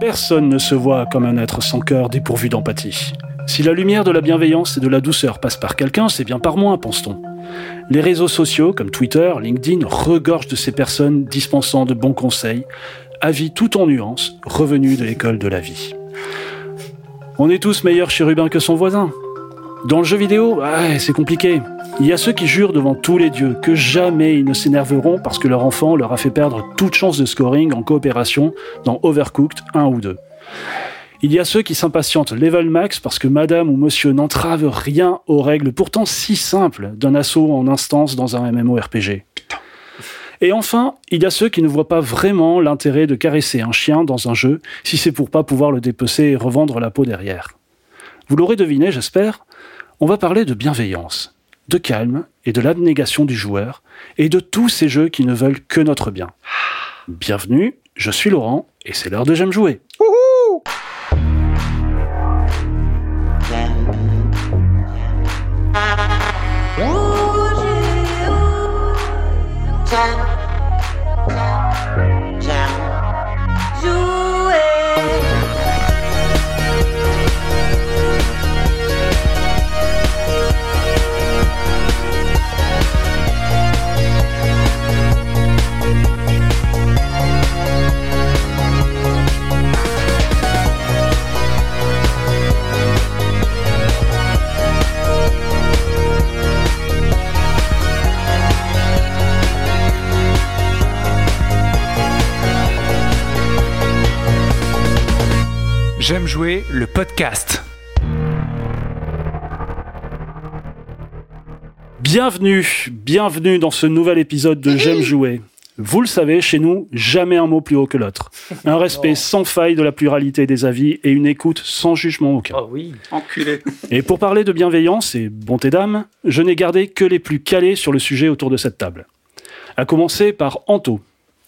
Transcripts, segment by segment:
Personne ne se voit comme un être sans cœur dépourvu d'empathie. Si la lumière de la bienveillance et de la douceur passe par quelqu'un, c'est bien par moi, pense-t-on. Les réseaux sociaux comme Twitter, LinkedIn regorgent de ces personnes dispensant de bons conseils, avis tout en nuances, revenus de l'école de la vie. On est tous meilleurs chérubins que son voisin. Dans le jeu vidéo, c'est compliqué. Il y a ceux qui jurent devant tous les dieux que jamais ils ne s'énerveront parce que leur enfant leur a fait perdre toute chance de scoring en coopération dans Overcooked 1 ou 2. Il y a ceux qui s'impatientent level max parce que madame ou monsieur n'entravent rien aux règles pourtant si simples d'un assaut en instance dans un MMORPG. Et enfin, il y a ceux qui ne voient pas vraiment l'intérêt de caresser un chien dans un jeu si c'est pour pas pouvoir le dépecer et revendre la peau derrière. Vous l'aurez deviné, j'espère, on va parler de bienveillance de calme et de l'abnégation du joueur, et de tous ces jeux qui ne veulent que notre bien. Bienvenue, je suis Laurent, et c'est l'heure de J'aime jouer. J'aime jouer le podcast. Bienvenue, bienvenue dans ce nouvel épisode de J'aime jouer. Vous le savez, chez nous, jamais un mot plus haut que l'autre. Un respect sans faille de la pluralité des avis et une écoute sans jugement aucun. Oh oui, enculé. Et pour parler de bienveillance et bonté d'âme, je n'ai gardé que les plus calés sur le sujet autour de cette table. À commencer par Anto.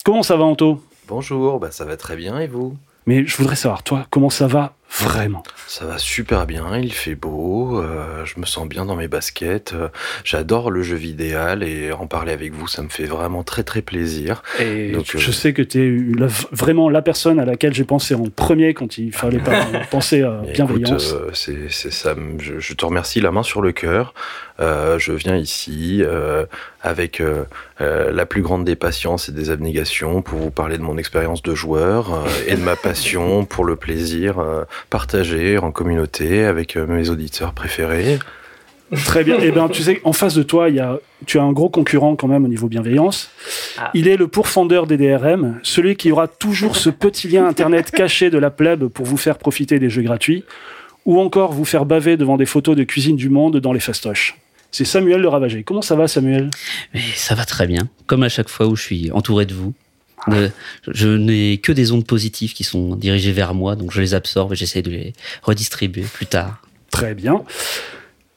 Comment ça va Anto? Bonjour, bah ça va très bien et vous? Mais je voudrais savoir, toi, comment ça va vraiment? Ça va super bien, il fait beau, euh, je me sens bien dans mes baskets, euh, j'adore le jeu vidéo et en parler avec vous, ça me fait vraiment très très plaisir. Et je euh, sais que tu es vraiment la personne à laquelle j'ai pensé en premier quand il fallait pas penser à bienveillance. c'est ça, je, te remercie la main sur le cœur. Je viens ici avec la plus grande des patiences et des abnégations pour vous parler de mon expérience de joueur et de ma passion pour le plaisir partagé en communauté avec euh, mes auditeurs préférés. Très bien. Et eh ben, tu sais, en face de toi, il y a, tu as un gros concurrent quand même au niveau bienveillance. Ah. Il est le pourfendeur des DRM, celui qui aura toujours ce petit lien internet caché de la plèbe pour vous faire profiter des jeux gratuits, ou encore vous faire baver devant des photos de cuisine du monde dans les fastoches. C'est Samuel le Ravagé. Comment ça va, Samuel? Mais Ça va très bien. Comme à chaque fois où je suis entouré de vous je n'ai que des ondes positives qui sont dirigées vers moi, donc je les absorbe et j'essaie de les redistribuer plus tard. Très bien.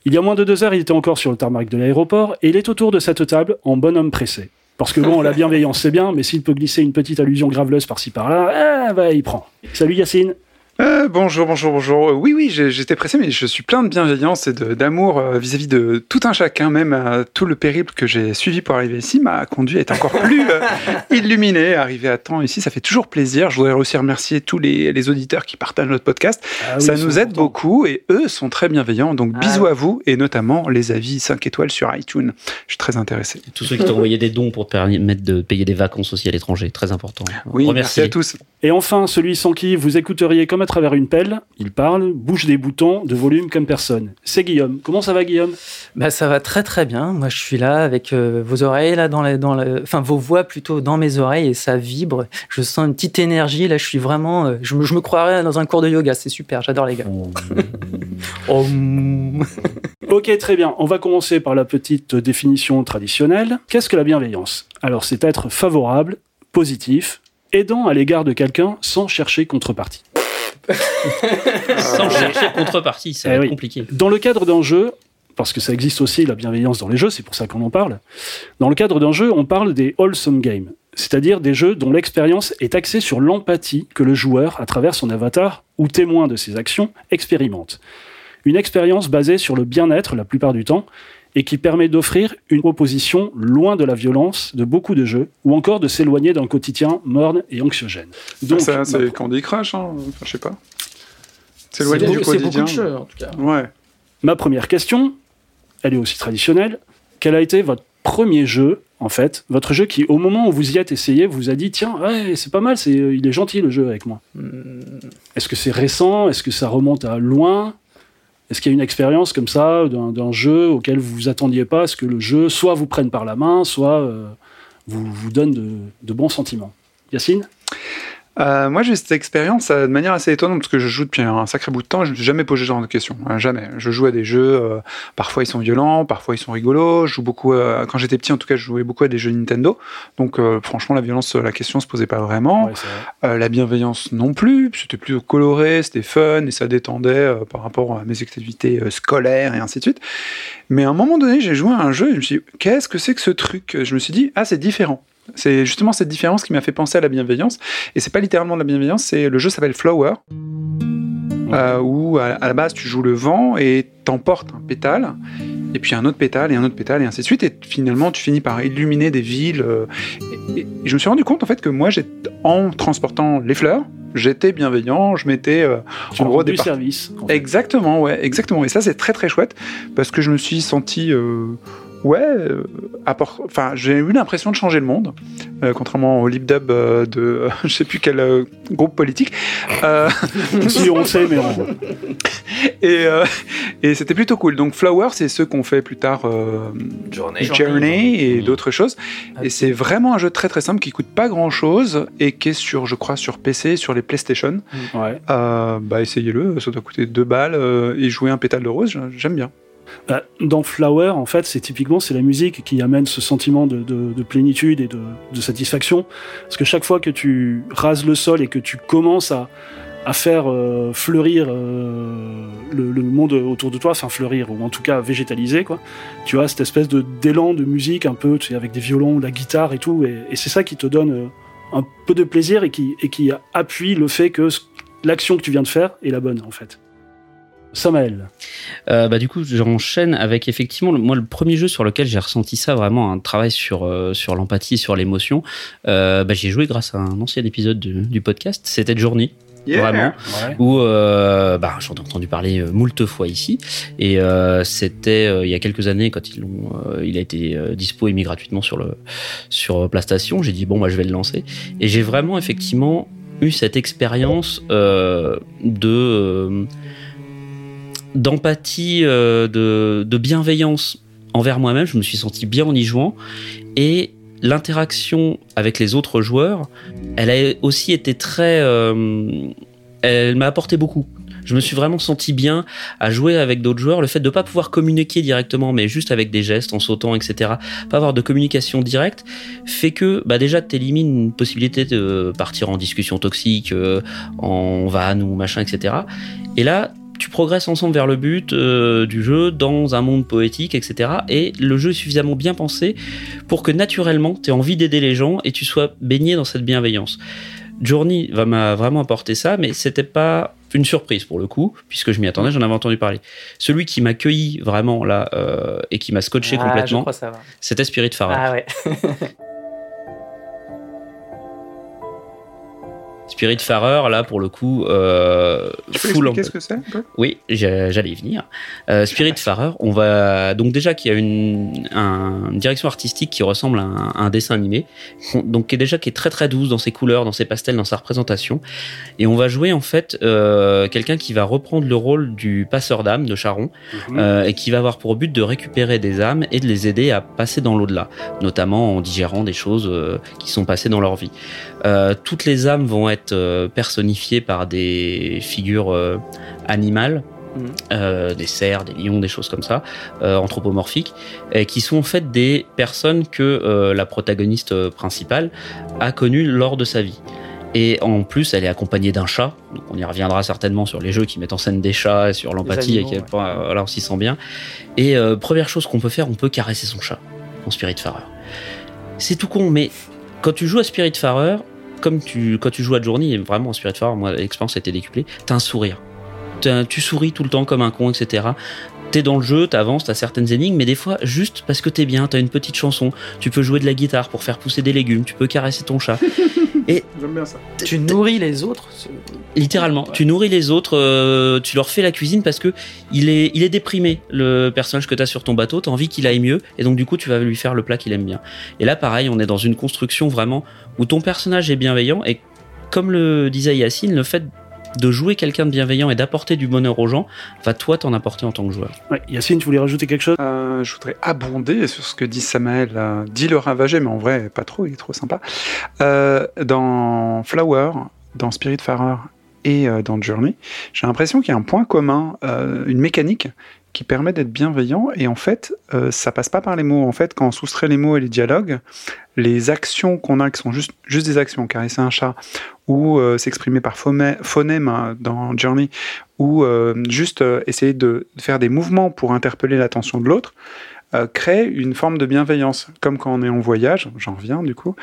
Il y a moins de deux heures, il était encore sur le tarmac de l'aéroport et il est autour de cette table en bonhomme pressé. Parce que bon, la bienveillance c'est bien, mais s'il peut glisser une petite allusion graveleuse par-ci par-là, eh, bah, il prend. Salut Yacine. Euh, bonjour, bonjour, bonjour. Euh, oui, oui, j'étais pressé, mais je suis plein de bienveillance et d'amour euh, vis-à-vis de tout un chacun. Même tout le périple que j'ai suivi pour arriver ici m'a conduit à être encore plus illuminé. Arriver à temps ici, ça fait toujours plaisir. Je voudrais aussi remercier tous les, auditeurs qui partagent notre podcast. Ah ça nous aide beaucoup et eux sont très bienveillants. Donc ah bisous à vous et notamment les avis 5 étoiles sur iTunes. Je suis très intéressé. tous ceux qui t'ont envoyé des dons pour te permettre de payer des vacances aussi à l'étranger, très important. Oui, merci à tous. Et enfin, celui sans qui vous écouteriez comme travers une pelle, il parle, bouge des boutons de volume comme personne. C'est Guillaume. Comment ça va Guillaume? Bah, Ça va très très bien. Moi je suis là avec euh, vos oreilles, là, dans, dans enfin vos voix plutôt dans mes oreilles et ça vibre. Je sens une petite énergie. Là je suis vraiment, euh, je, me croirais dans un cours de yoga. C'est super, j'adore les gars. Oh. Oh. ok, très bien. On va commencer par la petite définition traditionnelle. Qu'est-ce que la bienveillance? Alors c'est être favorable, positif, aidant à l'égard de quelqu'un sans chercher contrepartie. sans chercher contrepartie, c'est eh compliqué. Dans le cadre d'un jeu, parce que ça existe aussi la bienveillance dans les jeux, c'est pour ça qu'on en parle. Dans le cadre d'un jeu, on parle des wholesome games, c'est-à-dire des jeux dont l'expérience est axée sur l'empathie que le joueur, à travers son avatar ou témoin de ses actions, expérimente. Une expérience basée sur le bien-être la plupart du temps, et qui permet d'offrir une proposition loin de la violence de beaucoup de jeux, ou encore de s'éloigner d'un quotidien morne et anxiogène. Donc, ça, c'est Candy Crush, hein enfin, je sais pas. S'éloigner du quotidien. C'est beaucoup de jeux, en tout cas. Ouais. Ma première question, elle est aussi traditionnelle. Quel a été votre premier jeu, en fait, votre jeu qui, au moment où vous y êtes essayé, vous a dit tiens, ouais, c'est pas mal, c'est, il est gentil le jeu avec moi. Hmm. Est-ce que c'est récent? Est-ce que ça remonte à loin? Est-ce qu'il y a une expérience comme ça d'un jeu auquel vous vous attendiez pas? À ce que le jeu soit vous prenne par la main, soit euh, vous, donne de bons sentiments? Yacine? Euh, moi, j'ai cette expérience euh, de manière assez étonnante parce que je joue depuis un sacré bout de temps. Je ne me suis jamais posé ce genre de questions. Hein, jamais. Je joue à des jeux. Euh, parfois, ils sont violents. Parfois, ils sont rigolos. Je joue beaucoup. quand j'étais petit, en tout cas, je jouais beaucoup à des jeux Nintendo. Donc, franchement, la violence, la question se posait pas vraiment. la bienveillance non plus. C'était plutôt coloré, c'était fun et ça détendait par rapport à mes activités scolaires et ainsi de suite. Mais à un moment donné, j'ai joué à un jeu et je me suis dit, qu'est-ce que c'est que ce truc? Je me suis dit, ah, c'est différent. C'est justement cette différence qui m'a fait penser à la bienveillance. Et c'est pas littéralement de la bienveillance, c'est le jeu s'appelle Flower. Euh, où à, la base tu joues le vent et t'emportes un pétale, et puis un autre pétale et un autre pétale et ainsi de suite, et finalement tu finis par illuminer des villes. Euh, et, je me suis rendu compte en fait que moi, en transportant les fleurs, j'étais bienveillant, je m'étais euh, en gros des service. Exactement, ouais, exactement. Et ça c'est très très chouette parce que je me suis senti ouais, euh, enfin, j'ai eu l'impression de changer le monde, euh, contrairement au lip dub euh, de je sais plus quel groupe politique. si on sait, mais et, et c'était plutôt cool. Donc Flower, c'est ceux qu'on fait plus tard Journey, Journey et d'autres choses. Ah, et c'est vraiment un jeu très très simple qui coûte pas grand chose et qui est sur, je crois, sur PC, sur les PlayStation. Ouais. bah essayez-le, ça doit coûter deux balles et jouer un pétale de rose, j'aime bien. Bah, dans Flower, en fait, c'est typiquement c'est la musique qui amène ce sentiment de, plénitude et de, satisfaction. Parce que chaque fois que tu rases le sol et que tu commences à, faire euh, fleurir euh, le, monde autour de toi, enfin fleurir ou en tout cas végétaliser, quoi. Tu as cette espèce de d'élan de musique un peu, tu sais, avec des violons, la guitare et tout, et, c'est ça qui te donne euh, un peu de plaisir et qui, et qui appuie le fait que l'action que tu viens de faire est la bonne, en fait. Samael. Euh, bah, du coup, j'enchaîne avec effectivement, moi, le premier jeu sur lequel j'ai ressenti ça, vraiment un travail sur, euh, sur l'empathie, sur l'émotion, euh, bah, j'ai joué grâce à un ancien épisode du, podcast, c'était Journey. Vraiment, où bah, j'en ai entendu parler moult fois ici, et c'était il y a quelques années quand ils l'ont, il a été dispo et mis gratuitement sur le sur PlayStation. J'ai dit bon, bah, je vais le lancer, et j'ai vraiment effectivement eu cette expérience de d'empathie, euh, de, bienveillance envers moi-même. Je me suis senti bien en y jouant. Et l'interaction avec les autres joueurs, elle a aussi été très... Euh, elle m'a apporté beaucoup. Je me suis vraiment senti bien à jouer avec d'autres joueurs. Le fait de ne pas pouvoir communiquer directement, mais juste avec des gestes, en sautant, etc., pas avoir de communication directe, fait que bah déjà tu élimines une possibilité de partir en discussion toxique, euh, en van ou machin, etc. Et là, tu progresses ensemble vers le but euh, du jeu dans un monde poétique, etc. Et le jeu est suffisamment bien pensé pour que naturellement tu aies envie d'aider les gens et tu sois baigné dans cette bienveillance. Journey m'a vraiment apporté ça, mais c'était pas une surprise pour le coup, puisque je m'y attendais, j'en avais entendu parler. Celui qui m'a cueilli vraiment là euh, et qui m'a scotché ah, complètement, c'était Spirit Farer. Ah ouais. Spirit Farer, là, pour le coup, euh, tu peux Qu'est-ce que c'est Oui, j'allais y venir. Euh, Spirit Farer, on va donc déjà qu'il y a une, direction artistique qui ressemble à un, dessin animé, donc qui est déjà qui est très très douce dans ses couleurs, dans ses pastels, dans sa représentation, et on va jouer en fait euh, quelqu'un qui va reprendre le rôle du passeur d'âme de Charon mhm. euh, et qui va avoir pour but de récupérer des âmes et de les aider à passer dans l'au-delà, notamment en digérant des choses qui sont passées dans leur vie. Euh, toutes les âmes vont être euh, personnifiées par des figures euh, animales. Mhm. des cerfs, des lions, des choses comme ça, anthropomorphiques, et qui sont en fait des personnes que la protagoniste principale a connues lors de sa vie. Et en plus, elle est accompagnée d'un chat. Donc on y reviendra certainement sur les jeux qui mettent en scène des chats, et sur l'empathie, et quel point là on s'y sent bien. Et première chose qu'on peut faire, on peut caresser son chat en Spirit Farer. C'est tout con, mais quand tu joues à Spirit Farer, comme tu, quand tu joues à Journey, vraiment en Spiritfarer, moi, l'expérience a été décuplée, t'as un sourire. tu souris tout le temps comme un con, etc. t'es dans le jeu, t'avances, t'as certaines énigmes, mais des fois, juste parce que t'es bien, t'as une petite chanson, tu peux jouer de la guitare pour faire pousser des légumes, tu peux caresser ton chat. Et J'aime bien ça. Tu nourris les autres. littéralement, tu nourris les autres, euh, tu leur fais la cuisine parce que il est, il est déprimé, le personnage que t'as sur ton bateau, t'as envie qu'il aille mieux, et donc du coup, tu vas lui faire le plat qu'il aime bien. Et là, pareil, on est dans une construction vraiment où ton personnage est bienveillant, et comme le disait Yacine, le fait de jouer quelqu'un de bienveillant et d'apporter du bonheur aux gens va toi t'en apporter en tant que joueur. Ouais, Yacine, tu voulais rajouter quelque chose? Euh, je voudrais abonder sur ce que dit Samael. euh, dit le ravagé, mais en vrai, pas trop, il est trop sympa. Euh, dans Flower, dans Spiritfarer et euh, dans Journey, j'ai l'impression qu'il y a un point commun, euh, une mécanique qui permet d'être bienveillant. Et en fait, euh, ça passe pas par les mots. En fait, quand on soustrait les mots et les dialogues, les actions qu'on a, qui sont juste, juste des actions, caresser un chat, ou euh, s'exprimer par phonème hein, dans Journey, ou euh, juste euh, essayer de faire des mouvements pour interpeller l'attention de l'autre, crée une forme de bienveillance. Comme quand on est en voyage, j'en reviens du coup,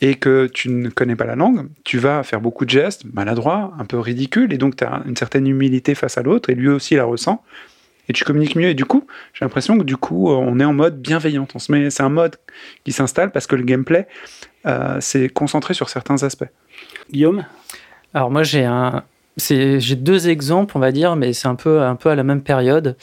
et que tu ne connais pas la langue, tu vas faire beaucoup de gestes maladroits, un peu ridicules, et donc tu as une certaine humilité face à l'autre, et lui aussi la ressent, et tu communiques mieux. Et du coup, j'ai l'impression que du coup, euh, on est en mode bienveillante. On se met, c'est un mode qui s'installe parce que le gameplay, euh, c'est concentré sur certains aspects. Guillaume? Alors moi j'ai un, c'est, j'ai deux exemples on va dire, mais c'est un peu un peu à la même période.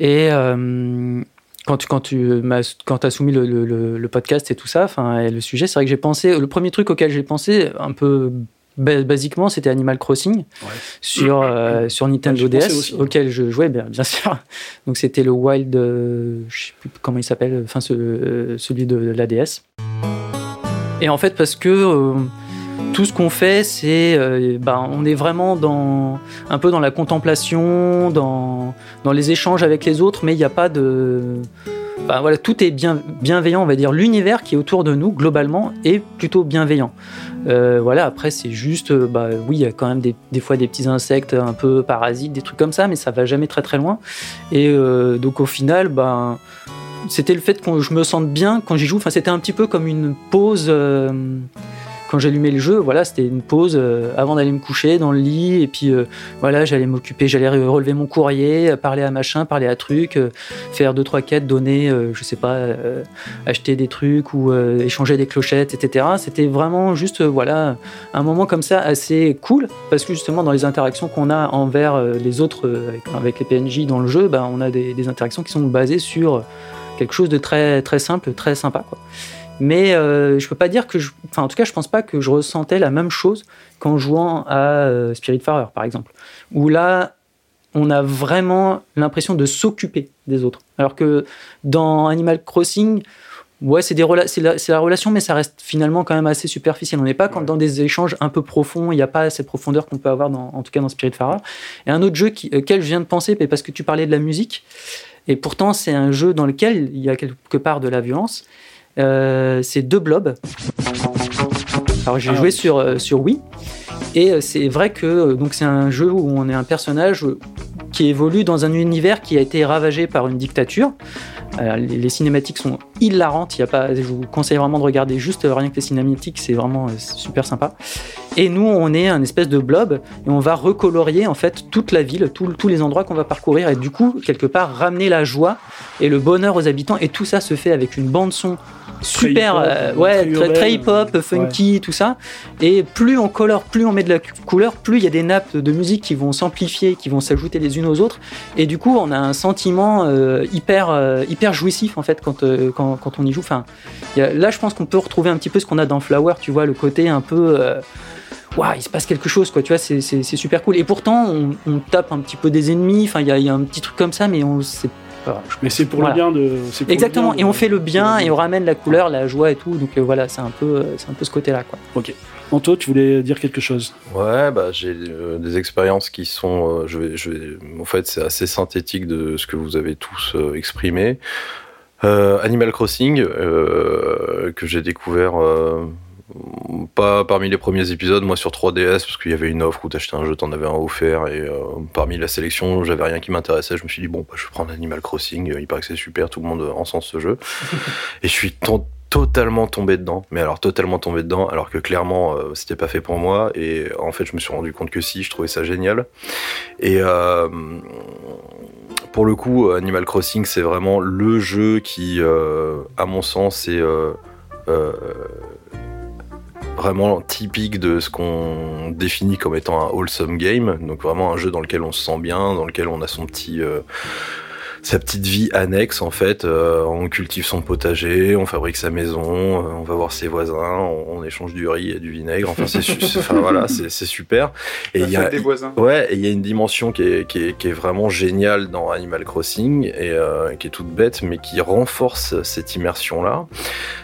Et euh, quand tu quand tu m'as quand as soumis le, le- le- le podcast et tout ça, enfin et le sujet, c'est vrai que j'ai pensé. Le premier truc auquel j'ai pensé, un peu basiquement, c'était Animal Crossing sur euh, sur Nintendo Ouais, DS, aussi. auquel je jouais bien, bien sûr. Donc c'était le Wild, euh, je sais plus comment il s'appelle, enfin ce- euh, celui de la DS. Et en fait parce que euh, tout ce qu'on fait, c'est, euh, ben, on est vraiment dans un peu dans la contemplation, dans, dans les échanges avec les autres, mais il n'y a pas de, voilà, tout est bien, bienveillant, on va dire. L'univers qui est autour de nous globalement est plutôt bienveillant. Euh, voilà, après c'est juste, euh, bah oui, il y a quand même des, fois des petits insectes un peu parasites, des trucs comme ça, mais ça va jamais très très loin. Et euh, donc au final, ben c'était le fait que je me sente bien quand j'y joue. Enfin, c'était un petit peu comme une pause. Quand j'allumais le jeu, voilà, c'était une pause euh, avant d'aller me coucher dans le lit. Et puis, euh, voilà, j'allais m'occuper, j'allais relever mon courrier, parler à machin, parler à truc, euh, faire deux, trois quêtes, donner, je sais pas, acheter des trucs ou échanger des clochettes, etc. C'était vraiment juste, voilà, un moment comme ça assez cool. Parce que justement, dans les interactions qu'on a envers les autres, avec, les PNJ dans le jeu, ben, on a des, interactions qui sont basées sur quelque chose de très, très simple, très sympa. Mais euh, je peux pas dire que je. Enfin, en tout cas, je pense pas que je ressentais la même chose qu'en jouant à euh, Spiritfarer, par exemple. Où là, on a vraiment l'impression de s'occuper des autres. Alors que dans Animal Crossing, ouais, c'est rela- la, relation, mais ça reste finalement quand même assez superficiel. On n'est pas quand dans des échanges un peu profonds. Il n'y a pas cette profondeur qu'on peut avoir, dans, en tout cas dans Spiritfarer. Et un autre jeu qui, auquel je viens de penser, parce que tu parlais de la musique, et pourtant c'est un jeu dans lequel il y a quelque part de la violence. Euh, c'est deux blobs. Alors j'ai Ah. joué sur, euh, sur Wii et euh, c'est vrai que donc c'est un jeu où on est un personnage qui évolue dans un univers qui a été ravagé par une dictature. Les, cinématiques sont hilarantes. Il y a pas, je vous conseille vraiment de regarder juste rien que les cinématiques, c'est vraiment super sympa. Et nous, on est un espèce de blob et on va recolorier en fait toute la ville, tout- tous les endroits qu'on va parcourir et du coup quelque part ramener la joie et le bonheur aux habitants. Et tout ça se fait avec une bande son super, hip-hop, euh, euh, ouais, très très, très hip-hop, funky, tout ça. Et plus on colore, plus on met de la couleur, plus il y a des nappes de musique qui vont s'amplifier, qui vont s'ajouter les unes aux autres. Et du coup, on a un sentiment euh, hyper, euh, hyper jouissif en fait quand, quand, quand on y joue. Enfin, il y a- là, je pense qu'on peut retrouver un petit peu ce qu'on a dans Flower, tu vois, le côté un peu. Waouh, il se passe quelque chose, quoi, tu vois, c'est- super cool. Et pourtant, on, on tape un petit peu des ennemis, enfin, il y a, il y a un petit truc comme ça, mais on sait pas. Mais c'est pour Voilà. le bien de. pour Exactement, bien et de- on fait le bien et on ramène la couleur, la joie et tout. Donc euh, voilà, c'est un peu, euh, c'est un peu ce côté-là, quoi. Ok. Anto, tu voulais dire quelque chose? Ouais, bah, j'ai euh, des expériences qui sont. euh, je vais, je vais, en fait, c'est assez synthétique de ce que vous avez tous euh, exprimé. Euh, Animal Crossing, euh, que j'ai découvert euh, pas parmi les premiers épisodes, moi sur 3DS, parce qu'il y avait une offre où t'achetais un jeu, t'en avais un offert, et euh, parmi la sélection, j'avais rien qui m'intéressait. Je me suis dit, bon, bah, je vais prendre Animal Crossing, euh, il paraît que c'est super, tout le monde encense ce jeu. et je suis ton- totalement tombé dedans, mais alors totalement tombé dedans, alors que clairement euh, c'était pas fait pour moi, et en fait je me suis rendu compte que si, je trouvais ça génial. Et euh, pour le coup, Animal Crossing, c'est vraiment le jeu qui, à mon sens, est vraiment typique de ce qu'on définit comme étant un wholesome game. Donc vraiment un jeu dans lequel on se sent bien, dans lequel on a son petit sa petite vie annexe en fait. Euh, on cultive son potager, on fabrique sa maison, euh, on va voir ses voisins, on, échange du riz et du vinaigre. Enfin, c'est enfin, voilà, c'est super. Et il y a des voisins. Ouais, et il y a une dimension qui est, qui est, qui est vraiment géniale dans Animal Crossing et euh, qui est toute bête, mais qui renforce cette immersion là.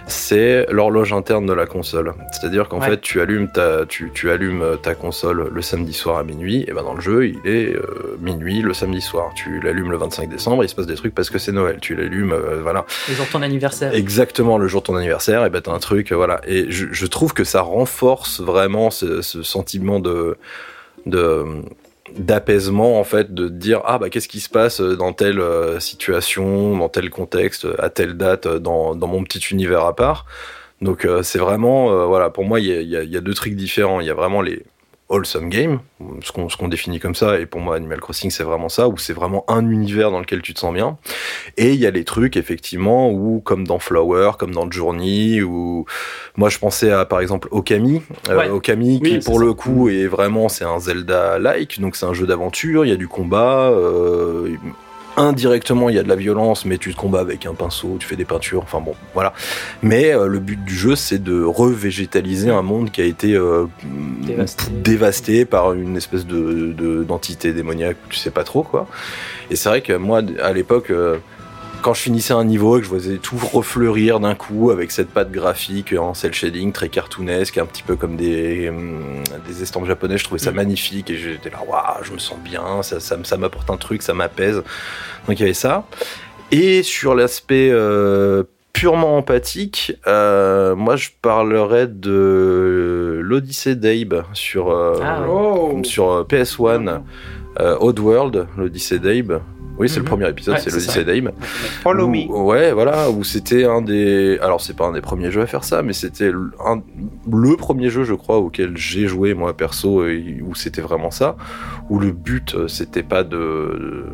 C'est l'horloge interne de la console. C'est-à-dire qu'en fait, tu allumes ta, tu, tu, allumes ta console le samedi soir à minuit. Et ben dans le jeu, il est minuit le samedi soir. Tu l'allumes le 25 décembre se passe des trucs parce que c'est Noël. Tu l'allumes, euh, voilà. Le jour de ton anniversaire. Exactement, le jour de ton anniversaire, et ben t'as un truc, euh, voilà. Et je, trouve que ça renforce vraiment ce, sentiment de de d'apaisement en fait de dire ah bah qu'est-ce qui se passe dans telle euh, situation dans tel contexte à telle date dans, dans mon petit univers à part donc c'est vraiment voilà pour moi il y a, y a, deux trucs différents il y a vraiment les wholesome game, ce qu'on définit comme ça, et pour moi Animal Crossing c'est vraiment ça, où c'est vraiment un univers dans lequel tu te sens bien. Et il y a les trucs effectivement où, comme dans Flower, comme dans Journey, où moi je pensais à par exemple Okami, euh, Okami qui pour le coup est vraiment c'est un Zelda-like, donc c'est un jeu d'aventure, il y a du combat. Euh, indirectement il y a de la violence mais tu te combats avec un pinceau tu fais des peintures enfin bon voilà mais euh, le but du jeu c'est de revégétaliser un monde qui a été euh, dévasté. par une espèce de d'entité démoniaque tu sais pas trop quoi et c'est vrai que moi à l'époque euh, quand je finissais un niveau et que je voyais tout refleurir d'un coup avec cette patte graphique en cel shading très cartoonesque, un petit peu comme des, hum, des estampes japonaises, je trouvais ça mm. magnifique et j'étais là, waouh, je me sens bien, ça, ça, m'apporte un truc, ça m'apaise. Donc il y avait ça. Et sur l'aspect euh, purement empathique, euh, moi je parlerais de l'Odyssée d'Abe sur, euh, ah, sur PS1, Oddworld, l'Odyssée d'Abe. Oui, c'est le mhm. premier épisode, c'est l'Odyssée d'Aim. Follow me. Ouais, voilà, où c'était un des. Alors, c'est pas un des premiers jeux à faire ça, mais c'était le premier jeu, je crois, auquel j'ai joué, moi, perso, où c'était vraiment ça. Où le but, euh, c'était pas de,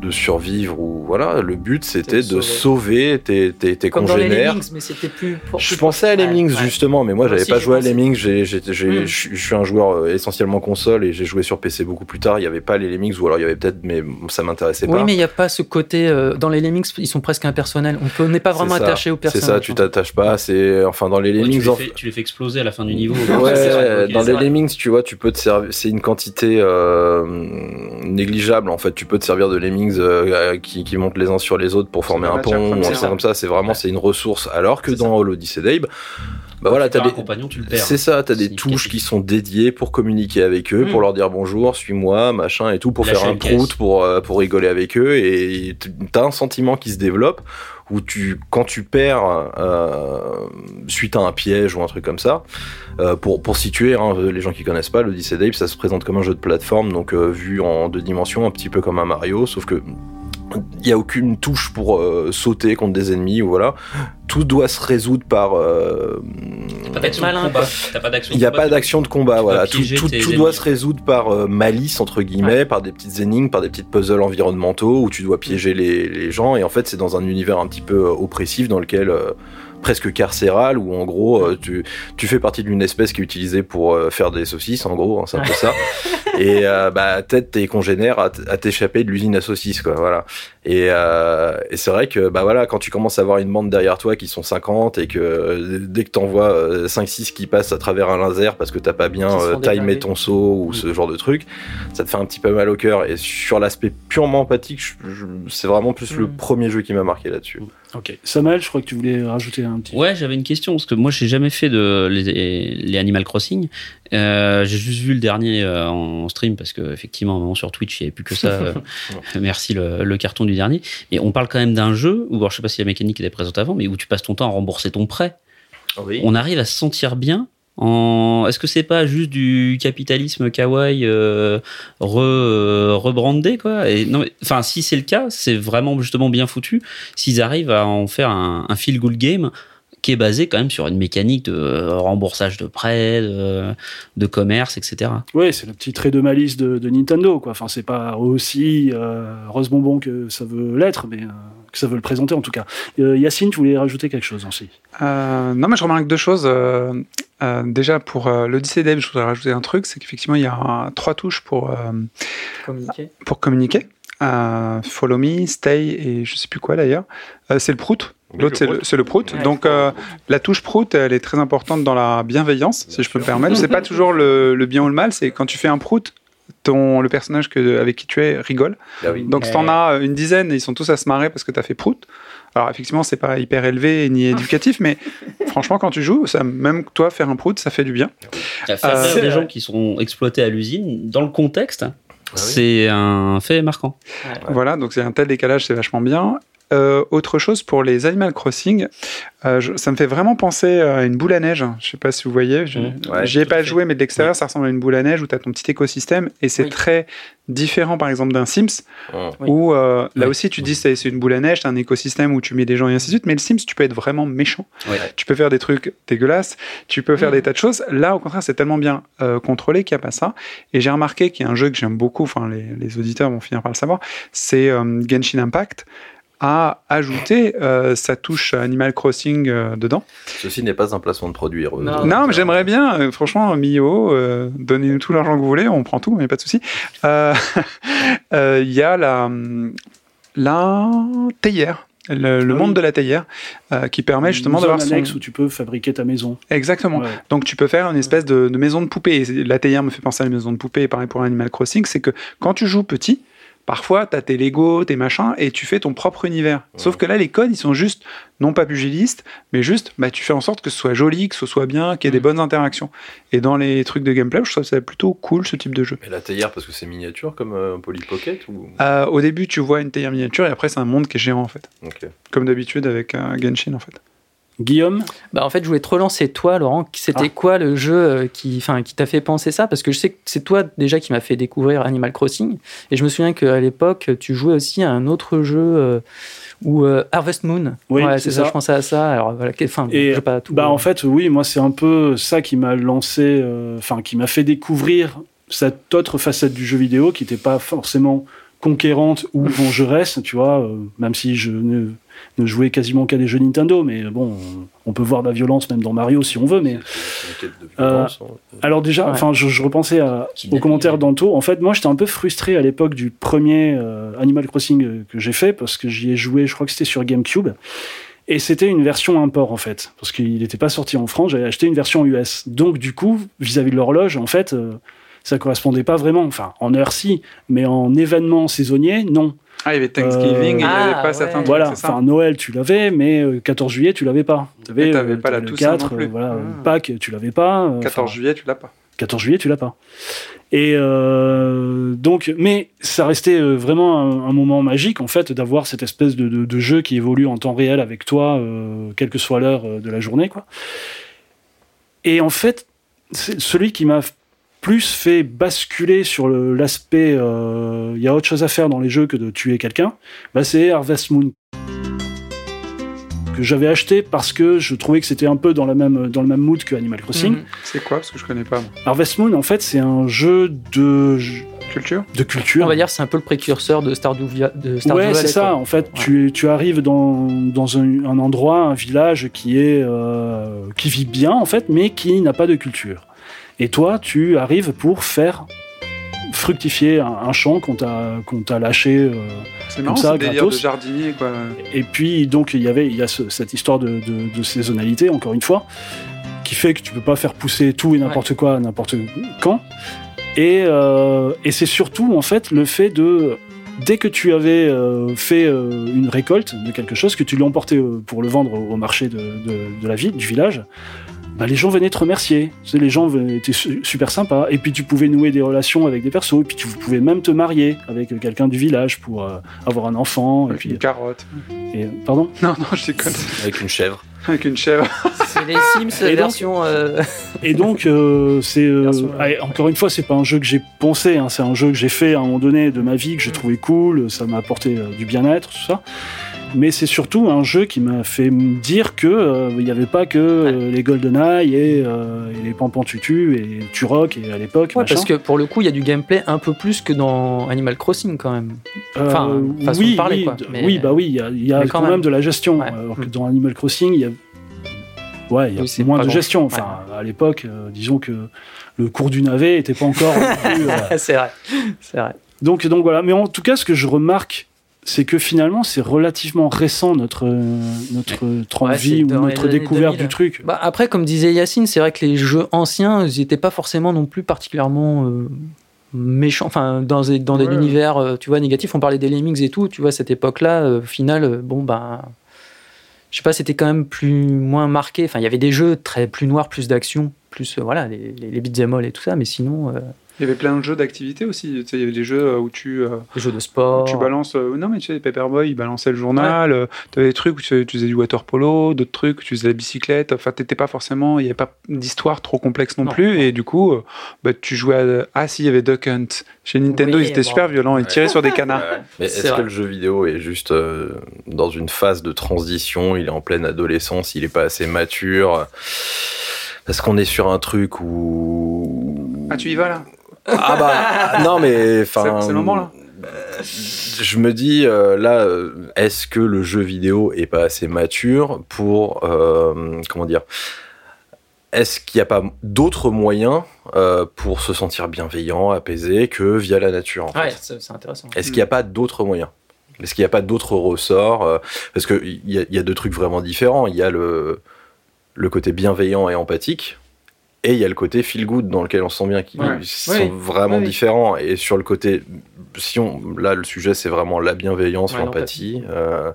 de survivre, ou voilà, le but, c'était de sauver tes, tes, tes Comme congénères. Dans les mais c'était plus. je pensais à Lemmings, justement, mais moi, j'avais pas joué à Lemmings. Hmm. Je suis un joueur euh, essentiellement console et j'ai joué sur PC beaucoup plus tard. Il y avait pas les Lemmings, ou alors il y avait peut-être, mais ça m'intéressait pas il n'y a pas ce côté. Euh, dans les Lemmings, ils sont presque impersonnels. On n'est pas vraiment attaché aux personnages. C'est ça, tu t'attaches pas. C'est enfin dans les Lemmings. tu, les fais, exploser à la fin du niveau. ouais, dans les Lemmings, tu vois, tu peux te servir. C'est une quantité euh, négligeable en fait. Tu peux te servir de Lemmings euh, qui, qui, montent les uns sur les autres pour former un pont ou un comme ça. C'est vraiment c'est une ressource. Alors que dans l'Odyssey d'Abe bah voilà, t'as des C'est ça, t'as des touches qui sont dédiées pour communiquer avec eux, pour hmm. leur dire bonjour, suis-moi, machin et tout, pour faire un prout, pour euh, pour rigoler avec eux, et t'as un sentiment qui se développe où tu, quand tu perds euh, suite à un piège ou un truc comme ça, euh, pour, pour situer hein, les gens qui connaissent pas, le Odyssey Dave, ça se présente comme un jeu de plateforme, donc euh, vu en deux dimensions, un petit peu comme un Mario, sauf que il n'y a aucune touche pour euh, sauter contre des ennemis ou voilà. Tout doit se résoudre par euh, il n'y a pas d'action de combat voilà. tout, tout, doit se résoudre par euh, malice entre guillemets par des petites énigmes par des petites puzzles environnementaux où tu dois piéger les, les gens. Et en fait c'est dans un univers un petit peu oppressif dans lequel presque carcéral où en gros euh, tu, tu fais partie d'une espèce qui est utilisée pour euh, faire des saucisses en gros, hein, c'est un peu ça. Et euh, bah peut-être tes congénères à, t'échapper de l'usine à saucisses quoi, voilà. Et, et c'est vrai que bah voilà quand tu commences à avoir une bande derrière toi qui sont 50 et que dès que t'envoies 5 6 qui passent à travers un laser parce que t'as pas bien timé ton saut ou ce genre de truc, ça te fait un petit peu mal au cœur et sur l'aspect purement empathique, c'est vraiment plus le mm. premier jeu qui m'a marqué là-dessus. Ok. Samuel, je crois que tu voulais rajouter un petit. Ouais, j'avais une question parce que moi, j'ai jamais fait de les, Animal Crossing. Euh, j'ai juste vu le dernier euh, en stream parce que effectivement, sur Twitch, il n'y avait plus que ça. Euh, merci le, carton du dernier. Et on parle quand même d'un jeu où, alors, je sais pas si la mécanique était présente avant, mais où tu passes ton temps à rembourser ton prêt. On arrive à se sentir bien est-ce que c'est pas juste du capitalisme kawaii euh, re, rebrandé quoi? Enfin si c'est le cas, c'est vraiment justement bien foutu. S'ils arrivent à en faire un, feel good game qui est basé quand même sur une mécanique de remboursage de prêts, de, commerce, etc. Ouais, c'est le petit trait de malice de, Nintendo, quoi. Enfin, c'est pas aussi euh, rose bonbon que ça veut l'être, mais euh, que ça veut le présenter en tout cas. Euh, Yacine, tu voulais rajouter quelque chose aussi Euh, non, mais je remarque deux choses. Euh, euh, déjà, pour euh, l'Odyssey Dev, je voudrais rajouter un truc, c'est qu'effectivement, il y a un- trois touches pour, euh, Communiquer. pour communiquer. Euh, follow me, stay et je sais plus quoi d'ailleurs. Euh, c'est le prout. Oui, L'autre, c'est le, prout. c'est le prout. Ouais. Donc, euh, la touche prout, elle est très importante dans la bienveillance, si je peux me permettre. C'est pas toujours le, le bien ou le mal, c'est quand tu fais un prout, ton, le personnage que, avec qui tu es rigole. Ah oui. Donc, si t'en as une dizaine et ils sont tous à se marrer parce que t'as fait prout, alors effectivement, c'est pas hyper élevé ni éducatif, mais franchement, quand tu joues, ça, même toi, faire un prout, ça fait du bien. Faire Euh, rire c'est des gens qui sont exploités à l'usine, dans le contexte, Ah oui. c'est un fait marquant. Voilà, donc c'est un tel décalage, c'est vachement bien. Euh, autre chose pour les Animal Crossing, euh, je- ça me fait vraiment penser à une boule à neige. Je sais pas si vous voyez, je- Mmh. Ouais, j'y ai tout pas fait. joué, mais de l'extérieur, ça ressemble à une boule à neige où tu as ton petit écosystème et c'est Oui. très différent, par exemple, d'un Sims où euh, là Oui. aussi tu dis c'est c'est une boule à neige, c'est un écosystème où tu mets des gens et ainsi de suite. Mais le Sims, tu peux être vraiment méchant. Tu peux faire des trucs dégueulasses, tu peux faire Mhm. des tas de choses. Là, au contraire, c'est tellement bien euh, contrôlé qu'il n'y a pas ça. Et j'ai remarqué qu'il y a un jeu que j'aime beaucoup, enfin les, les auditeurs vont finir par le savoir, c'est euh, Genshin Impact a ajouté euh, sa touche Animal Crossing euh, dedans. Ceci n'est pas un placement de produit. Non. non, mais j'aimerais bien, euh, franchement, Mio, euh, donnez-nous tout l'argent que vous voulez, on prend tout, mais pas de souci. Euh, euh, Il y a la, la théière. Le, le Ah monde de la théière euh, qui permet justement d'avoir son... annexe où tu peux fabriquer ta maison. Exactement. Ouais. Donc tu peux faire une espèce de, de maison de poupée. Et La théière me fait penser à la maison de poupée, et pareil pour Animal Crossing, c'est que quand tu joues petit, parfois tu as tes Lego, tes machins, et tu fais ton propre univers. Sauf que là, les codes, ils sont juste, non pas pugilistes, mais juste, bah, tu fais en sorte que ce soit joli, que ce soit bien, qu'il y ait des Mm. bonnes interactions. Et dans les trucs de gameplay, je trouve ça plutôt cool, ce type de jeu. Mais la théière, parce que c'est miniature comme euh, un Polly Pocket ou... Euh, au début, tu vois une théière miniature, et après, c'est un monde qui est géant, en fait. Comme d'habitude avec euh, Genshin, en fait. Guillaume Bah, en fait, je voulais te relancer toi, Laurent. C'était Ah. quoi le jeu euh, qui, qui t'a fait penser ça? Parce que je sais que c'est toi déjà qui m'a fait découvrir Animal Crossing. Et je me souviens qu'à l'époque, tu jouais aussi à un autre jeu euh, où euh, Harvest Moon. Oui, ouais, c'est ça. ça. Je pensais à ça. Alors voilà, enfin, je pas tout. Bah en fait oui, moi c'est un peu ça qui m'a lancé, euh, enfin qui m'a fait découvrir cette autre facette du jeu vidéo qui n'était pas forcément conquérante ou vengeresse, tu vois, euh, même si je ne, ne jouais quasiment qu'à des jeux Nintendo, mais bon, on, on peut voir de la violence même dans Mario si on veut, mais Euh, hein. alors déjà, Ouais. enfin, je, je repensais à, aux commentaires d'Anto. En fait, moi, j'étais un peu frustré à l'époque du premier euh, Animal Crossing euh, que j'ai fait parce que j'y ai joué. Je crois que c'était sur GameCube. Et c'était une version import en fait, parce qu'il n'était pas sorti en France. J'avais acheté une version US. Donc du coup, vis-à-vis de l'horloge, en fait, euh, ça correspondait pas vraiment. Enfin, en heure si, mais en événement saisonnier, non. Ah, il y avait Thanksgiving, Euh, et il n'y Ah, avait pas ouais. certains trucs, Voilà. Enfin, Noël, tu l'avais, mais euh, 14 juillet, tu l'avais pas. Et t'avais pas la le Toussaint non 4, plus. euh, voilà, Ah. Pâques, tu l'avais pas. euh, 14 enfin, juillet, tu l'as pas. 14 juillet, tu l'as pas. Et euh, donc, mais ça restait euh, vraiment un, un moment magique en fait d'avoir cette espèce de, de- de jeu qui évolue en temps réel avec toi, euh, quelle que soit l'heure euh, de la journée, quoi. Et en fait, c'est celui qui m'a plus fait basculer sur l'aspect, euh, il y a autre chose à faire dans les jeux que de tuer quelqu'un, bah, c'est Harvest Moon que j'avais acheté parce que je trouvais que c'était un peu dans, la même, dans le même mood que Animal Crossing. Mhm. C'est quoi? Parce que je connais pas. moi. Harvest Moon, en fait, c'est un jeu de, Culture? de culture. On va dire c'est un peu le précurseur de Stardew, Via- de Stardew ouais, Valley, c'est ça. quoi. En fait, tu, tu arrives dans, dans un, un endroit, un village qui est euh, qui vit bien en fait, mais qui n'a pas de culture. Et toi, tu arrives pour faire fructifier un, un champ qu'on t'a qu'on t'a lâché. euh, C'est marrant, ça, gratos. de jardinier, quoi. et puis donc il y avait il y a ce- cette histoire de, de, de saisonnalité encore une fois qui fait que tu peux pas faire pousser tout et n'importe quoi n'importe quand. Et, euh, et c'est surtout en fait le fait de dès que tu avais euh, fait euh, une récolte de quelque chose que tu l'emportais euh, pour le vendre au, au marché de, de, de la ville du village. Bah, les gens venaient te remercier. Les gens étaient su- super sympas. Et puis tu pouvais nouer des relations avec des persos. Et puis tu pouvais même te marier avec euh, quelqu'un du village pour euh, avoir un enfant. Et Avec puis, une carotte. et, pardon? Non, non, je déconne. Avec une chèvre. Avec une chèvre. C'est les Sims Et donc- version. euh, Et donc, euh, c'est euh, euh, encore une fois, c'est pas un jeu que j'ai pensé, hein, c'est un jeu que j'ai fait à un moment donné de ma vie que j'ai trouvé cool, ça m'a apporté euh, du bien-être, tout ça. Mais c'est surtout un jeu qui m'a fait me dire que euh, il n'y avait pas que euh, les GoldenEye et, euh, et les Pampantutu et Turok et à l'époque. Ouais, parce que pour le coup, il y a du gameplay un peu plus que dans Animal Crossing quand même. enfin, façon oui, de parler, oui, quoi. d- Mais- oui, bah oui, il y a, y quand, quand même. même. de la gestion. Ouais. Alors que Mm. dans Animal Crossing, il y a, ouais, il y a Oui, c'est moins de gestion. Enfin, à l'époque, euh, disons que le cours du navet n'était pas encore. euh, c'est vrai, c'est vrai. Donc, donc voilà. Mais en tout cas, ce que je remarque, c'est que finalement, c'est relativement récent notre notre ou notre découverte 2000. du truc. Bah, après, comme disait Yacine, c'est vrai que les jeux anciens, ils n'étaient pas forcément non plus particulièrement euh, méchants. Enfin, dans des, dans des Ouais. univers, euh, tu vois, négatifs. On parlait des Lemmings et tout. Tu vois, cette époque-là, euh, au final, bon, ben. je sais pas, c'était quand même plus moins marqué. Enfin, il y avait des jeux très plus noirs, plus d'action, plus euh, voilà, les, les, les beat'em all et tout ça. Mais sinon, euh, Il y avait plein de jeux d'activité aussi. Tu sais, il y avait des jeux euh, où tu, euh, les jeux de où sport. tu balances. euh, non, mais tu sais, Paperboy, il balançait le journal. tu avais des trucs où tu, tu faisais du water polo, d'autres trucs où tu faisais la bicyclette. Enfin, t'étais pas forcément. Il n'y avait pas d'histoire trop complexe non, Non. plus. Et du coup, euh, bah, tu jouais à. Ah, si, il y avait Duck Hunt. Chez Nintendo, Oui, ils étaient bon. super violents. Ils tiraient sur des canards. Mais est-ce que le jeu vidéo est juste euh, dans une phase de transition Il est en pleine adolescence, il est pas assez mature? Parce qu'on est sur un truc où. Ah, tu y vas là? Ah bah non mais enfin. C'est- le moment, là Je me dis euh, là, euh, est-ce que le jeu vidéo est pas assez mature pour euh, comment dire Est-ce qu'il n'y a pas d'autres moyens euh, pour se sentir bienveillant, apaisé que via la nature en fait? Ouais, c'est c'est intéressant. est-ce qu'il n'y a pas d'autres moyens? Est-ce qu'il n'y a pas d'autres ressorts euh, Parce qu'il y, a- il y a deux trucs vraiment différents. Il y a le, le côté bienveillant et empathique, et il y a le côté feel good dans lequel on se sent bien, qui Ouais. sont Oui. vraiment Oui, différents. Et sur le côté, si on, là le sujet c'est vraiment la bienveillance, Ouais, l'empathie. euh,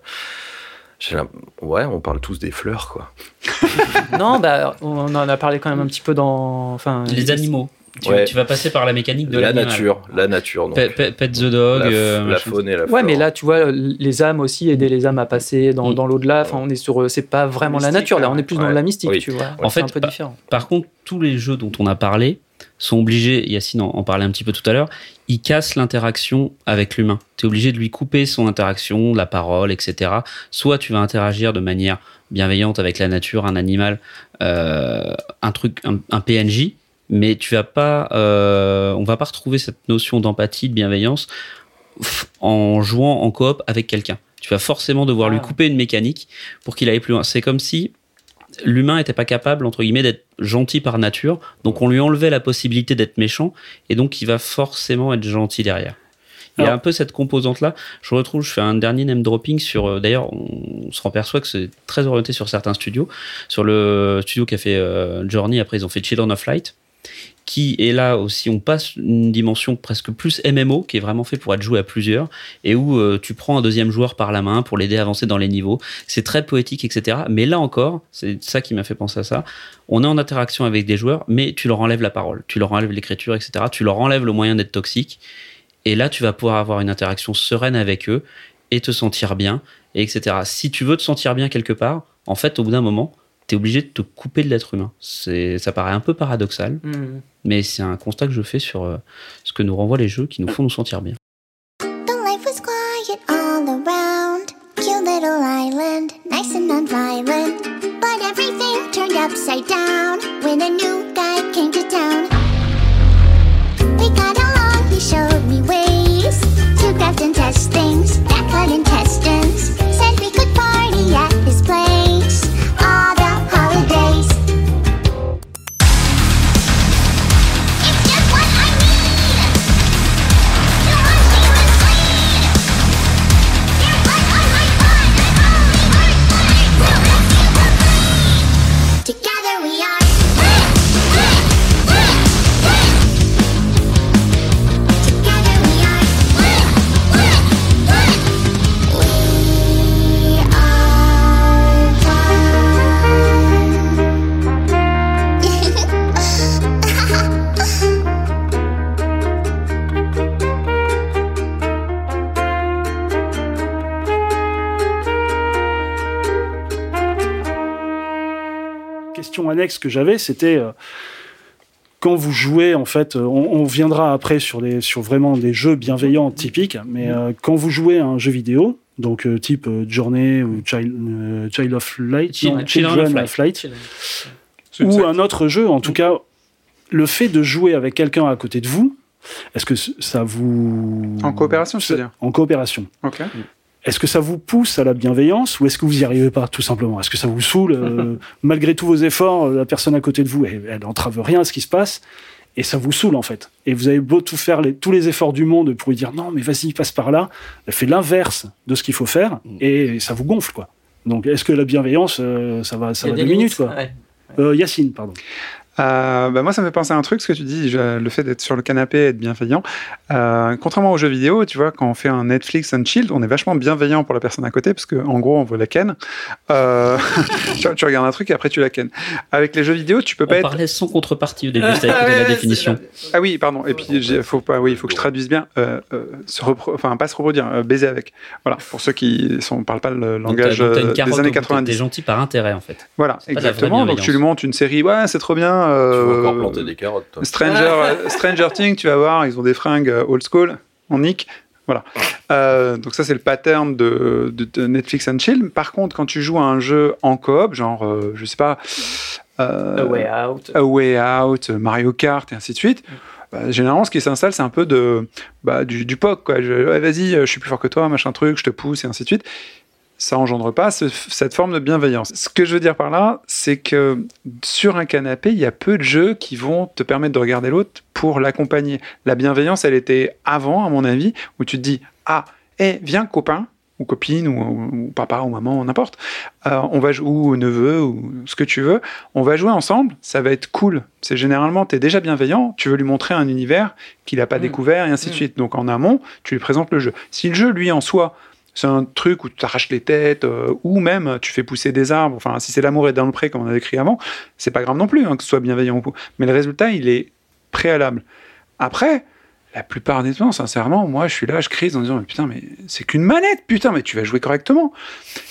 ouais, on parle tous des fleurs, quoi. non, bah, on en a parlé quand même un petit peu dans. Enfin, Les animaux. Tu, Ouais. tu vas passer par la mécanique de la nature, la nature. Donc, Pe- pe- Pet the dog. la, euh, la faune et la flore. Ouais, mais là, tu vois, les âmes aussi, aider les âmes à passer dans, Mm. dans l'au-delà. Enfin, on est sur. C'est pas vraiment la nature, là, on est plus dans ouais. la mystique, Oui. tu vois. En c'est fait, un peu différent. Par contre, tous les jeux dont on a parlé sont obligés, Yacine en, en parlait un petit peu tout à l'heure, ils cassent l'interaction avec l'humain. Tu es obligé de lui couper son interaction, la parole, etc. Soit tu vas interagir de manière bienveillante avec la nature, un animal, euh, un truc, un, un PNJ, mais tu vas pas, euh, on va pas retrouver cette notion d'empathie, de bienveillance en jouant en coop avec quelqu'un. Tu vas forcément devoir lui Ah. couper une mécanique pour qu'il aille plus loin. C'est comme si l'humain n'était pas capable, entre guillemets, d'être gentil par nature, donc on lui enlevait la possibilité d'être méchant, et donc il va forcément être gentil derrière. Il y a un peu cette composante-là. Je retrouve, je fais un dernier name dropping sur. euh, D'ailleurs, on se perçoit que c'est très orienté sur certains studios. Sur le studio qui a fait euh, Journey, après ils ont fait Children of Light, qui est là aussi. On passe une dimension presque plus MMO, qui est vraiment fait pour être joué à plusieurs, et où euh, tu prends un deuxième joueur par la main pour l'aider à avancer dans les niveaux. C'est très poétique, etc. Mais là encore, c'est ça qui m'a fait penser à ça. On est en interaction avec des joueurs, mais tu leur enlèves la parole, tu leur enlèves l'écriture, etc. Tu leur enlèves le moyen d'être toxique. Et là, tu vas pouvoir avoir une interaction sereine avec eux et te sentir bien, et etc. Si tu veux te sentir bien quelque part, en fait, au bout d'un moment, tu es obligé de te couper de l'être humain. C'est, ça paraît un peu paradoxal, Mm. mais c'est un constat que je fais sur euh, ce que nous renvoient les jeux qui nous font nous sentir bien. The life was quiet all around. Cute little island, nice and non-violent. But everything turned upside down when a new guy came to town. We got along, he showed me ways to craft and test things that cut intestines. Question annexe que j'avais, c'était euh, quand vous jouez, en fait, euh, on, on viendra après sur, les, sur vraiment des jeux bienveillants typiques, mais euh, quand vous jouez à un jeu vidéo, donc euh, type Journey ou Child, Child of Light, non, Children Children of Light, ou un autre jeu. En tout cas, le fait de jouer avec quelqu'un à côté de vous, est-ce que ça vous En coopération, tu veux dire En coopération. Ok. Est-ce que ça vous pousse à la bienveillance ou est-ce que vous n'y arrivez pas tout simplement? Est-ce que ça vous saoule euh, Malgré tous vos efforts, la personne à côté de vous, elle, elle entrave rien à ce qui se passe et ça vous saoule en fait. Et vous avez beau tout faire les- tous les efforts du monde pour lui dire non mais vas-y passe par là, elle fait l'inverse de ce qu'il faut faire et ça vous gonfle quoi. Donc est-ce que la bienveillance euh, ça va ça va deux minutes quoi? Ouais. Euh, Yacine pardon. Euh, bah moi, ça me fait penser à un truc, ce que tu dis, je- le fait d'être sur le canapé et être bienveillant. Euh, contrairement aux jeux vidéo, tu vois, quand on fait un Netflix and chill, on est vachement bienveillant pour la personne à côté, parce que en gros, on veut la ken. Euh, tu, tu regardes un truc et après tu la ken. Avec les jeux vidéo, tu peux On pas être. parlait sans contrepartie au début, c'était écouter la définition. Ah oui, pardon. Et puis, j'ai- faut pas, oui, il faut que je traduise bien. Euh, euh, se repro- enfin, pas se reproduire, euh, baiser avec. Voilà, pour ceux qui ne parlent pas le Donc, langage donc, carotte des années bout, t'es- 90. T'es gentil par intérêt, en fait. Voilà, de exactement. Donc tu lui montes une série, ouais, c'est trop bien. Tu euh, vas encore planter des carottes. toi. Stranger, Stranger Things, tu vas voir, ils ont des fringues euh, old school, en nick. Voilà. Euh, donc ça, c'est le pattern de, de- de Netflix and Chill. Par contre, quand tu joues à un jeu en coop, genre, euh, je sais pas... euh, A Way Out. A Way Out, Mario Kart et ainsi de suite. bah, généralement, ce qui s'installe, c'est un peu de, bah, du, du POC. Quoi. Je- ouais, Vas-y, je suis plus fort que toi, machin truc, je te pousse et ainsi de suite. Ça engendre pas ce- cette forme de bienveillance. Ce que je veux dire par là, c'est que sur un canapé, il y a peu de jeux qui vont te permettre de regarder l'autre pour l'accompagner. La bienveillance, elle était avant, à mon avis, où tu te dis Ah, hé, viens, copain, ou copine, ou, ou- ou papa, ou maman, n'importe, euh, on va jou- ou neveu, ou ce que tu veux, on va jouer ensemble, ça va être cool. C'est généralement, tu es déjà bienveillant, tu veux lui montrer un univers qu'il n'a pas Mm. découvert, et ainsi de Mm. suite. Donc en amont, tu lui présentes le jeu. Si le jeu, lui, en soi, c'est un truc où tu t'arraches les têtes, euh, ou même tu fais pousser des arbres, enfin, si c'est l'amour est dans le pré, comme on a écrit avant, c'est pas grave non plus hein, que ce soit bienveillant ou pas. Mais le résultat, il est préalable. Après, la plupart des temps, sincèrement, moi, je suis là, je crise en disant, mais putain, mais c'est qu'une manette, putain, mais tu vas jouer correctement.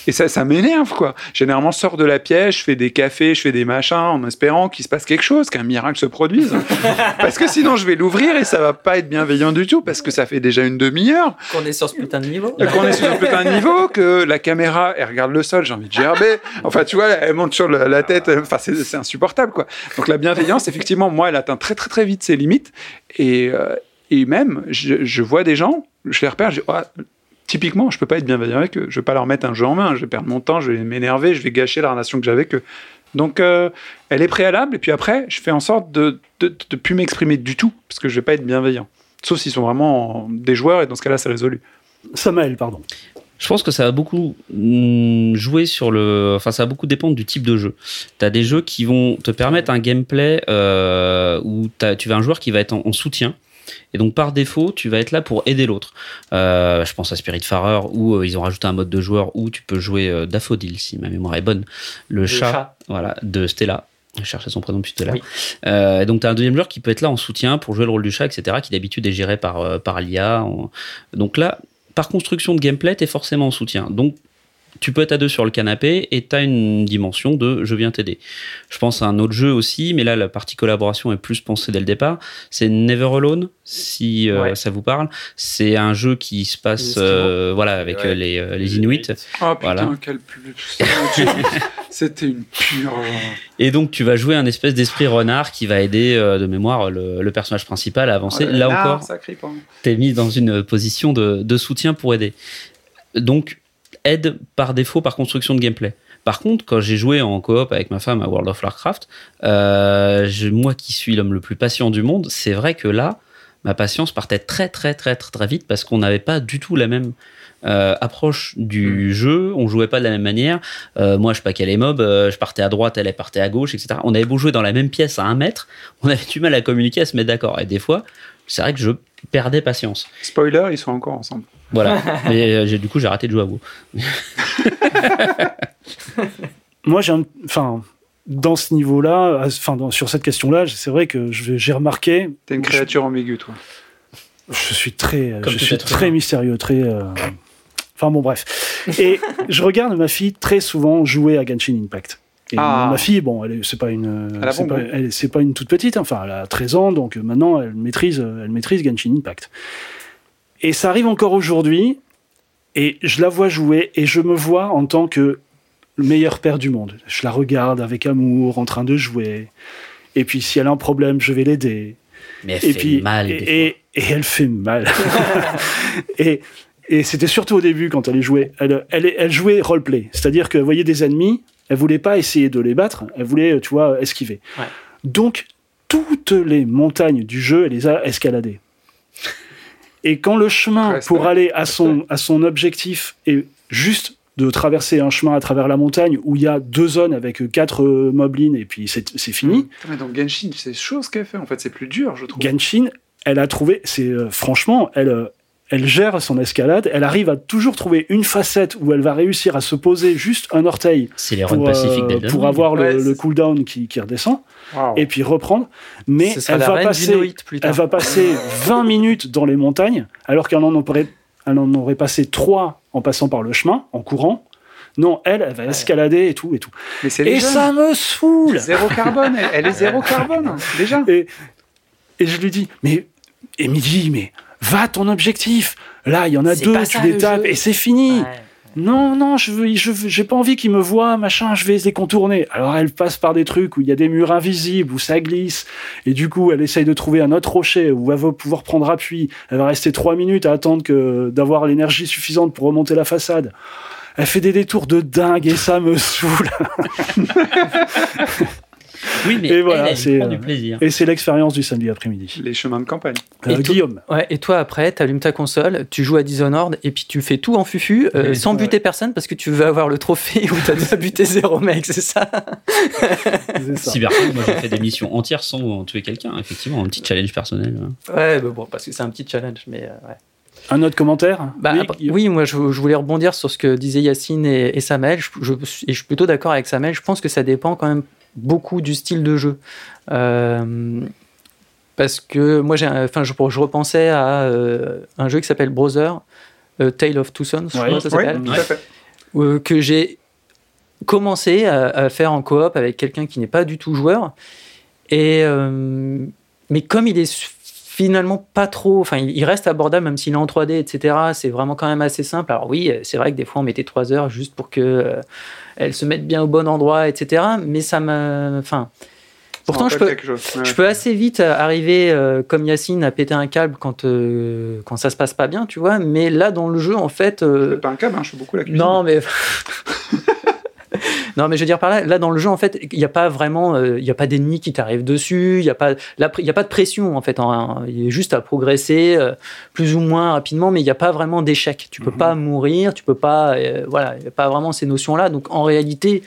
Et ça, ça m'énerve, quoi. Généralement, je sors de la pièce, je fais des cafés, je fais des machins, en espérant qu'il se passe quelque chose, qu'un miracle se produise. parce que sinon, je vais l'ouvrir et ça va pas être bienveillant du tout, parce que ça fait déjà une demi-heure Qu'on est sur ce putain de niveau. qu'on est sur un putain de niveau, que la caméra, elle regarde le sol, j'ai envie de gerber. Enfin, tu vois, elle monte sur la tête. Enfin, c'est c'est insupportable, quoi. Donc, la bienveillance, effectivement, moi, elle atteint très, très, très vite ses limites. Et, euh, et même, je, je vois des gens, je les repère, je dis, Ah, typiquement, je peux pas être bienveillant avec eux. Je vais pas leur mettre un jeu en main. Je vais perdre mon temps, je vais m'énerver, je vais gâcher la relation que j'ai avec eux. Donc, euh, elle est préalable. Et puis après, je fais en sorte de ne plus m'exprimer du tout, parce que je vais pas être bienveillant. Sauf s'ils sont vraiment des joueurs, et dans ce cas-là, c'est résolu. Samael, pardon. Je pense que ça va beaucoup mm, jouer sur le. Enfin, ça va beaucoup dépendre du type de jeu. Tu as des jeux qui vont te permettre un gameplay euh, où tu vas un joueur qui va être en, en soutien. Et donc, par défaut, tu vas être là pour aider l'autre. Euh, je pense à Spiritfarer où euh, ils ont rajouté un mode de joueur où tu peux jouer euh, Daffodil, si ma mémoire est bonne. Le, chat, chat. Voilà, de Stella. Je cherchais son prénom depuis tout à l'heure. Oui. Euh, et donc, tu as un deuxième joueur qui peut être là en soutien pour jouer le rôle du chat, etc., qui d'habitude est géré par, par l'IA. En- Donc là, par construction de gameplay, tu es forcément en soutien. Donc, tu peux être à deux sur le canapé et tu as une dimension de je viens t'aider. Je pense à un autre jeu aussi, mais là, la partie collaboration est plus pensée dès le départ. C'est Never Alone, si euh, ça vous parle. C'est un jeu qui se passe euh, voilà, avec Ouais. euh, les, les Inuits. Oh putain, Voilà. quel plus. C'était une pure. Et donc, tu vas jouer un espèce d'esprit renard qui va aider euh, de mémoire le, le personnage principal à avancer. là encore, crie pas. t'es mis dans une position de, de soutien pour aider. Donc, aide par défaut, par construction de gameplay. Par contre, quand j'ai joué en coop avec ma femme à World of Warcraft, euh, je- moi qui suis l'homme le plus patient du monde, c'est vrai que là, ma patience partait très très très très, très vite parce qu'on n'avait pas du tout la même euh, approche du jeu, on jouait pas de la même manière. Euh, moi, je paquais les mobs, euh, je partais à droite, elle elle partait à gauche, etc. On avait beau jouer dans la même pièce à un mètre, on avait du mal à communiquer, à se mettre d'accord. Et des fois, c'est vrai que je perdais patience. Spoiler, ils sont encore ensemble. Voilà. Et euh, j'ai- du coup, j'ai arrêté de jouer à WoW. Moi, j'ai un- enfin, dans ce niveau-là, enfin, dans- sur cette question-là, c'est vrai que je- j'ai remarqué. T'es une je- créature ambiguë, toi. Je suis très, Comme je suis très humain. mystérieux, très. euh, Enfin bon, bref. Et je regarde ma fille très souvent jouer à Genshin Impact. Et Ah. ma fille, bon, elle est- c'est pas une, Elle a c'est pas, pas une toute petite. hein. Enfin, elle a 13 ans, donc maintenant elle maîtrise, elle maîtrise Genshin Impact. Et ça arrive encore aujourd'hui. Et je la vois jouer et je me vois en tant que le meilleur père du monde. Je la regarde avec amour, en train de jouer. Et puis si elle a un problème, je vais l'aider. Mais elle Et fait puis mal. des et, et- et elle fait mal. et et c'était surtout au début quand elle jouait. Elle, elle, elle jouait roleplay, c'est-à-dire que vous voyez des ennemis, elle voulait pas essayer de les battre, elle voulait, tu vois, esquiver. Ouais. Donc toutes les montagnes du jeu, elle les a escaladées. Et quand le chemin pour aller à son, à son objectif est juste de traverser un chemin à travers la montagne où il y a deux zones avec quatre euh, moblins et puis c'est c'est fini, Putain, Mais donc Genshin, c'est chaud ce qu'elle fait. En fait, c'est plus dur, je trouve. Genshin, elle a trouvé, c'est euh, franchement, elle, euh, elle gère son escalade, elle arrive à toujours trouver une facette où elle va réussir à se poser juste un orteil C'est les pour, pacifiques euh, pour avoir Ouais, le, le cooldown qui, qui redescend Et puis reprendre. Mais elle va, passer, elle va passer 20 minutes dans les montagnes alors qu'elle en aurait, elle en aurait passé 3 en passant par le chemin, en courant. Non, elle, elle va escalader et tout et tout. Mais Et ça me saoule Zéro carbone. Elle, elle est zéro carbone, déjà. Et, et je lui dis, mais, et il me dit, mais va à ton objectif. Là, il y en a deux, tu les le tapes jeu. et c'est fini. Ouais. Non, non, je veux, je veux- j'ai pas envie qu'ils me voient, machin, je vais les contourner. Alors elle passe par des trucs où il y a des murs invisibles, où ça glisse, et du coup elle essaye de trouver un autre rocher où elle va pouvoir prendre appui. Elle va rester trois minutes à attendre que d'avoir l'énergie suffisante pour remonter la façade. Elle fait des détours de dingue et ça me saoule. Oui, mais Et voilà, c'est, prend euh, du plaisir. Et c'est l'expérience du samedi après-midi. Les chemins de campagne. Euh, Et Guillaume, Ouais, et toi après, tu allumes ta console, tu joues à Dishonored et puis tu fais tout en fufu euh, sans ouais. buter personne parce que tu veux avoir le trophée où t'as déjà buté zéro mec, c'est ça? Ça. Cyberpunk, moi j'ai fait des missions entières sans tuer quelqu'un, effectivement, un petit challenge personnel. hein. Ouais, bah bon, parce que c'est un petit challenge, mais euh, ouais. Un autre commentaire? Bah, Oui, après- Guillaume oui, moi je, je voulais rebondir sur ce que disaient Yacine et, et Samuel. Je, je- et je suis plutôt d'accord avec Samuel. Je pense que ça dépend quand même beaucoup du style de jeu. Euh, parce que moi, enfin, je, je repensais à euh, un jeu qui s'appelle Brother, euh, Tale of Two Sons, je Ouais. crois que ça s'appelle, que j'ai commencé à, à faire en coop avec quelqu'un qui n'est pas du tout joueur. Et, mais comme il est finalement pas trop, enfin, il reste abordable même s'il est en 3D, etc. C'est vraiment quand même assez simple. Alors oui, c'est vrai que des fois on mettait trois heures juste pour que euh, elle se mette bien au bon endroit, etc. Mais ça me, enfin, pourtant je peux, je peux assez vite arriver, euh, comme Yacine, à péter un câble quand, euh, quand ça se passe pas bien, tu vois. Mais là, dans le jeu, en fait. euh, pas un câble, hein, je fais beaucoup la cuisine. non, mais. non, mais je veux dire par là, là, dans le jeu, en fait, il n'y a pas vraiment. euh, Il n'y a pas d'ennemis qui t'arrivent dessus, il n'y a, pas- la y a pas de pression, en fait. Il y a juste à progresser euh, plus ou moins rapidement, mais il n'y a pas vraiment d'échec. Tu peux Mhm. pas mourir, tu peux pas. euh, voilà, il n'y a pas vraiment ces notions-là. Donc, en réalité.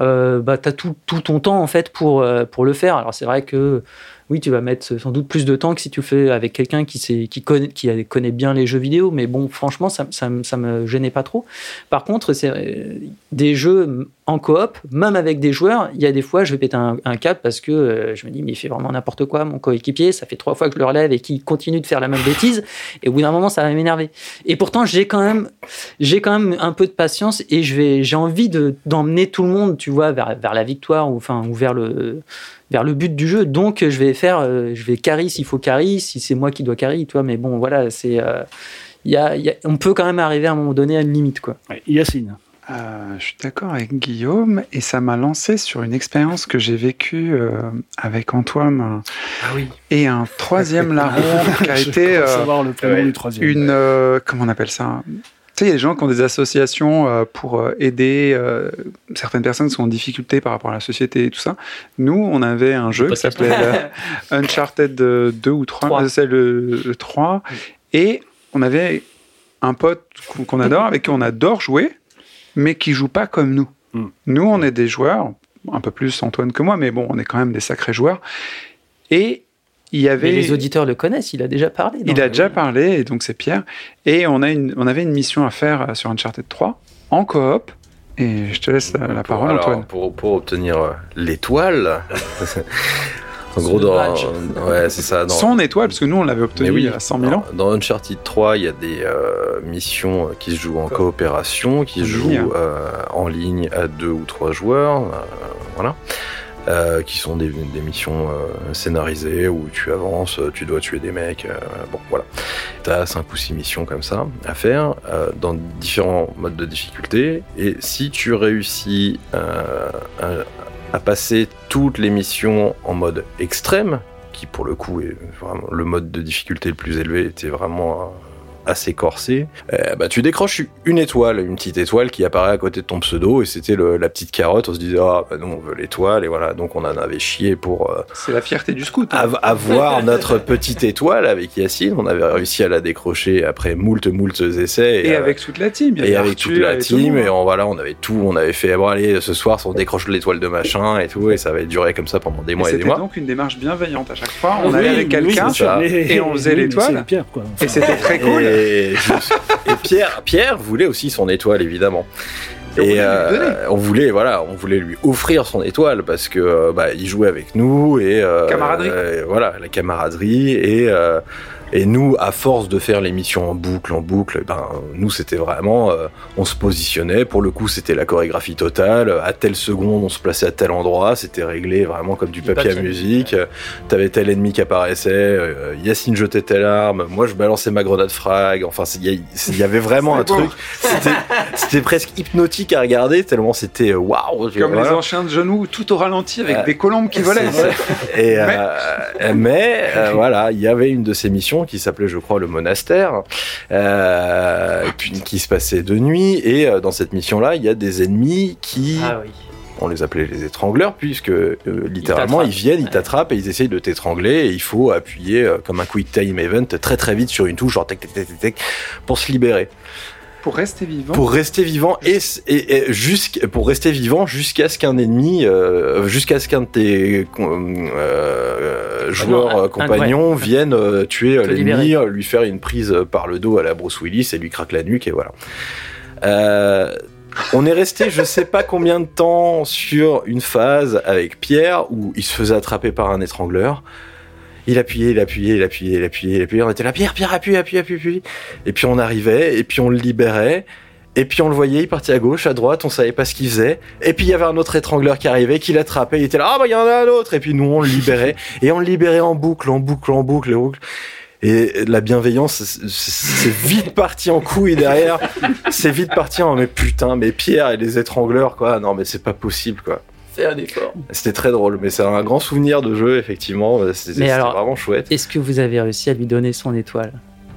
Bah, tu as tout, tout ton temps en fait pour, pour le faire. Alors c'est vrai que oui, tu vas mettre sans doute plus de temps que si tu le fais avec quelqu'un qui, sait, qui, connaît, bien les jeux vidéo, mais bon, franchement, ça, ça, me- gênait pas trop. Par contre, c'est euh, des jeux en coop, même avec des joueurs, il y a des fois, je vais péter un, un câble parce que euh, je me dis, mais il fait vraiment n'importe quoi, mon coéquipier, ça fait trois fois que je le relève et qu'il continue de faire la même bêtise, et au bout d'un moment, ça va m'énerver. Et pourtant, j'ai quand même, un peu de patience et j'ai envie de, d'emmener tout le monde, tu vois, vers, la victoire ou vers le, vers le but du jeu. Donc, je vais faire, euh, je vais carry s'il faut carry, si c'est moi qui dois carry, tu vois, mais bon, voilà, c'est, euh, il y a, il y a- on peut quand même arriver à un moment donné à une limite, quoi. Ouais, Yacine. Euh, je suis d'accord avec Guillaume et ça m'a lancé sur une expérience que j'ai vécue euh, avec Antoine Ah oui. et un troisième larron qui a été euh, le une euh, comment on appelle ça sais, il y a des gens qui ont des associations euh, pour euh, aider euh, certaines personnes qui sont en difficulté par rapport à la société et tout ça. Nous, on avait un jeu qui s'appelait Uncharted 2 ou 3, Trois. euh, c'est le, le 3. Et on avait un pote qu'on qu'on adore, avec qui on adore jouer, mais qui joue pas comme nous. Mm. Nous, on est des joueurs, un peu plus Antoine que moi, mais bon, on est quand même des sacrés joueurs. Et il y avait. Mais les auditeurs le connaissent, il a déjà parlé. Il a déjà parlé, et donc c'est Pierre. Et on, a une, on avait une mission à faire euh, sur Uncharted 3 en coop. Et je te laisse la, la Pour- parole, alors, Antoine. Pour, pour obtenir euh, l'étoile. en gros, dans. Ouais, c'est ça. Dans, Son étoile, parce que nous, on l'avait obtenu oui, à 100 000 ans. Dans, Uncharted 3, il y a des euh, missions qui se jouent en coopération, qui se jouent euh, en ligne à deux ou trois joueurs, euh, voilà, Euh, qui sont des, missions euh, scénarisées où tu avances, tu dois tuer des mecs, euh, bon voilà. T'as cinq ou six missions comme ça à faire euh, dans différents modes de difficulté. Et si tu réussis euh, à, passer toutes les missions en mode extrême, qui pour le coup est vraiment le mode de difficulté le plus élevé, était vraiment euh, assez corsé, euh, bah, tu décroches une étoile, une petite étoile qui apparaît à côté de ton pseudo, et c'était la petite carotte. On se disait, ah, bah non, on veut l'étoile, et voilà. Donc on en avait chié pour euh, C'est la fierté du scout. hein. av- avoir notre petite étoile avec Yacine. On avait réussi à la décrocher après moult, moult essais. Et euh, avec toute la team. il y et avec Arthur, toute la team, et on, voilà, on avait tout, on avait fait, bon allez, ce soir, on décroche l'étoile de machin et tout, et ça va durer comme ça pendant des mois et, des C'était mois. donc une démarche bienveillante à chaque fois. On Oui, allait avec quelqu'un bien sûr, et on faisait oui, l'étoile. et c'était très cool. Et, et Pierre, Pierre voulait aussi son étoile, évidemment. Et on voulait Et lui euh, on voulait, voilà, on voulait lui offrir son étoile parce que euh, bah, il jouait avec nous et euh, Camaraderie. euh, voilà, la camaraderie et et nous, à force de faire l'émission en boucle, en boucle, ben nous c'était vraiment, euh, on se positionnait. Pour le coup, c'était la chorégraphie totale. À telle seconde, on se plaçait à tel endroit. C'était réglé vraiment comme du Du papier, à musique. T'avais tel ennemi qui apparaissait. euh, Yacine jetait telle arme. Moi, je balançais ma grenade frag. Enfin, il y, avait vraiment un truc. C'était- presque hypnotique à regarder tellement c'était euh, waouh. Comme vois. les anciens de genoux, tout au ralenti avec Euh, des colombes qui volaient. Et, Mais- mais voilà, il y avait une de ces missions qui s'appelait, je crois, le monastère, euh, qui, qui se passait de nuit. Et euh, dans cette mission-là, il y a des ennemis qui, Ah oui. on les appelait les étrangleurs, puisque euh, littéralement ils, viennent, ils Ouais. t'attrapent et ils essayent de t'étrangler. Et il faut appuyer euh, comme un quick time event très très vite sur une touche, genre tac tac tac tac, tac, pour se libérer Pour rester vivant. pour rester vivant et, et, et jusqu'- pour rester vivant jusqu'à ce qu'un ennemi euh, jusqu'à ce qu'un de tes euh, joueurs un- euh, compagnons ouais. vienne euh, tuer l'ennemi lui faire une prise par le dos à la Bruce Willis et lui craque la nuque et voilà Euh, on est resté je sais pas combien de temps sur une phase avec Pierre où il se faisait attraper par un étrangleur il appuyait, il appuyait, il appuyait, il appuyait, il appuyait. On était là, Pierre, Pierre, appuie, appuie, appuie, appuie. Et puis on arrivait, et puis on le libérait. Et puis on le voyait, il partait à gauche, à droite, on savait pas ce qu'il faisait. Et puis il y avait un autre étrangleur qui arrivait, qui l'attrapait, il était là, ah bah il y en a un autre. Et puis nous on le libérait, et on le libérait en boucle, en boucle, en boucle, en boucle. Et la bienveillance, c'est- vite parti en couille derrière. C'est vite parti en mais putain, mais Pierre et les étrangleurs, quoi. Non mais c'est pas possible, quoi. Fais un effort. C'était très drôle, mais c'est un grand souvenir de jeu, effectivement. C'était Mais c'était vraiment chouette. Est-ce que vous avez réussi à lui donner son étoile?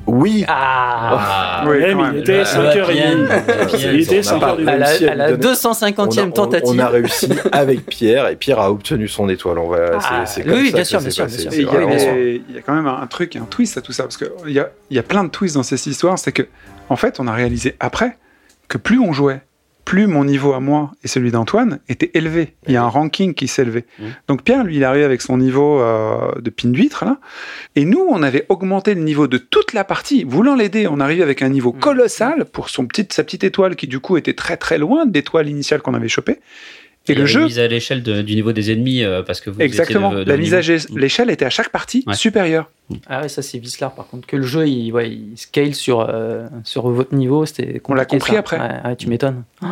Oui, Ah Oui, quand mais même. il était Ah, 5h30. Pierre, Il était on n'a pas 5h30. À la, réussi à à lui la donner- 250e on a- tentative. On, a réussi avec Pierre et Pierre a obtenu son étoile. On va, Ah, c'est, oui, oui, bien que sûr, bien sûr, il y, a quand même un, un truc, un twist à tout ça, parce qu'il y a, il y a plein de twists dans cette histoire, c'est que, en fait, on a réalisé après que plus on jouait, plus mon niveau à moi et celui d'Antoine était élevé. Il y a un ranking qui s'élevait. Mhm. Donc Pierre, lui, il arrive avec son niveau euh, de pin d'huître, là. Et nous, on avait augmenté le niveau de toute la partie. Voulant l'aider, on arrivait avec un niveau Mhm. colossal pour son petite, sa petite étoile qui, du coup, était très très loin de l'étoile initiale qu'on avait chopée. Et le jeu, mise à l'échelle du niveau des ennemis euh, parce que vous exactement, étiez de- de la mise à niveau. gé- l'échelle était à chaque partie Ouais. supérieure. Ah ouais, ça c'est Vislar par contre. Que le jeu il, ouais, il scale sur, euh, sur votre niveau, c'était On l'a compris ça. après. Ouais, ouais, tu m'étonnes. Oh.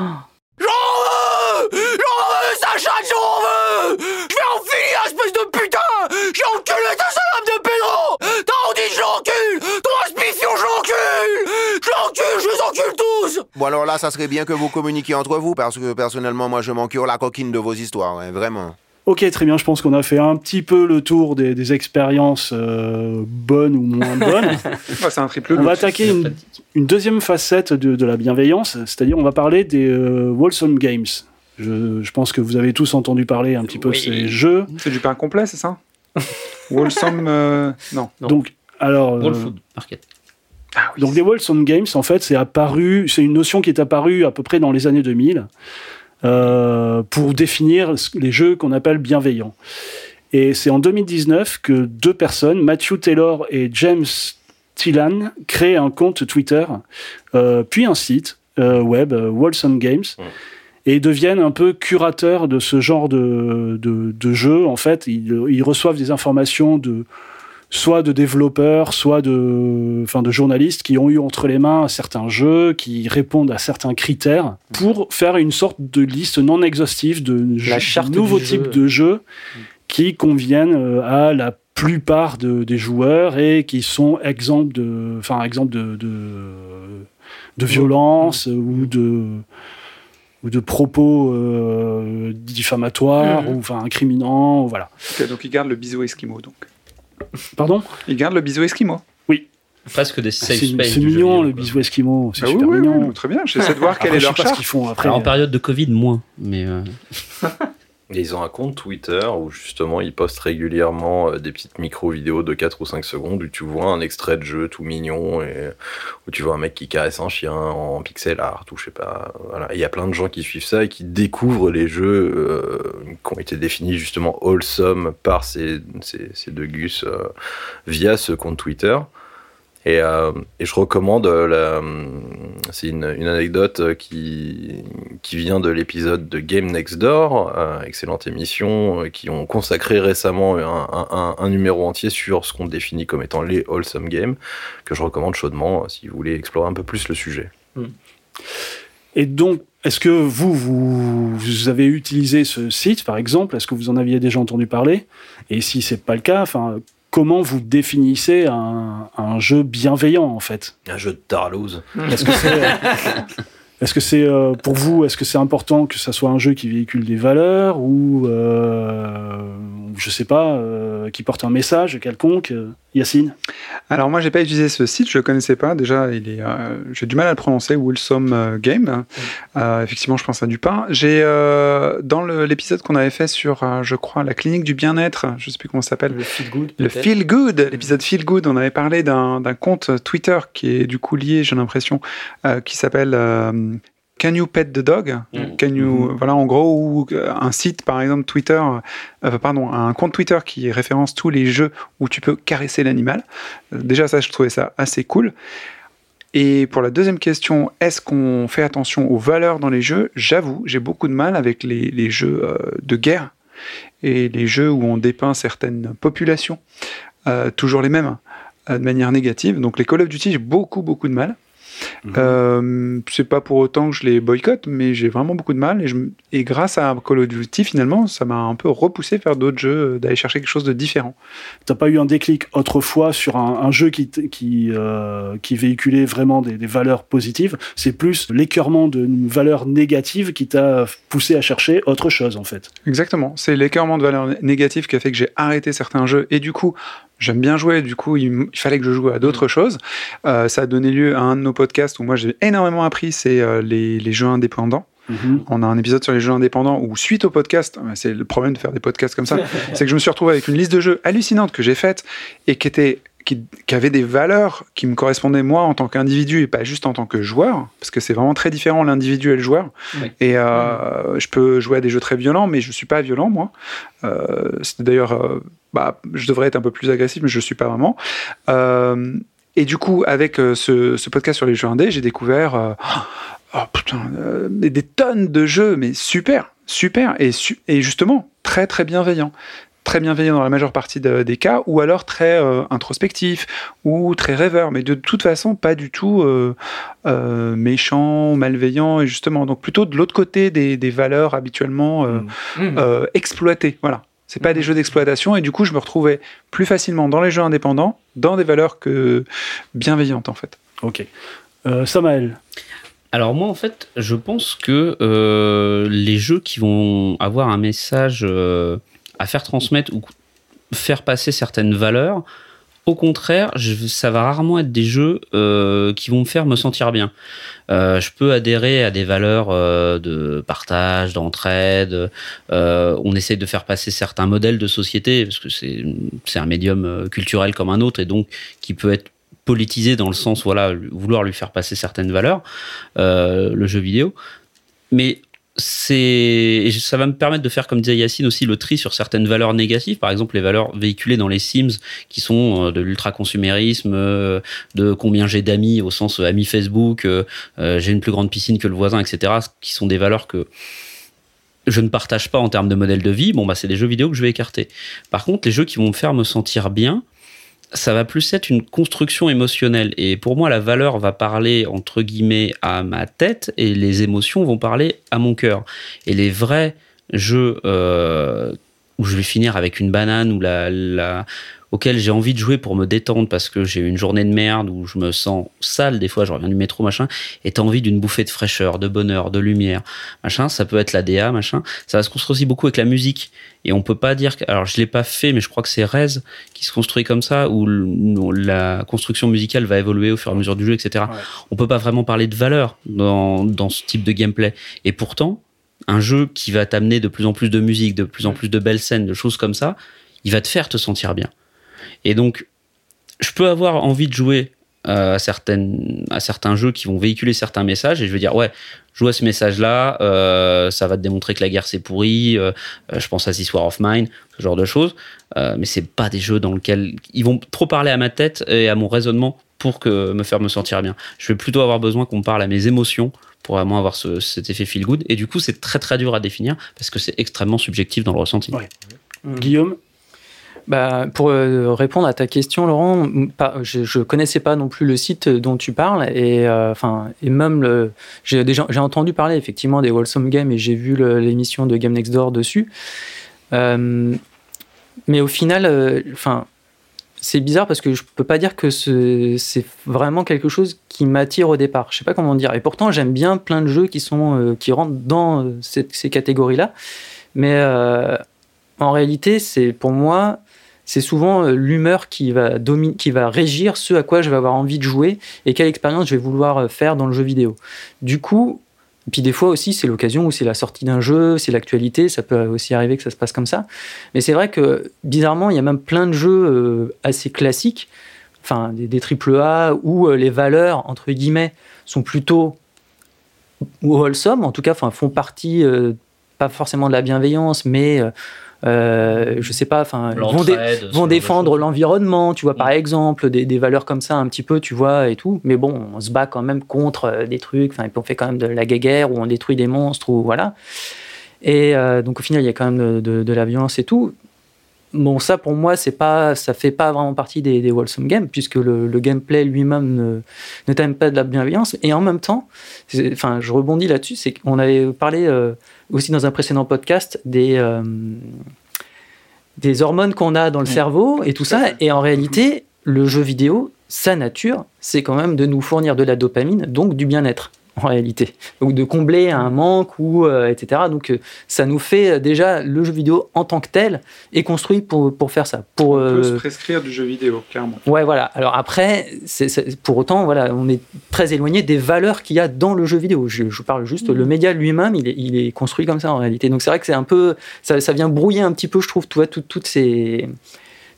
J'en veux J'en veux, Sacha, j'en veux Je vais en finir, espèce de putain J'ai enculé ta salade de Pedro T'as dit je l'encule Ton aspiration, je l'encule Je l'encule, je les encule tous Bon alors là, ça serait bien que vous communiquiez entre vous, parce que personnellement, moi, je m'en cure la coquine de vos histoires, hein, vraiment. Ok, très bien. Je pense qu'on a fait un petit peu le tour des, des expériences euh, bonnes ou moins bonnes. Ouais, c'est un triple on va attaquer une, une deuxième facette de, de la bienveillance, c'est-à-dire on va parler des euh, Wholesome Games. Je, je pense que vous avez tous entendu parler un petit peu de ces jeux. C'est du pain complet, c'est ça? Wholesome, euh, non. Non. Donc, alors, World euh, Food Market. Ah oui, donc les Wholesome Games, en fait, c'est apparu, c'est une notion qui est apparue à peu près dans les années 2000 euh, pour définir les jeux qu'on appelle bienveillants. Et c'est en 2019 que deux personnes, Matthew Taylor et James Tillan, créent un compte Twitter, euh, puis un site euh, web, euh, Wholesome Games, et deviennent un peu curateurs de ce genre de, de, de jeux. En fait, ils, ils reçoivent des informations de soit de développeurs, soit de, enfin, de journalistes qui ont eu entre les mains certains jeux, qui répondent à certains critères, pour faire une sorte de liste non exhaustive de, de nouveaux types jeu. de jeux qui conviennent euh, à la plupart de- des joueurs et qui sont exempts de, enfin, de, de, de violence ou de ou de propos euh, diffamatoires Mhm. ou enfin incriminants, voilà. Donc il garde le bisou esquimau. Donc. Pardon Il garde le bisou esquimau. Presque des safe C'est space. c'est jeu mignon le bisou esquimau, c'est Ah oui, super oui, mignon. oui, très bien. J'essaie de voir quel Après, est je sais leur pas ce char. qu'ils font après. Alors, en période de Covid, moins. Mais euh, Ils ont un compte Twitter où justement ils postent régulièrement euh, des petites micro-vidéos de 4 ou 5 secondes où tu vois un extrait de jeu tout mignon et où tu vois un mec qui caresse un chien en pixel art ou je sais pas. Il y a plein de gens qui suivent ça et qui découvrent les jeux euh, qui ont été définis justement wholesome par ces, ces, ces deux gus euh, via ce compte Twitter. Et, euh, et je recommande euh, c'est une, anecdote euh, qui, vient de l'épisode de Game Next Door, excellente émission, qui ont consacré récemment un, numéro entier sur ce qu'on définit comme étant les wholesome games, que je recommande chaudement si vous voulez explorer un peu plus le sujet. Et donc, est-ce que vous, vous, vous avez utilisé ce site, par exemple? Est-ce que vous en aviez déjà entendu parler? Et si c'est pas le cas, enfin, comment vous définissez un, un jeu bienveillant, en fait Un jeu de tarlouse. Est-ce que c'est, est-ce que c'est euh, pour vous, est-ce que c'est important que ça soit un jeu qui véhicule des valeurs ou, euh, je sais pas, euh, qui porte un message quelconque euh, Yacine Alors moi j'ai pas utilisé ce site, je le connaissais pas. Déjà il est, euh, j'ai du mal à le prononcer, euh, Game. Effectivement je pense à du pain. J'ai dans l'épisode qu'on avait fait sur, je crois, la clinique du bien-être, je sais plus comment ça s'appelle. Le feel good. Le. Feel Good, l'épisode Feel Good, on avait parlé d'un compte Twitter qui est du coup lié, j'ai l'impression, qui s'appelle Can You Pet the Dog? Mhm. Can you, voilà, en gros, ou euh, un site, par exemple, Twitter, euh, pardon, un compte Twitter qui référence tous les jeux où tu peux caresser l'animal. Euh, déjà, ça, je trouvais ça assez cool. Et pour la deuxième question, est-ce qu'on fait attention aux valeurs dans les jeux? J'avoue, j'ai beaucoup de mal avec les, les jeux euh, de guerre et les jeux où on dépeint certaines populations, euh, toujours les mêmes, euh, de manière négative. Donc les Call of Duty, j'ai beaucoup, beaucoup de mal. Mhm. Euh, c'est pas pour autant que je les boycotte, mais j'ai vraiment beaucoup de mal. Et, je, m- et grâce à Call of Duty, finalement, ça m'a un peu repoussé vers d'autres jeux, euh, d'aller chercher quelque chose de différent. T'as pas eu un déclic autrefois sur un, un jeu qui, qui, euh, qui véhiculait vraiment des, des valeurs positives? C'est plus l'écœurement d'une valeur négative qui t'a poussé à chercher autre chose, en fait. Exactement. C'est l'écœurement de valeurs négatives qui a fait que j'ai arrêté certains jeux. Et du coup, j'aime bien jouer. Du coup, il, fallait que je joue à d'autres choses. Euh, ça a donné lieu à un de nos podcasts où moi j'ai énormément appris. C'est euh, les, les jeux indépendants. On a un épisode sur les jeux indépendants où, suite au podcast, c'est le problème de faire des podcasts comme ça, c'est que je me suis retrouvé avec une liste de jeux hallucinante que j'ai faite et qui était qui, qui avait des valeurs qui me correspondaient moi en tant qu'individu et pas juste en tant que joueur, parce que c'est vraiment très différent l'individu et le joueur. Oui. Et euh, je peux jouer à des jeux très violents, mais je suis pas violent moi. Euh, C'était d'ailleurs, euh, bah, je devrais être un peu plus agressif, mais je suis pas vraiment. Euh, et du coup, avec euh, ce, ce podcast sur les jeux indés, j'ai découvert euh, oh, putain, euh, des, tonnes de jeux, mais super, super, et, su- et justement très très bienveillants. Très bienveillant dans la majeure partie de- des cas, ou alors très euh, introspectif, ou très rêveur, mais de toute façon pas du tout euh, euh, méchant, malveillant, et justement, donc plutôt de l'autre côté des, des valeurs habituellement euh, exploitées. Voilà. C'est pas des jeux d'exploitation, et du coup, je me retrouvais plus facilement dans les jeux indépendants, dans des valeurs que bienveillantes en fait. Ok. Euh, Samael, Alors moi en fait, je pense que euh, les jeux qui vont avoir un message euh, à faire transmettre ou faire passer certaines valeurs, au contraire, je- ça va rarement être des jeux euh, qui vont me faire me sentir bien. Euh, je peux adhérer à des valeurs euh, de partage, d'entraide. euh, on essaie de faire passer certains modèles de société parce que c'est un médium euh, culturel comme un autre et donc qui peut être politisé dans le sens voilà vouloir lui faire passer certaines valeurs euh, le jeu vidéo mais c'est ça va me permettre de faire comme disait Yacine aussi le tri sur certaines valeurs négatives par exemple les valeurs véhiculées dans les Sims qui sont euh, de l'ultra consumérisme euh, de combien j'ai d'amis au sens euh, amis Facebook j'ai une plus grande piscine que le voisin etc qui sont des valeurs que je ne partage pas en termes de modèle de vie, bon bah c'est des jeux vidéo que je vais écarter. Par contre, les jeux qui vont me faire me sentir bien, ça va plus être une construction émotionnelle. Et pour moi, la valeur va parler entre guillemets à ma tête et les émotions vont parler à mon cœur. Et les vrais jeux euh, où je vais finir avec une banane ou la, la auquel j'ai envie de jouer pour me détendre parce que j'ai eu une journée de merde où je me sens sale des fois, je reviens du métro, machin, et t'as envie d'une bouffée de fraîcheur, de bonheur, de lumière, machin, ça peut être la DA, machin. Ça va se construire aussi beaucoup avec la musique. Et on peut pas dire que, alors je l'ai pas fait, mais je crois que c'est Rez qui se construit comme ça, où la construction musicale va évoluer au fur et à mesure du jeu, etc. Ouais. On peut pas vraiment parler de valeur dans, dans ce type de gameplay. Et pourtant, un jeu qui va t'amener de plus en plus de musique, de plus en plus de belles scènes, de choses comme ça, il va te faire te sentir bien. Et donc, je peux avoir envie de jouer euh, à, certaines, à certains jeux qui vont véhiculer certains messages et je vais dire, ouais, joue à ce message-là, euh, ça va te démontrer que la guerre c'est pourri, euh, je pense à This War of Mine, ce genre de choses, mais c'est pas des jeux dans lesquels ils vont trop parler à ma tête et à mon raisonnement pour que me faire me sentir bien. Je vais plutôt avoir besoin qu'on parle à mes émotions pour vraiment avoir ce- cet effet feel good et du coup c'est très très dur à définir parce que c'est extrêmement subjectif dans le ressenti. Ouais. Guillaume? Bah, pour euh, répondre à ta question, Laurent, je ne connaissais pas non plus le site dont tu parles. Et, euh, enfin, et même, j'ai entendu parler effectivement des Wholesome Games et j'ai vu l'émission de Game Next Door dessus. Euh, mais au final, enfin, c'est bizarre parce que je peux pas dire que ce- c'est vraiment quelque chose qui m'attire au départ. Je sais pas comment dire. Et pourtant, j'aime bien plein de jeux qui, sont, qui rentrent dans ces catégories-là. Mais en réalité, c'est pour moi, c'est souvent euh, l'humeur qui va qui va régir ce à quoi je vais avoir envie de jouer et quelle expérience je vais vouloir euh, faire dans le jeu vidéo. Du coup, puis des fois aussi, c'est l'occasion où c'est la sortie d'un jeu, c'est l'actualité, ça peut aussi arriver que ça se passe comme ça. Mais c'est vrai que bizarrement, il y a même plein de jeux euh, assez classiques, enfin des, des AAA où les valeurs entre guillemets sont plutôt wholesome, en tout cas, font partie pas forcément de la bienveillance, mais euh, je sais pas, enfin vont, dé- défendre l'environnement, tu vois, par Mm. exemple, des, des valeurs comme ça un petit peu, tu vois, et tout. Mais bon, on se bat quand même contre euh, des trucs, enfin, on fait quand même de la guerre, où on détruit des monstres, ou voilà. Et euh, donc au final, il y a quand même de, de- de la violence et tout. Bon, ça pour moi, c'est pas, ça fait pas vraiment partie des, des wholesome games, puisque le, le gameplay lui-même ne, ne t'aime pas de la bienveillance. Et en même temps, enfin, je rebondis là-dessus, c'est qu'on avait parlé euh, aussi dans un précédent podcast des, euh, des hormones qu'on a dans le cerveau et tout ça. Et en réalité, le jeu vidéo, sa nature, c'est quand même de nous fournir de la dopamine, donc du bien-être en réalité, ou de combler un manque ou euh, etc. Donc euh, ça nous fait euh, déjà le jeu vidéo en tant que tel est construit pour, pour faire ça. Pour On peut se prescrire du jeu vidéo, clairement. Ouais, voilà. Alors après, pour autant, voilà, on est très éloigné des valeurs qu'il y a dans le jeu vidéo. Je, je parle juste, le média lui-même, il est, il est construit comme ça en réalité. Donc c'est vrai que c'est un peu, ça, ça vient brouiller un petit peu, je trouve, vois, tout- toutes ces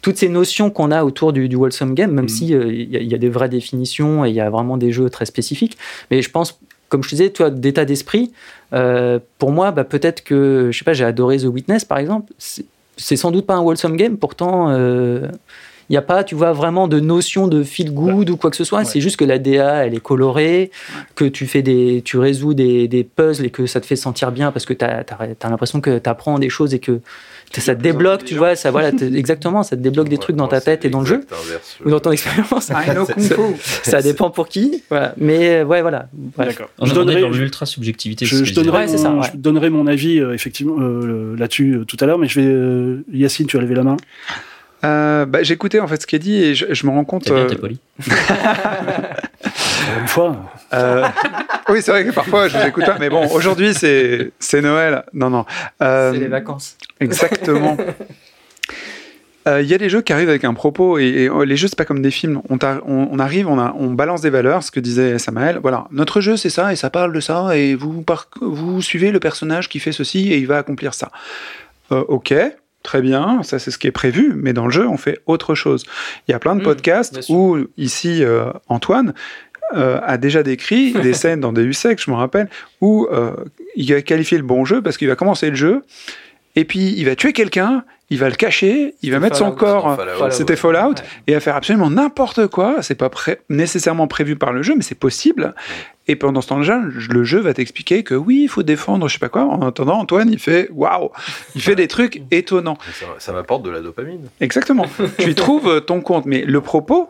toutes ces notions qu'on a autour du, du wholesome game, même Mhm. si euh, il y, y a des vraies définitions et il y a vraiment des jeux très spécifiques. Mais je pense, comme je te disais, toi, d'état d'esprit, euh, pour moi, bah, peut-être que, je sais pas, j'ai adoré The Witness, par exemple. C'est- sans doute pas un wholesome game, pourtant, euh, il n'y a pas, tu vois, vraiment de notion de feel good ou quoi que ce soit. Ouais. C'est juste que la DA, elle est colorée, que tu fais des, tu résous des, des puzzles et que ça te fait sentir bien parce que tu as, l'impression que tu apprends des choses et que ça te débloque, tu vois, ça, voilà, exactement, ça te débloque des trucs dans ta tête et dans le jeu ou dans ton expérience. Fu. ça dépend pour qui. Voilà. Mais euh, ouais, voilà. Bref. D'accord. On Je est on est donnerai, dans l'ultra subjectivité. je, donnerai, c'est ça, mon, ouais. je donnerai mon avis euh, effectivement euh, là-dessus tout à l'heure, mais je vais. Yacine, tu as levé la main. Euh, bah, J'écoutais en fait ce qu'il a dit et je, je me rends compte. Bien, euh, t'es poli. Une fois. euh, oui, c'est vrai que parfois je vous écoute pas, mais bon, aujourd'hui c'est c'est Noël. Non, non. Euh, C'est les vacances. Exactement. Euh, Il y a des jeux qui arrivent avec un propos et, et, oh, les jeux c'est pas comme des films. On, t'a- on- on arrive, on, a- on balance des valeurs, ce que disait Samael. Voilà, notre jeu c'est ça et ça parle de ça et vous par- vous suivez le personnage qui fait ceci et il va accomplir ça. Euh, ok, très bien, ça c'est ce qui est prévu, mais dans le jeu on fait autre chose. Il y a plein de Mmh, podcasts où ici euh, Antoine euh, a déjà décrit des scènes dans Deus Ex, je me rappelle, où euh, il a qualifié le bon jeu parce qu'il va commencer le jeu et puis il va tuer quelqu'un, il va le cacher, il va mettre son Fallout, corps. Fallout. C'était Fallout et à faire absolument n'importe quoi. C'est pas pré- nécessairement prévu par le jeu, mais c'est possible. Et pendant ce temps-là, le jeu va t'expliquer que oui, il faut défendre, je sais pas quoi. En attendant, Antoine, il fait waouh, il fait des trucs étonnants. Ça, ça m'apporte de la dopamine. Exactement. tu y trouves ton compte, mais le propos,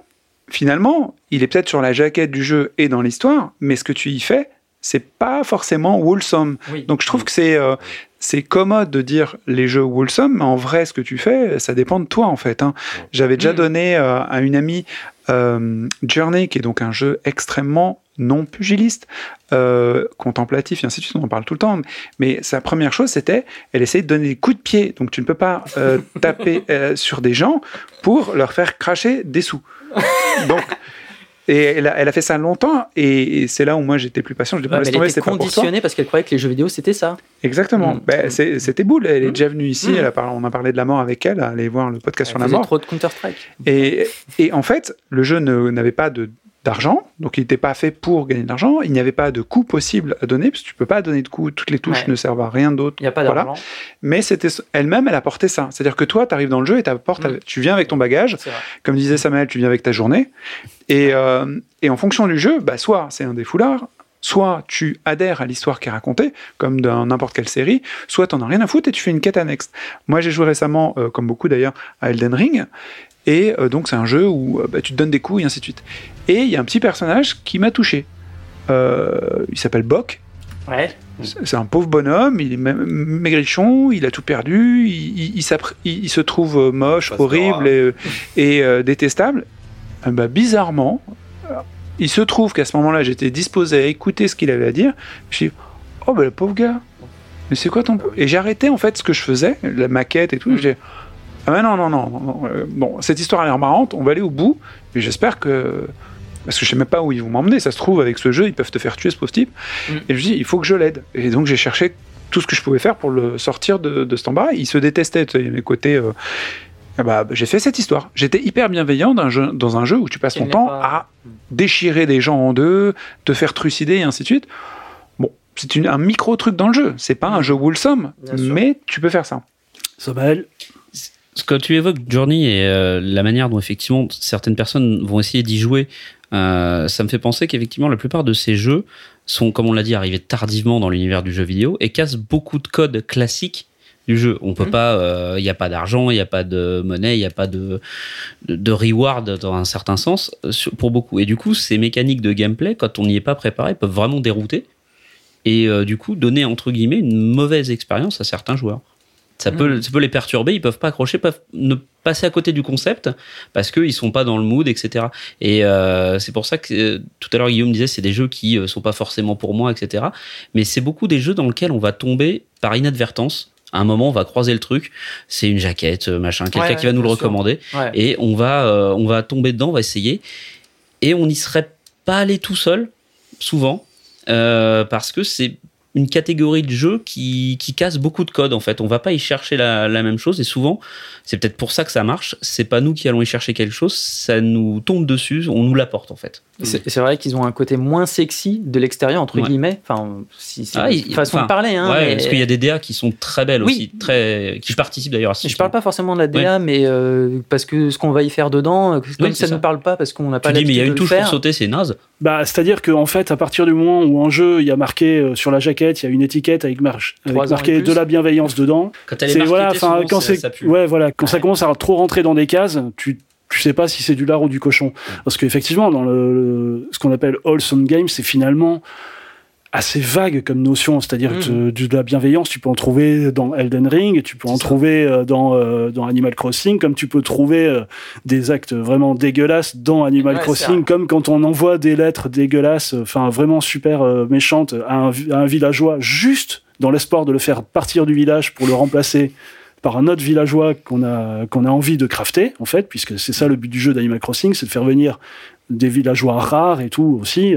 finalement, il est peut-être sur la jaquette du jeu et dans l'histoire, mais ce que tu y fais, c'est pas forcément wholesome. Oui. Donc je trouve que c'est euh, c'est commode de dire les jeux wholesome, mais en vrai, ce que tu fais, ça dépend de toi en fait. hein. J'avais déjà Mm. donné euh, à une amie euh, Journey, qui est donc un jeu extrêmement non pugiliste, euh, contemplatif et ainsi de suite, on en parle tout le temps. Mais sa première chose, c'était, elle essayait de donner des coups de pied. Donc tu ne peux pas euh, taper euh, sur des gens pour leur faire cracher des sous. Donc, et elle a, elle a fait ça longtemps, et, et c'est là où moi j'étais plus patient. Je dis, Ouais, mais elle tomber, était pas pour conditionnée parce qu'elle croyait que les jeux vidéo c'était ça. Exactement. Mm. Ben, c'est- C'était boule. Elle est Mm. déjà venue ici. Mm. Elle a parlé- on a parlé de la mort avec elle. Allez voir le podcast sur la mort. trop de Counter Strike. Et, et en fait, le jeu n'avait pas de d'argent, donc il n'était pas fait pour gagner de l'argent. Il n'y avait pas de coût possible à donner, parce que tu peux pas donner de coût. Toutes les touches Ouais. ne servent à rien d'autre. Il n'y a pas Voilà. d'argent. Mais c'était elle-même, elle apportait ça. C'est-à-dire que toi, tu arrives dans le jeu et t'apportes Mm. tu viens avec ton bagage. Comme disait Samuel, tu viens avec ta journée. Et, euh, et en fonction du jeu, bah, soit c'est un des foulards, soit tu adhères à l'histoire qui est racontée, comme dans n'importe quelle série, soit t'en as rien à foutre et tu fais une quête annexe. Moi, j'ai joué récemment, euh, comme beaucoup d'ailleurs, à Elden Ring. Et euh, donc, c'est un jeu où euh, bah, tu te donnes des coups et ainsi de suite. Et il y a un petit personnage qui m'a touché. Euh, il s'appelle Bok. Ouais. C'est un pauvre bonhomme, il est ma- maigrichon, il a tout perdu, il, il- il s'appr- il- il se trouve moche, horrible et, et, euh, détestable. Euh, bah, bizarrement, il se trouve qu'à ce moment-là, j'étais disposé à écouter ce qu'il avait à dire. Je suis dit, oh bah le pauvre gars, mais c'est quoi ton... Et j'ai arrêté en fait ce que je faisais, la maquette et tout. Mm. J'ai ah ouais, non, non, non, non, bon, cette histoire a l'air marrante, on va aller au bout, mais j'espère que... Parce que je sais même pas où ils vont m'emmener, ça se trouve, avec ce jeu, ils peuvent te faire tuer ce pauvre type. Mm. Et je dis, il faut que je l'aide. Et donc j'ai cherché tout ce que je pouvais faire pour le sortir de, de cet embarras. Il se détestait, tu sais, mes côtés... euh, ah bah, j'ai fait cette histoire. J'étais hyper bienveillant d'un jeu, dans un jeu où tu passes ton temps pas- à déchirer des gens en deux, te faire trucider et ainsi de suite. Bon, c'est une- un micro truc dans le jeu. C'est pas un jeu wholesome, Bien sûr. mais tu peux faire ça. Samuel, Ce que tu évoques, Journey, et euh, la manière dont effectivement certaines personnes vont essayer d'y jouer, euh, ça me fait penser qu'effectivement la plupart de ces jeux sont, comme on l'a dit, arrivés tardivement dans l'univers du jeu vidéo et cassent beaucoup de codes classiques du jeu. On peut Mhm. pas, il n'y a pas d'argent, il n'y a pas de monnaie, il n'y a pas de, de, de reward dans un certain sens euh, pour beaucoup. Et du coup, ces mécaniques de gameplay, quand on n'y est pas préparé, peuvent vraiment dérouter et euh, du coup donner entre guillemets une mauvaise expérience à certains joueurs. Ça peut, ça peut les perturber, ils peuvent pas accrocher, peuvent ne passer à côté du concept parce qu'ils sont pas dans le mood, etc. Et euh, c'est pour ça que euh, tout à l'heure Guillaume disait c'est des jeux qui euh, sont pas forcément pour moi, etc. Mais c'est beaucoup des jeux dans lesquels on va tomber par inadvertance. À un moment, on va croiser le truc, c'est une jaquette, machin, quelqu'un Ouais, qui va nous le sûr. recommander Ouais. et on va, euh, on va tomber dedans, on va essayer. Et on n'y serait pas allé tout seul, souvent, euh, parce que c'est une catégorie de jeu qui, qui casse beaucoup de codes en fait. On va pas y chercher la, la même chose et souvent, c'est peut-être pour ça que ça marche. C'est pas nous qui allons y chercher quelque chose, ça nous tombe dessus, on nous l'apporte en fait. C'est c'est vrai qu'ils ont un côté moins sexy de l'extérieur, entre Ouais. guillemets. Enfin, si c'est Ah, une il- façon enfin, de parler. Hein, ouais, mais- parce qu'il y a des DA qui sont très belles Oui. aussi, très, qui participent d'ailleurs à ce Je parle pas forcément de la DA, mais euh, parce que ce qu'on va y faire dedans, euh, comme c'est ça ne ça. nous parle pas, parce qu'on n'a pas Tu dis, mais il y a une touche le pour faire. sauter, c'est naze. bah, c'est-à-dire qu'en fait, à partir du moment où en jeu, il y a marqué euh, sur la jaquette, il y a une étiquette avec, marche, avec marqué de la bienveillance dedans. Quand elle est voilà, souvent, quand ça- c'est ouais voilà, quand ça commence à trop rentrer dans des cases, tu tu sais pas si c'est du lard ou du cochon. Parce qu'effectivement, dans le, le- ce qu'on appelle wholesome game, c'est finalement assez vague comme notion, c'est-à-dire que de, de la bienveillance, tu peux en trouver dans Elden Ring, tu peux en ça. trouver euh, dans, euh, dans Animal Crossing, comme tu peux trouver euh, des actes vraiment dégueulasses dans Animal Ouais, Crossing, comme quand on envoie des lettres dégueulasses, enfin vraiment super euh, méchantes à un, à un villageois, juste dans l'espoir de le faire partir du village pour le remplacer par un autre villageois qu'on a, qu'on a envie de crafter, en fait, puisque c'est ça le but du jeu d'Animal Crossing, c'est de faire venir des villageois rares et tout aussi.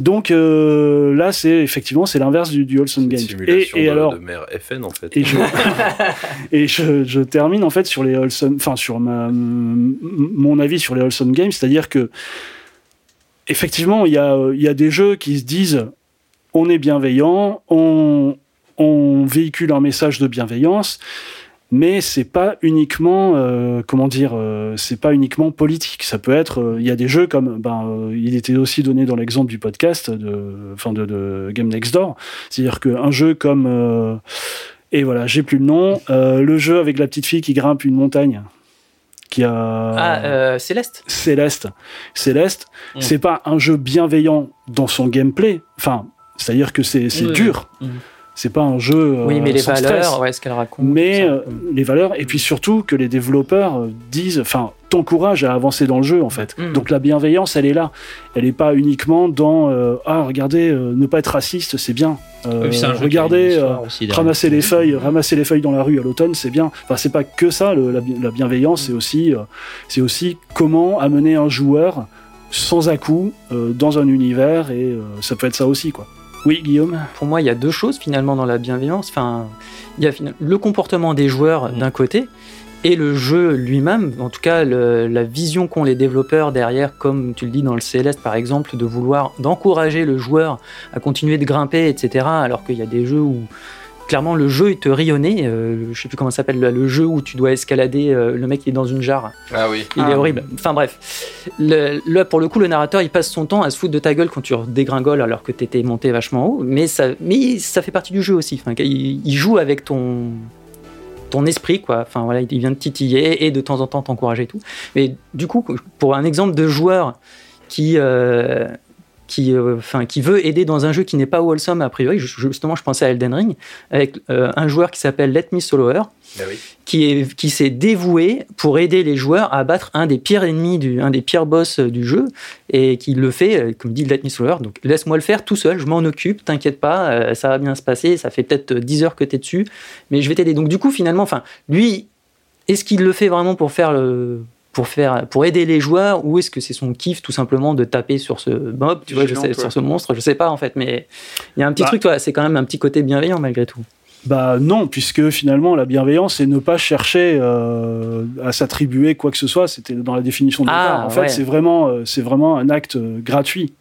Donc euh, là, c'est effectivement c'est l'inverse du, du wholesome Une game. Et, simulation et de, alors, de mère FN en fait. et je, et je, je termine en fait sur les wholesome, enfin sur ma, mon avis sur les wholesome games, c'est-à-dire que effectivement il y a, il y a des jeux qui se disent on est bienveillant, on, on véhicule un message de bienveillance, mais c'est pas uniquement euh, comment dire, euh, c'est pas uniquement politique. Ça peut être, euh, il y a des jeux comme, ben, il était aussi donné dans l'exemple du podcast de, enfin de, de Game Next Door, c'est-à-dire qu'un jeu comme et voilà, j'ai plus le nom. Le jeu avec la petite fille qui grimpe une montagne. qui a Ah, Céleste Céleste. Céleste, Mm. c'est pas un jeu bienveillant dans son gameplay. Enfin, c'est-à-dire que c'est dur. oui. Mm. C'est pas un jeu. euh, Oui, mais les sans valeurs, stress. ouais, ce qu'elle raconte. Mais euh, les valeurs, et puis surtout que les développeurs euh, disent, enfin, t'encouragent à avancer dans le jeu en fait. Mm. Donc la bienveillance, elle est là. Elle n'est pas uniquement dans euh, ah regardez, euh, ne pas être raciste, c'est bien. Euh, une regardez, euh, aussi ramasser les feuilles, ramasser les feuilles dans la rue à l'automne, c'est bien. Enfin, c'est pas que ça. le- la, bi- la bienveillance, c'est aussi, euh, c'est aussi comment amener un joueur sans à-coup euh, dans un univers et euh, ça peut être ça aussi quoi. Oui, Guillaume. pour moi, il y a deux choses finalement dans la bienveillance. Enfin, il y a le comportement des joueurs Mm. d'un côté et le jeu lui-même. En tout cas, le- la vision qu'ont les développeurs derrière, comme tu le dis dans le Céleste par exemple, de vouloir d'encourager le joueur à continuer de grimper, etc. Alors qu'il y a des jeux où clairement le jeu est rayonné. Euh, je sais plus comment ça s'appelle le, jeu où tu dois escalader. euh, le mec qui est dans une jarre. Ah oui. Il Ah. est horrible. Enfin bref. Le- là, pour le coup, le narrateur, il passe son temps à se foutre de ta gueule quand tu dégringoles alors que t'étais monté vachement haut. Mais ça, mais ça fait partie du jeu aussi. Enfin, il, il joue avec ton ton esprit quoi enfin voilà il vient de titiller et de temps en temps t'encourager et tout mais du coup pour un exemple de joueur qui euh, qui, euh, qui veut aider dans un jeu qui n'est pas wholesome a priori. Ju- Justement, je pensais à Elden Ring, avec euh, un joueur qui s'appelle Let Me Soloer, oui. qui est qui s'est dévoué pour aider les joueurs à battre un des pires ennemis du un des pires boss euh, du jeu et qui le fait comme dit Let Me Soloer donc laisse-moi le faire tout seul je m'en occupe t'inquiète pas ça va bien se passer ça fait peut-être 10 heures que tu es dessus mais je vais t'aider donc du coup finalement enfin lui est-ce qu'il le fait vraiment pour faire le pour faire pour aider les joueurs ou est-ce que c'est son kiff tout simplement de taper sur ce mob? Tu vois je sais, sur ce monstre je sais pas en fait mais il y a un petit Bah. truc toi c'est quand même un petit côté bienveillant malgré tout Bah non, puisque finalement la bienveillance c'est ne pas chercher euh, à s'attribuer quoi que ce soit. C'était dans la définition de Ah, départ. En fait, c'est vraiment, euh, c'est vraiment un acte euh, gratuit.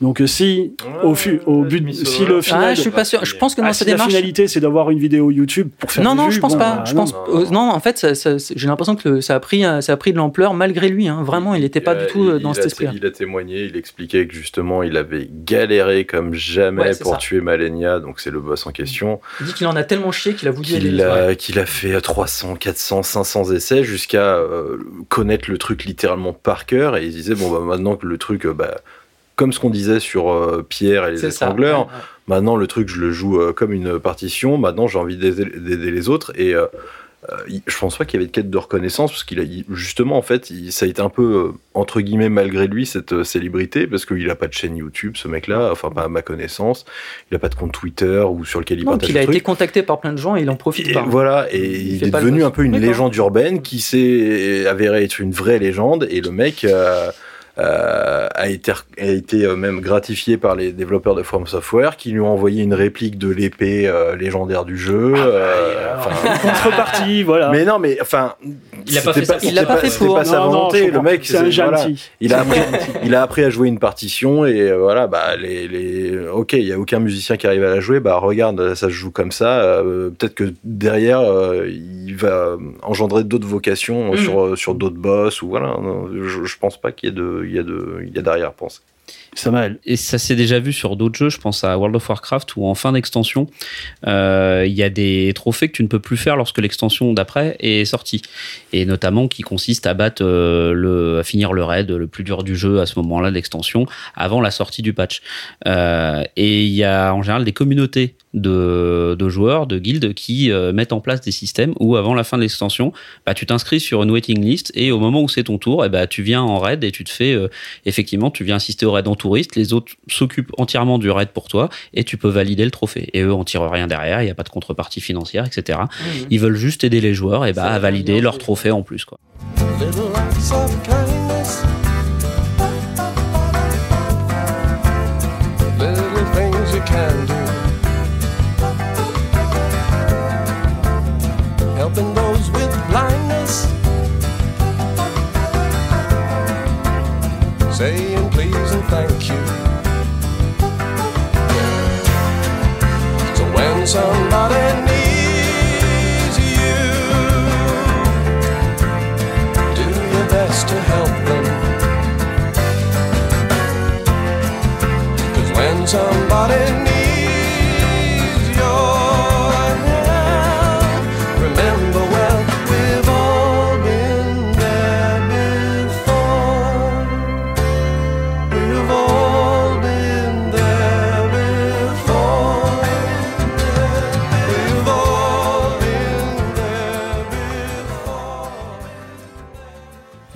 Donc euh, si au, fu- au but, si le final, ah je suis pas sûr je pense que dans Ah, sa si la démarche finalité c'est d'avoir une vidéo YouTube pour faire Non, non, vues, je pense bon, pas. bah, je non. pense, non. euh, non, en fait, ça- ça- ça- j'ai l'impression que ça a pris, euh, ça a pris de l'ampleur malgré lui. hein. Vraiment, il n'était pas Euh, du tout il- dans il cet esprit. Il a témoigné, il expliquait que justement il avait galéré comme jamais Ouais, pour ça. tuer Malenia, donc c'est le boss en question, Il dit qu'il en a tellement chié qu'il a voulu qu'il les a, qu'il a fait 300, 400, 500 essais jusqu'à euh, connaître le truc littéralement par cœur et il disait bon bah maintenant que le truc bah, comme ce qu'on disait sur euh, Pierre et les ça. étrangleurs, ouais, ouais. Maintenant, le truc, je le joue euh, comme une partition. Maintenant, j'ai envie d'aider les autres. Et euh, je pense pas qu'il y avait de quête de reconnaissance, parce qu'il a il- justement, en fait, il- ça a été un peu, entre guillemets, malgré lui, cette célébrité, parce qu'il a pas de chaîne YouTube, ce mec-là, enfin, pas à ma connaissance. Il a pas de compte Twitter ou sur lequel il Non, partage puis il a été truc. contacté par plein de gens et il en profite Et pas. voilà, et Il il, est devenu un peu une légende urbaine qui s'est avéré être une vraie légende, et le mec a été, a été euh, même gratifié par les développeurs de From Software qui lui ont envoyé une réplique de l'épée euh, légendaire du jeu. euh, enfin, contrepartie, voilà. Ah. mais non, mais enfin, Il a pas fait ça. Il l'a pas fait pour. pas sa Non, non, volonté. le mec, c'est un voilà. gentil. Il a appris, il a appris à jouer une partition et euh, voilà, bah les, les ok, il y a aucun musicien qui arrive à la jouer, bah regarde, ça se joue comme ça. euh, Peut-être que derrière, euh, il va engendrer d'autres vocations euh, Mhm. sur euh, sur d'autres boss ou voilà. non, je, je pense pas qu'il y ait de, il y a d'arrière-pensée. Samael. Et ça s'est déjà vu sur d'autres jeux, je pense à World of Warcraft, où en fin d'extension, euh, il y a des trophées que tu ne peux plus faire lorsque l'extension d'après est sortie. Et notamment qui consiste à battre euh, le, à finir le raid le plus dur du jeu à ce moment-là de l'extension, avant la sortie du patch. Euh, et il y a en général des communautés de, de joueurs, de guildes, qui euh, mettent en place des systèmes où avant la fin de l'extension, bah, tu t'inscris sur une waiting list et au moment où c'est ton tour, et bah, tu viens en raid et tu te fais, euh, effectivement, tu viens assister au raid en touriste, les autres s'occupent entièrement du raid pour toi et tu peux valider le trophée. Et eux, on tire rien derrière, il n'y a pas de contrepartie financière, etc. Ils veulent juste aider les joueurs et bah, à valider leur trophée en plus. Quoi.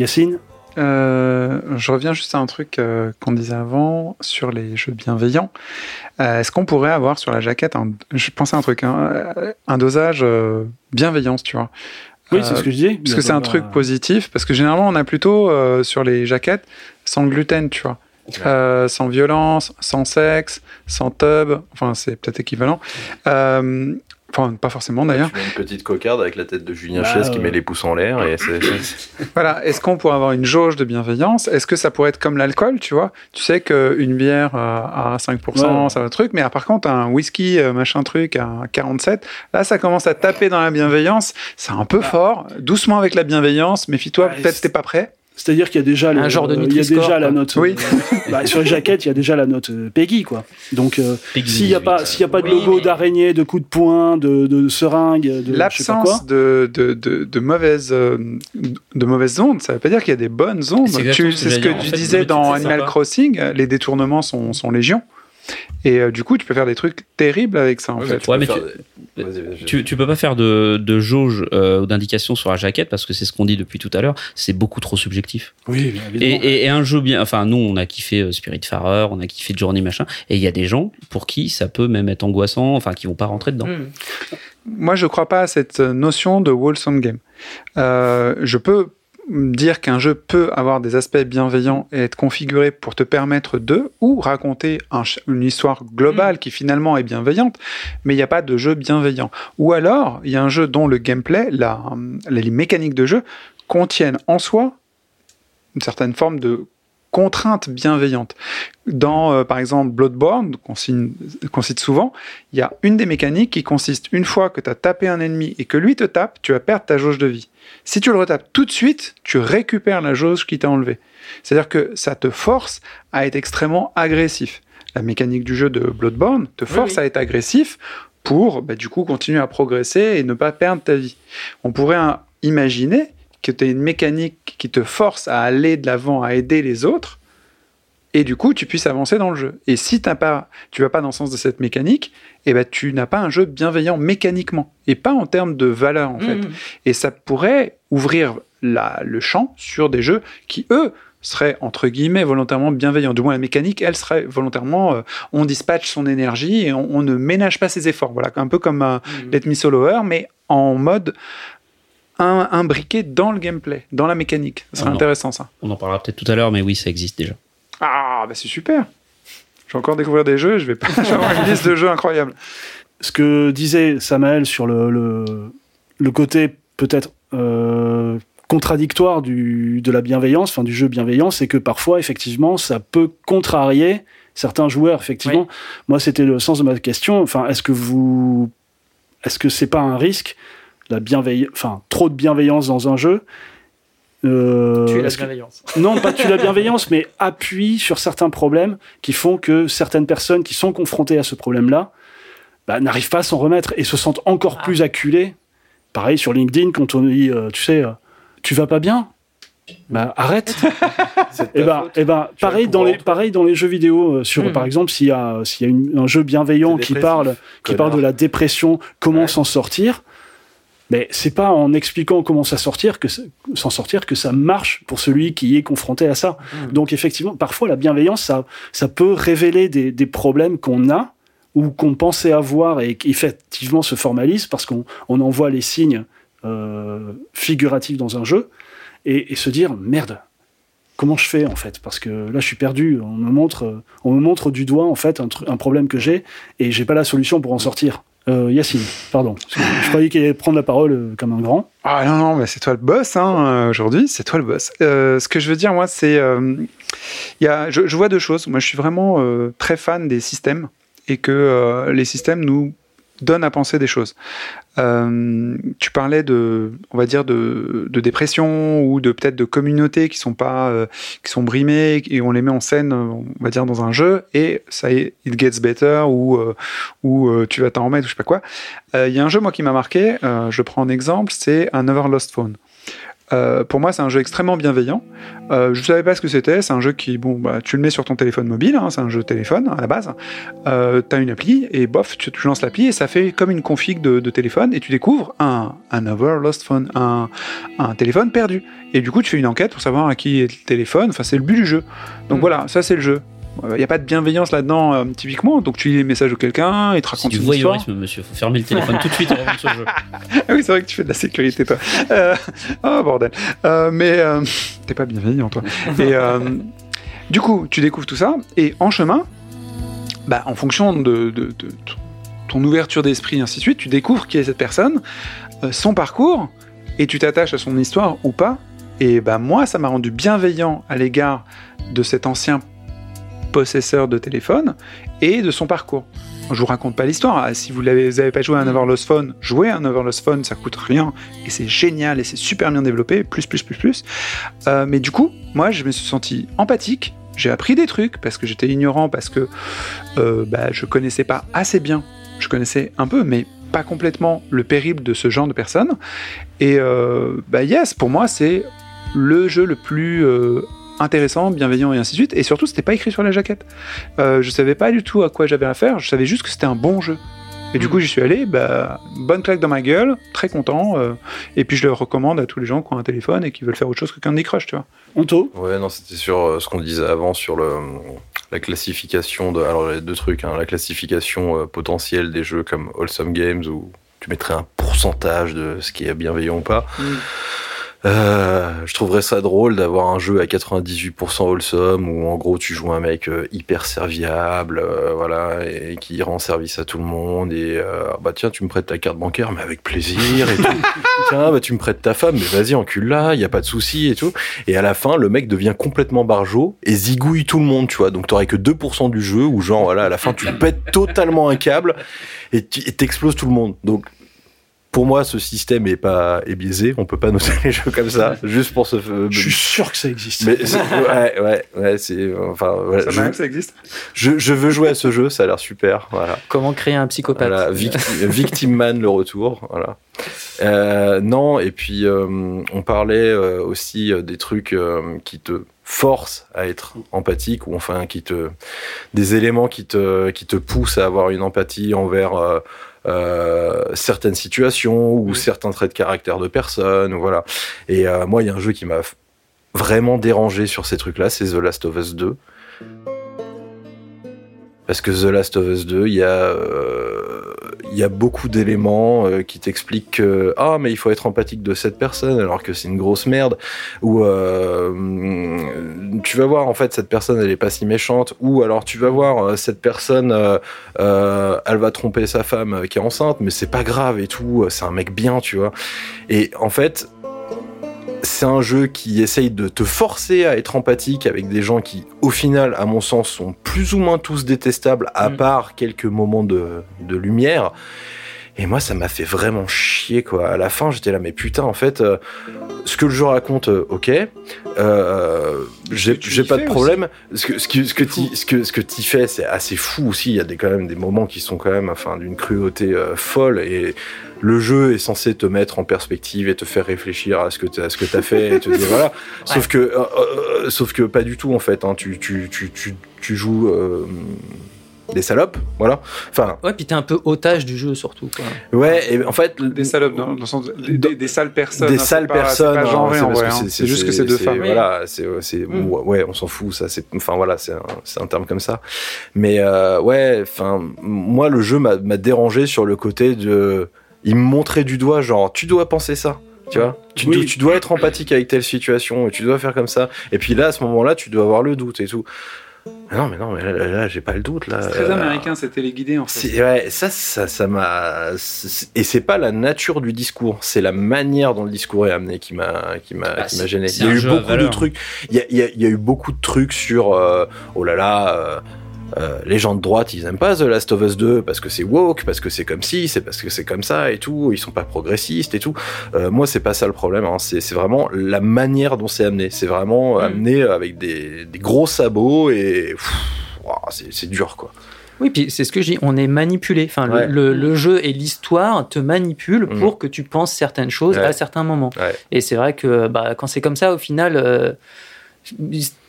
Yacine Euh, je reviens juste à un truc euh, qu'on disait avant sur les jeux bienveillants. Euh, Est-ce qu'on pourrait avoir sur la jaquette, un, je pensais à un truc, hein, un dosage bienveillance, tu vois? Oui, c'est ce que je disais. Parce que c'est un truc positif, parce que généralement on a plutôt sur les jaquettes sans gluten, tu vois. Sans violence, sans sexe, sans tub, enfin c'est peut-être équivalent. Euh, Enfin, pas forcément d'ailleurs. Tu mets une petite cocarde avec la tête de Julien Bah, Chaise qui ouais. met les pouces en l'air et c'est. c'est- Voilà, est-ce qu'on pourrait avoir une jauge de bienveillance? Est-ce que ça pourrait être comme l'alcool, tu vois? Tu sais qu'une bière euh, à 5%, Ouais. ça va truc, mais par contre, un whisky, euh, machin truc, à 47, là, ça commence à taper dans la bienveillance. C'est un peu fort. Doucement avec la bienveillance, méfie-toi, Ouais, peut-être c'est- t'es pas prêt. C'est-à-dire qu'il y a déjà le- Un genre de il y a déjà la quoi. note. Oui. euh, bah, sur les jaquettes, il y a déjà la note euh, Peggy, quoi. Donc, euh, s'il n'y a 18, pas, s'il y a pas de oui, logo mais- d'araignée, de coup de poing, de, de seringue, de. L'absence de, de, de, de mauvaises, euh, de mauvaises ondes, ça veut pas dire qu'il y a des bonnes ondes. C'est ce que. En tu fait, disais le dans Animal. Crossing, euh, les détournements sont, sont légion. Et euh, du coup, tu peux faire des trucs terribles avec ça, en Ouais, fait. tu Ouais, peux mais faire tu- des- Vas-y, vas-y. Tu, tu peux pas faire de, de jauge euh, ou d'indication sur la jaquette parce que c'est ce qu'on dit depuis tout à l'heure, c'est beaucoup trop subjectif. Oui, bien Et, évidemment. et, et un jeu bien, enfin nous on a kiffé euh, Spiritfarer, on a kiffé Journey machin, et il y a des gens pour qui ça peut même être angoissant, enfin qui vont pas rentrer dedans. Moi, je crois pas à cette notion de wholesome game. Euh, je peux dire qu'un jeu peut avoir des aspects bienveillants et être configuré pour te permettre de, ou raconter un une histoire globale qui finalement est bienveillante, mais il n'y a pas de jeu bienveillant. Ou alors, il y a un jeu dont le gameplay, la, les mécaniques de jeu, contiennent en soi une certaine forme de contrainte bienveillante. Dans, euh, par exemple, Bloodborne, qu'on cite souvent, il y a une des mécaniques qui consiste, une fois que tu as tapé un ennemi et que lui te tape, tu vas perdre ta jauge de vie. Si tu le retapes tout de suite, tu récupères la jauge qui t'a enlevé. C'est-à-dire que ça te force à être extrêmement agressif. La mécanique du jeu de Bloodborne te force oui. à être agressif pour, bah, du coup, continuer à progresser et ne pas perdre ta vie. On pourrait imaginer que tu as une mécanique qui te force à aller de l'avant, à aider les autres, et du coup, tu puisses avancer dans le jeu. Et si t'as pas, tu vas pas dans le sens de cette mécanique, eh ben, tu n'as pas un jeu bienveillant mécaniquement, et pas en termes de valeur, en fait. Hmm. Et ça pourrait ouvrir la- le champ sur des jeux qui, eux, seraient entre guillemets volontairement bienveillants. Du moins, la mécanique, elle serait volontairement, euh, on dispatche son énergie et on, on ne ménage pas ses efforts. Voilà, un peu comme un Hmm. Let Me Soloer, mais en mode un- imbriqué dans le gameplay, dans la mécanique. Ce serait Ah intéressant, ça. On en parlera peut-être tout à l'heure, mais oui, ça existe déjà. Ah, bah c'est super. Je vais encore découvrir des jeux, je vais, pas, avoir une liste de jeux incroyable. ce que disait Samael sur le, le, le côté peut-être euh, contradictoire du, de la bienveillance, enfin du jeu bienveillant, c'est que parfois, effectivement, ça peut contrarier certains joueurs. Effectivement, moi, c'était le sens de ma question. Enfin, est-ce que vous, est-ce que c'est pas un risque, la bienveillance, enfin trop de bienveillance dans un jeu euh, Tu es la que- bienveillance. non, pas tuer la bienveillance, mais appuie sur certains problèmes qui font que certaines personnes qui sont confrontées à ce problème-là bah, n'arrivent pas à s'en remettre et se sentent encore Ah. plus acculées. Pareil sur LinkedIn, quand on dit, euh, tu sais, euh, tu vas pas bien bah, arrête. Et ta ben, faute. eh ben, Tu pareil dans les, en toi. pareil dans les jeux vidéo. euh, sur, Mm. par exemple, s'il y a, s'il y a une- un jeu bienveillant qui parle, qui parle de la dépression, comment Ouais. s'en sortir. Mais c'est pas en expliquant comment ça sortir que s'en sortir que ça marche pour celui qui est confronté à ça. Mm. Donc effectivement, parfois la bienveillance, ça, ça peut révéler des, des problèmes qu'on a ou qu'on pensait avoir et qui effectivement se formalisent parce qu'on on en voit les signes euh, figuratifs dans un jeu et, et se dire merde. Comment je fais en fait? Parce que là, je suis perdu. On me montre, on me montre du doigt en fait un, un problème que j'ai et j'ai pas la solution pour en sortir. Euh, Yacine, pardon. Je croyais qu'il allait prendre la parole euh, comme un grand. Ah non, non, mais c'est toi le boss hein, euh, aujourd'hui, c'est toi le boss. Ce que je veux dire, moi, c'est. je, vois deux choses. Moi, je suis vraiment très fan des systèmes et que les systèmes nous donnent à penser des choses. Euh, tu parlais de, on va dire, de, de dépression ou de peut-être de communautés qui sont pas, euh, qui sont brimées et on les met en scène, on va dire, dans un jeu et ça est, it gets better ou, euh, ou tu vas t'en remettre ou je sais pas quoi. Il y a un jeu, moi, qui m'a marqué, je prends un exemple, c'est un Never Lost Phone. Euh, pour moi, c'est un jeu extrêmement bienveillant. Euh, je savais pas ce que c'était. C'est un jeu qui, bon, bah, tu le mets sur ton téléphone mobile. hein, c'est un jeu téléphone à la base. Euh, tu as une appli et bof, tu, tu lances l'appli et ça fait comme une config de, de téléphone et tu découvres un, un over lost phone, un, un téléphone perdu. Et du coup, tu fais une enquête pour savoir à qui est le téléphone. Enfin, c'est le but du jeu. Donc Mm. voilà, ça c'est le jeu. Il n'y a pas de bienveillance là-dedans, euh, typiquement. Donc tu lis les messages de quelqu'un, il te raconte du une histoire. voyeurisme, monsieur. Faut fermer le téléphone tout de suite avant ce jeu. Ah oui, c'est vrai que tu fais de la sécurité, toi. Euh, oh, bordel. Euh, mais euh, t'es pas bienveillant, toi. Et euh, du coup, tu découvres tout ça, et en chemin, bah, en fonction de, de- de ton ouverture d'esprit, et ainsi de suite, tu découvres qui est cette personne, euh, son parcours, et tu t'attaches à son histoire ou pas. Et bah, moi, ça m'a rendu bienveillant à l'égard de cet ancien possesseur de téléphone et de son parcours. Je vous raconte pas l'histoire. Ah, Si vous n'avez avez pas joué à un Neverlost Phone, jouez à un Neverlost Phone, ça coûte rien et c'est génial et c'est super bien développé, plus plus plus plus. Euh, mais du coup, moi, je me suis senti empathique. J'ai appris des trucs parce que j'étais ignorant, parce que euh, bah, je connaissais pas assez bien. Je connaissais un peu, mais pas complètement le périple de ce genre de personnes. Et euh, bah yes, pour moi, c'est le jeu le plus intéressant, bienveillant et ainsi de suite. Et surtout, c'était pas écrit sur la jaquette. Euh, je savais pas du tout à quoi j'avais affaire. Je savais juste que c'était un bon jeu. Et du coup, j'y suis allé, bah, bonne claque dans ma gueule, très content. euh, et puis, je le recommande à tous les gens qui ont un téléphone et qui veulent faire autre chose que Candy Crush, tu vois. Honto Ouais, non, c'était sur euh, ce qu'on disait avant sur le, la classification de. Alors, a deux trucs. hein, la classification euh, potentielle des jeux comme Wholesome Games où tu mettrais un pourcentage de ce qui est bienveillant ou pas. Euh, je trouverais ça drôle d'avoir un jeu à 98% wholesome où en gros tu joues un mec euh, hyper serviable, euh, voilà, et qui rend service à tout le monde et euh, bah tiens tu me prêtes ta carte bancaire mais avec plaisir et tout. tiens bah tu me prêtes ta femme mais vas-y encule-la, y a pas de souci et tout. Et à la fin le mec devient complètement barjot et zigouille tout le monde, tu vois. Donc t'aurais que 2% du jeu où genre voilà à la fin tu pètes totalement un câble et t'exploses tout le monde. Donc pour moi, ce système est pas est biaisé. On peut pas noter les jeux comme ça, juste pour se. Je suis sûr que ça existe. Mais c'est- ouais, ouais, ouais, c'est enfin. voilà, Ça je, que ça existe. je, je veux jouer à ce jeu, ça a l'air super. Voilà. Comment créer un psychopathe Voilà, Victi- Victim Man le retour, voilà. Euh, non, et puis euh, on parlait euh, aussi euh, des trucs euh, qui te forcent à être empathique ou enfin qui te des éléments qui te qui te poussent à avoir une empathie envers euh, euh, certaines situations ou certains traits de caractère de personnes, voilà. Et euh, moi, il y a un jeu qui m'a vraiment dérangé sur ces trucs-là, c'est The Last of Us 2. Parce que The Last of Us 2, il y a, euh, il y a beaucoup d'éléments euh, qui t'expliquent que ah mais il faut être empathique de cette personne alors que c'est une grosse merde. Ou euh, tu vas voir en fait cette personne elle est pas si méchante. Ou alors tu vas voir euh, cette personne elle va tromper sa femme qui est enceinte mais c'est pas grave et tout c'est un mec bien tu vois. Et en fait c'est un jeu qui essaye de te forcer à être empathique avec des gens qui, au final, à mon sens, sont plus ou moins tous détestables, à Mm. part quelques moments de, de lumière. Et moi, ça m'a fait vraiment chier, quoi. À la fin, j'étais là, mais putain, en fait, euh, ce que le jeu raconte, euh, ok. Euh, j'ai pas de problème. Ce que, ce que, ce que tu ce que, ce que t'y fais, c'est assez fou aussi. Il y a des, quand même des moments qui sont quand même, enfin, d'une cruauté euh, folle. Et le jeu est censé te mettre en perspective et te faire réfléchir à ce que t'as, ce que t'as fait et te dire voilà. Sauf que, sauf que pas du tout en fait. Hein. Tu, tu, tu, tu, tu joues des salopes, voilà. Enfin, Ouais, puis t'es un peu otage du jeu surtout. Quoi. ouais. Et en fait, Des salopes, dans, dans le sens de- des, des- des sales personnes. des hein, sales pas- personnes. C'est hein, c'est juste que c'est deux femmes. Voilà, c'est, c'est, Mm. ouais, on s'en fout, ça. C'est, enfin voilà, c'est un, c'est un terme comme ça. Mais euh, ouais, enfin, moi le jeu m'a, m'a dérangé sur le côté de, il me montrait du doigt, genre, tu dois penser ça. Tu vois, tu, Oui. dois, tu dois être empathique avec telle situation et tu dois faire comme ça. Et puis là, à ce moment-là, tu dois avoir le doute et tout. Mais non, mais non, mais là, là, là, j'ai pas le doute là. C'est très Euh, américain, c'est téléguidé en fait. ouais, ça, ça, ça m'a. Et c'est pas la nature du discours, c'est la manière dont le discours est amené qui m'a, qui m'a, Bah, qui m'a c'est- gêné. Il y a eu beaucoup de trucs. Il y a, il y a- il y a eu beaucoup de trucs sur. euh, oh là là. euh, euh, les gens de droite, ils aiment pas The Last of Us 2 parce que c'est woke, parce que c'est comme ci, c'est parce que c'est comme ça et tout. Ils sont pas progressistes et tout. Euh, moi, c'est pas ça le problème. Hein. C'est, vraiment la manière dont c'est amené. C'est vraiment Mm. amené avec des, des gros sabots et c'est, dur quoi. Oui, puis c'est ce que je dis, on est manipulé. Enfin, le- Ouais. le, le jeu et l'histoire te manipulent Mm. pour que tu penses certaines choses Ouais. à certains moments. Ouais. Et c'est vrai que bah, quand c'est comme ça, au final, euh,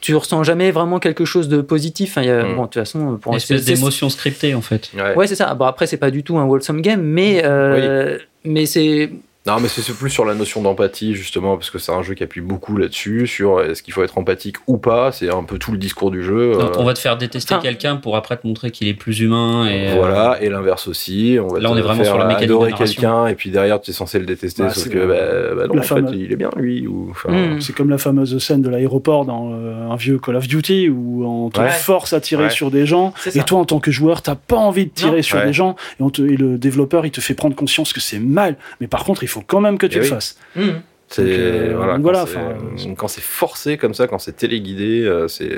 tu ressens jamais vraiment quelque chose de positif. Enfin, il y a- Mm. Bon, de toute façon, pour Une espèce d'émotion scriptée en fait. Ouais. Ouais, c'est ça. Bon, après, c'est pas du tout un wholesome game, mais, euh, mais c'est. Non, mais c'est plus sur la notion d'empathie, justement, parce que c'est un jeu qui appuie beaucoup là-dessus, sur est-ce qu'il faut être empathique ou pas. C'est un peu tout le discours du jeu. Donc, euh, on va te faire détester Enfin- quelqu'un pour après te montrer qu'il est plus humain. Et, euh, Voilà, et l'inverse aussi. On va Là, te on est vraiment faire sur la mécanique adorer quelqu'un, et puis derrière, tu es censé le détester, Bah, sauf que, le- bah, bah non, en fait, il est bien, lui. Ou, enfin, Mm. C'est comme la fameuse scène de l'aéroport dans euh, un vieux Call of Duty où on te Ouais. force à tirer Ouais. sur des gens et toi en tant que joueur t'as pas envie de tirer Non. sur Ouais. des gens et, on te- et le développeur il te fait prendre conscience que c'est mal mais par contre il faut quand même que tu le oui. fasses. C'est Donc, euh, voilà, quand voilà, c'est- enfin, quand c'est forcé comme ça, quand c'est téléguidé, euh, c'est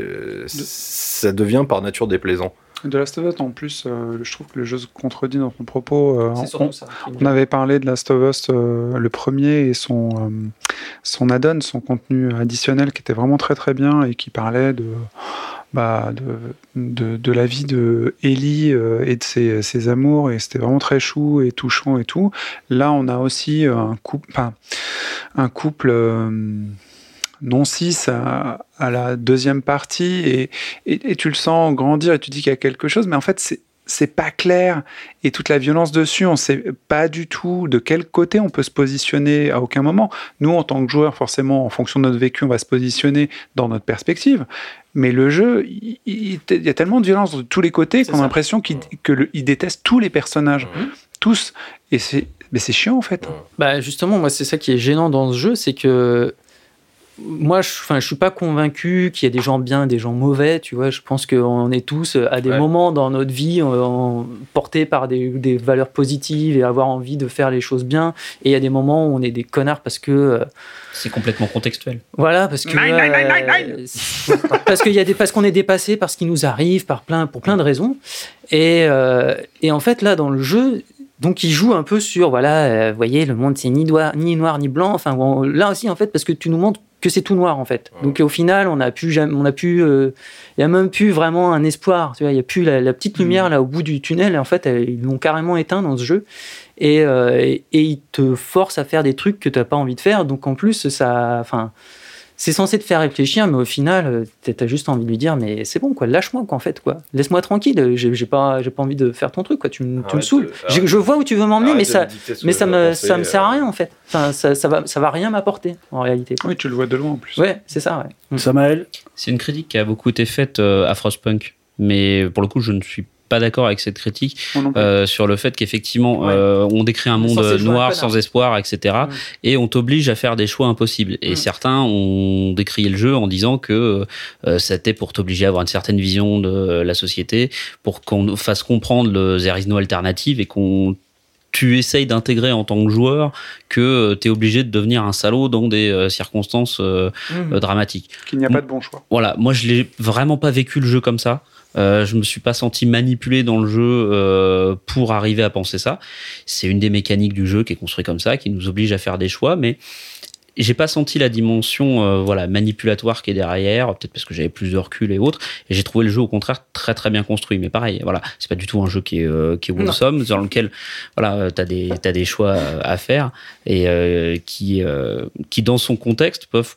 ça devient par nature déplaisant. De Last of Us, en plus, euh, je trouve que le jeu se contredit dans son propos. euh, C'est on- surtout ça. On avait parlé de Last of Us, euh, le premier, et son, euh, son add-on, son contenu additionnel qui était vraiment très très bien et qui parlait de, bah, de, de, la vie de Ellie euh, et de ses, ses amours, et c'était vraiment très chou et touchant et tout. Là, on a aussi un couple, un couple euh, non cis à, à la deuxième partie, et, et, et tu le sens grandir et tu dis qu'il y a quelque chose, mais en fait, c'est c'est pas clair et toute la violence dessus, on sait pas du tout de quel côté on peut se positionner à aucun moment. Nous, en tant que joueurs, forcément, en fonction de notre vécu, on va se positionner dans notre perspective. Mais le jeu, il, il- il y a tellement de violence de tous les côtés qu'on a l'impression qu'il que le- il déteste tous les personnages, Mhm. tous. Et c'est, mais c'est chiant en fait. Bah justement, moi c'est ça qui est gênant dans ce jeu, c'est que moi, je, enfin, je suis pas convaincu qu'il y a des gens bien, des gens mauvais. Tu vois, je pense qu'on est tous euh, à des Ouais. moments dans notre vie en- portés par des, des valeurs positives et avoir envie de faire les choses bien. Et il y a des moments où on est des connards parce que euh, C'est complètement contextuel. voilà, parce que euh, parce qu'il y a des parce qu'on est dépassé par ce qui nous arrive, par plein pour plein de raisons. Et euh, et en fait là dans le jeu. Donc il joue un peu sur voilà, euh, voyez le monde c'est ni noir ni noir ni blanc. Enfin bon, là aussi en fait parce que tu nous montres que c'est tout noir en fait. Donc au final on a pu jamais- on a pu euh, il y a même plus vraiment un espoir. Tu vois, il y a plus la, la petite lumière là au bout du tunnel. En fait elle- ils l'ont carrément éteint dans ce jeu. Et, euh, et, et ils te forcent à faire des trucs que tu n'as pas envie de faire. Donc en plus ça, enfin c'est censé te faire réfléchir, mais au final, euh, t'as juste envie de lui dire, mais c'est bon, quoi, lâche-moi, quoi, en fait, quoi. Laisse-moi tranquille, j'ai j'ai pas, j'ai pas envie de faire ton truc, quoi, tu, me- tu me Arrête saoules. Je, vois où tu veux m'emmener, mais ça, mais ça me, ça me sert à euh, rien, en fait. Enfin, ça, ça va, ça va rien m'apporter, en réalité. quoi. Oui, tu le vois de loin en plus. Ouais, c'est ça, ouais. Samael C'est une critique qui a beaucoup été faite euh, à Frostpunk, mais pour le coup, je ne suis pas d'accord avec cette critique euh, sur le fait qu'effectivement, Ouais. euh, on décrit un monde noir, sans espoir, etc. Mm. Et on t'oblige à faire des choix impossibles. Et Mm. certains ont décrié le jeu en disant que euh, c'était pour t'obliger à avoir une certaine vision de la société, pour qu'on fasse comprendre le there is no alternative et qu'on tu essayes d'intégrer en tant que joueur que tu es obligé de devenir un salaud dans des euh, circonstances euh, Mm. euh, dramatiques. Qu'il n'y a pas de bon choix. Voilà, moi je l'ai vraiment pas vécu le jeu comme ça. Euh, je me suis pas senti manipulé dans le jeu euh, pour arriver à penser ça. C'est une des mécaniques du jeu qui est construite comme ça, qui nous oblige à faire des choix, mais j'ai pas senti la dimension euh, voilà manipulatoire qui est derrière, peut-être parce que j'avais plus de recul et autres. Et j'ai trouvé le jeu au contraire très très bien construit. Mais pareil, voilà, c'est pas du tout un jeu qui est euh, qui est wholesome, dans lequel voilà t'as des t'as des choix à faire et euh, qui euh, qui dans son contexte peuvent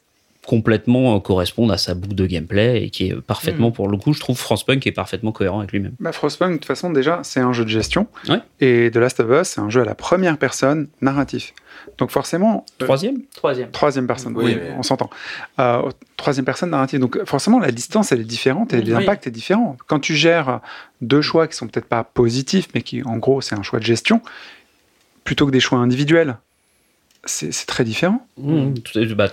complètement euh, correspondre à sa boucle de gameplay et qui est parfaitement, Mm. pour le coup, je trouve Frostpunk est parfaitement cohérent avec lui-même. Bah, Frostpunk, de toute façon, déjà, c'est un jeu de gestion. Ouais. Et The Last of Us, c'est un jeu à la première personne narratif. Donc forcément, euh, Troisième? Troisième. troisième personne, Oui, oui, mais- on s'entend. Euh, troisième personne narrative. Donc forcément, la distance, elle est différente et Oui. l'impact est différent. Quand tu gères deux choix qui sont peut-être pas positifs, mais qui, en gros, c'est un choix de gestion, plutôt que des choix individuels, c'est très différent. Mmh. Bah,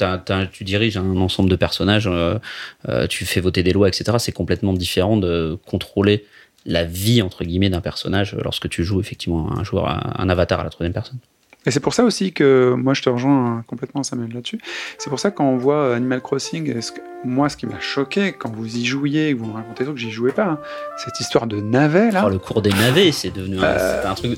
tu diriges un ensemble de personnages, euh, euh, tu fais voter des lois, etc. C'est complètement différent de contrôler la vie entre guillemets d'un personnage lorsque tu joues effectivement un joueur, un avatar à la troisième personne. Et c'est pour ça aussi que moi je te rejoins complètement Samuel là-dessus. C'est pour ça quand on voit Animal Crossing, ce que- moi ce qui m'a choqué quand vous y jouiez, que vous me racontez tout, que j'y jouais pas, hein, cette histoire de navet là. Oh, le cours des navets, c'est devenu un, Euh. un truc.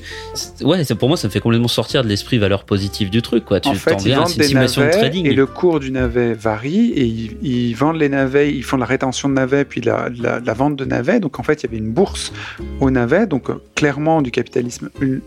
Ouais, pour moi, ça me fait complètement sortir de l'esprit valeur positive du truc, quoi. Tu en fait, ils vendent c'est une des simulation de navets trading. et le cours du navet varie et ils, ils vendent les navets, ils font de la rétention de navets puis de la, la- vente de navets. Donc en fait, il y avait une bourse aux navets, donc euh, clairement du capitalisme une-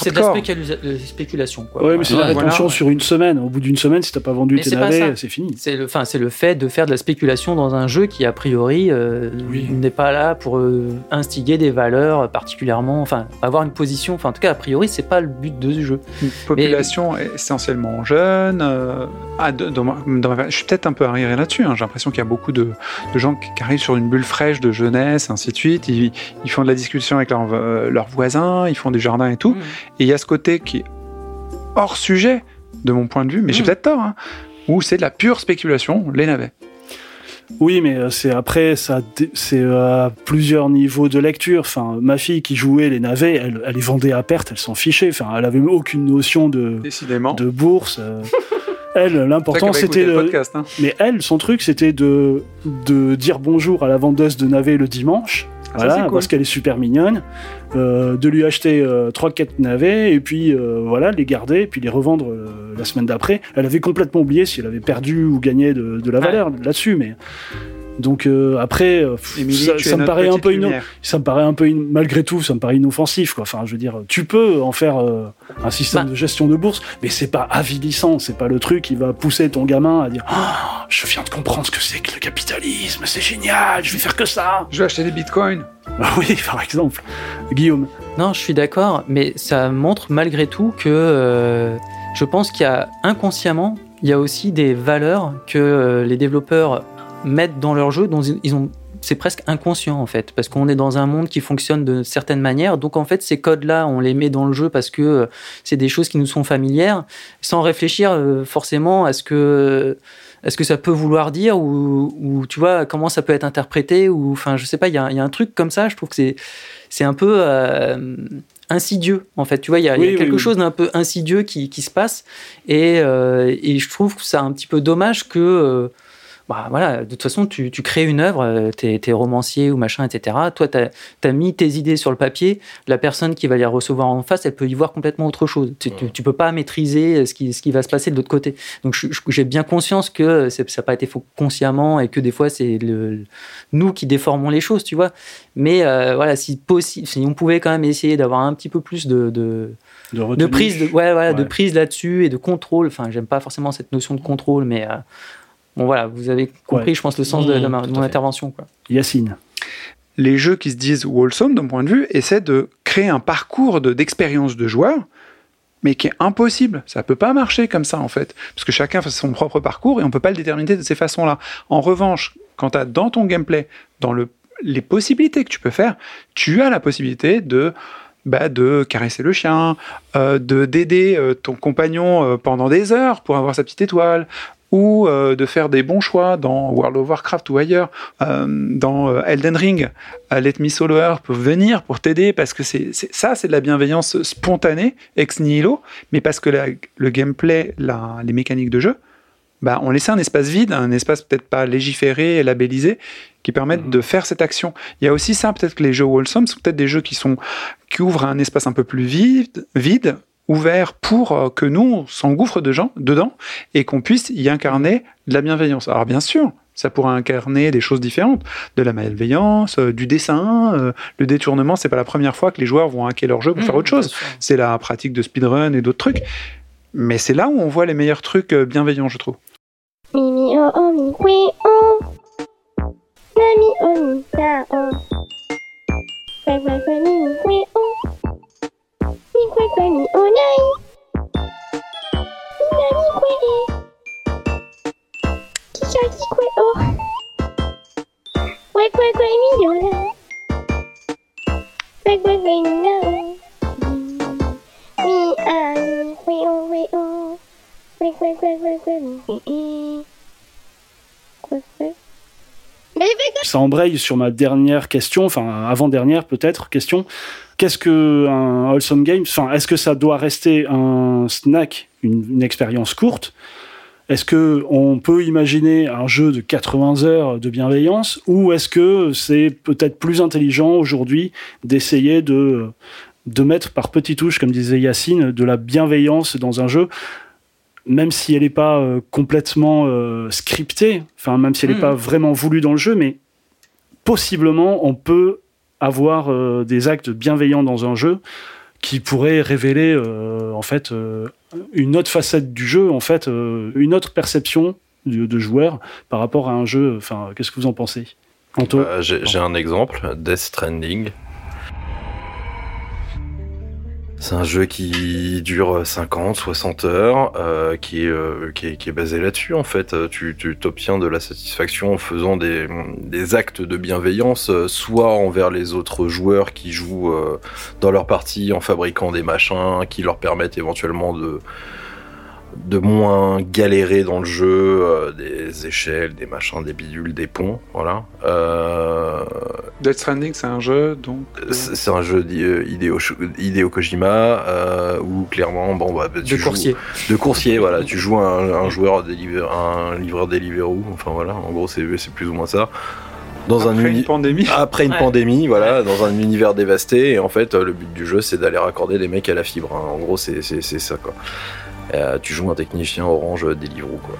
C'est de la spécula- spéculation. Quoi. Ouais, mais c'est Voilà. la voilà. rétention sur une semaine. Au bout d'une semaine, si t'as pas vendu Mais tes navets, c'est fini. C'est le, enfin, c'est le fait de faire de la spéculation dans un jeu qui, a priori, euh, Oui. n'est pas là pour euh, instiguer des valeurs particulièrement, enfin, avoir une position. Enfin, en tout cas, a priori, c'est pas le but de ce jeu. Une population essentiellement jeune. euh, ah, de- dans ma- dans ma- je suis peut-être un peu arriéré là-dessus. hein. J'ai l'impression qu'il y a beaucoup de, de gens qui, qui arrivent sur une bulle fraîche de jeunesse, ainsi de suite. Ils, ils font de la discussion avec leurs euh, leurs voisins, ils font des jardins et tout. Et il y a ce côté qui est hors sujet, de mon point de vue, mais j'ai Mm. peut-être tort, hein, où c'est de la pure spéculation, les navets. Oui, mais euh, c'est après, ça, c'est euh, à plusieurs niveaux de lecture. Enfin, ma fille qui jouait les navets, elle, elle les vendait à perte, elle s'en fichait. Enfin, elle avait aucune notion de, Décidément. de bourse. euh. Elle, l'important c'était le de, podcast. hein. mais elle, son truc c'était de de dire bonjour à la vendeuse de navets le dimanche. Ah, voilà, cool. parce qu'elle est super mignonne, euh, de lui acheter euh, trois quatre navets et puis euh, voilà les garder et puis les revendre euh, la semaine d'après. Elle avait complètement oublié si elle avait perdu ou gagné de, de la valeur là-dessus, mais donc euh, après euh, pff, Émilie, ça, me paraît un peu ino- ça me paraît un peu in- malgré tout ça me paraît inoffensif quoi. Enfin je veux dire tu peux en faire euh, un système Bah. de gestion de bourse, mais c'est pas avilissant, c'est pas le truc qui va pousser ton gamin à dire Ah, je viens de comprendre ce que c'est que le capitalisme, c'est génial, je vais faire que ça. Je vais acheter des bitcoins. Ah oui, par exemple. Guillaume. Non, je suis d'accord, mais ça montre malgré tout que euh, je pense qu'il y a inconsciemment, il y a aussi des valeurs que les développeurs mettent dans leur jeu dont ils ont. C'est presque inconscient en fait, parce qu'on est dans un monde qui fonctionne de certaines manières. Donc en fait, ces codes-là, on les met dans le jeu parce que euh, c'est des choses qui nous sont familières, sans réfléchir euh, forcément à ce que à ce que ça peut vouloir dire ou, ou tu vois comment ça peut être interprété ou enfin je sais pas. Il y a, il y a un truc comme ça. Je trouve que c'est c'est un peu euh, insidieux en fait tu vois il y a, il y a Oui, oui, quelque oui. chose d'un peu insidieux qui, qui se passe et, et je trouve que c'est un petit peu dommage que bah, voilà, de toute façon, tu, tu crées une œuvre, euh, t'es es romancier ou machin, etc. Toi, tu as, mis tes idées sur le papier. La personne qui va les recevoir en face, elle peut y voir complètement autre chose. Tu, tu, tu peux pas maîtriser ce qui, ce qui va se passer de l'autre côté. Donc, j'ai bien conscience que c'est- ça n'a pas été fait consciemment et que des fois, c'est le, nous qui déformons les choses, tu vois. Mais euh, voilà, si possible, si on pouvait quand même essayer d'avoir un petit peu plus de, de, De, prise, de, ouais, voilà, de prise là-dessus et de contrôle. Enfin, j'aime pas forcément cette notion de contrôle, mais euh, bon, voilà, vous avez compris, Ouais. je pense, le sens de, de ma- de mon fait. intervention. Quoi. Yacine. les jeux qui se disent wholesome d'un point de vue essaient de créer un parcours de- d'expérience de, joueur mais qui est impossible. Ça peut pas marcher comme ça en fait, parce que chacun fait son propre parcours et on peut pas le déterminer de ces façons-là. En revanche, quand tu as dans ton gameplay, dans le, les possibilités que tu peux faire, tu as la possibilité de bah, de caresser le chien, euh, de d'aider euh, ton compagnon euh, pendant des heures pour avoir sa petite étoile, ou euh, de faire des bons choix dans World of Warcraft ou ailleurs, euh, dans euh, Elden Ring, Let Me Solo Her peuvent venir pour t'aider parce que c'est ça, c'est de la bienveillance spontanée, ex nihilo, mais parce que la- le gameplay, la- les mécaniques de jeu, bah, on laissait un espace vide, un espace peut-être pas légiféré et labellisé, qui permettent de faire cette action. Il y a aussi ça, peut-être que les jeux wholesome sont peut-être des jeux qui sont qui ouvrent un espace un peu plus vide, vide ouvert pour euh, que nous on s'engouffre de gens dedans et qu'on puisse y incarner de la bienveillance. Alors bien sûr, ça pourrait incarner des choses différentes, de la malveillance, euh, du dessin, euh, le détournement. C'est pas la première fois que les joueurs vont hacker leur jeu pour faire autre chose. C'est la pratique de speedrun et d'autres trucs. Mais c'est là où on voit les meilleurs trucs euh, bienveillants, je trouve. quoi Granny Online Nani quoi Qui Oh no! Ça embraye sur ma dernière question, enfin avant-dernière peut-être question. Qu'est-ce que un wholesome game Enfin, est-ce que ça doit rester un snack, une, expérience courte? Est-ce que on peut imaginer un jeu de 80 heures de bienveillance? Ou est-ce que c'est peut-être plus intelligent aujourd'hui d'essayer de de mettre par petites touches, comme disait Yacine, de la bienveillance dans un jeu? Même si elle n'est pas euh, complètement euh, scriptée, enfin même si elle n'est Mm. pas vraiment voulue dans le jeu, mais possiblement on peut avoir euh, des actes bienveillants dans un jeu qui pourraient révéler euh, en fait euh, une autre facette du jeu, en fait euh, une autre perception de, de joueur par rapport à un jeu. Enfin, qu'est-ce que vous en pensez, Anto? Euh, j'ai un exemple, Death Stranding. C'est un jeu qui dure 50, 60 heures, euh, qui, est, euh, qui, est, qui est basé là-dessus en fait. Euh, Tu t'obtiens de la satisfaction en faisant des, des actes de bienveillance, euh, soit envers les autres joueurs qui jouent euh, dans leur partie en fabriquant des machins qui leur permettent éventuellement de de moins galérer dans le jeu, euh, des échelles, des machins, des bidules, des ponts, voilà. Euh, Death Stranding, c'est un jeu, donc. c'est c'est un jeu d'Hideo Hideo Kojima euh, où clairement, bon, bah, tu De joues- coursier. de coursier, voilà. Tu joues un, un joueur, délivreur, un livreur Deliveroo, enfin voilà. En gros, c'est c'est plus ou moins ça. Dans un Après uni- une pandémie. après une Ouais. pandémie, voilà, dans un univers dévasté. Et en fait, euh, le but du jeu, c'est d'aller raccorder des mecs à la fibre. hein. En gros, c'est ça, quoi. Euh, tu joues un technicien orange Deliveroo, quoi.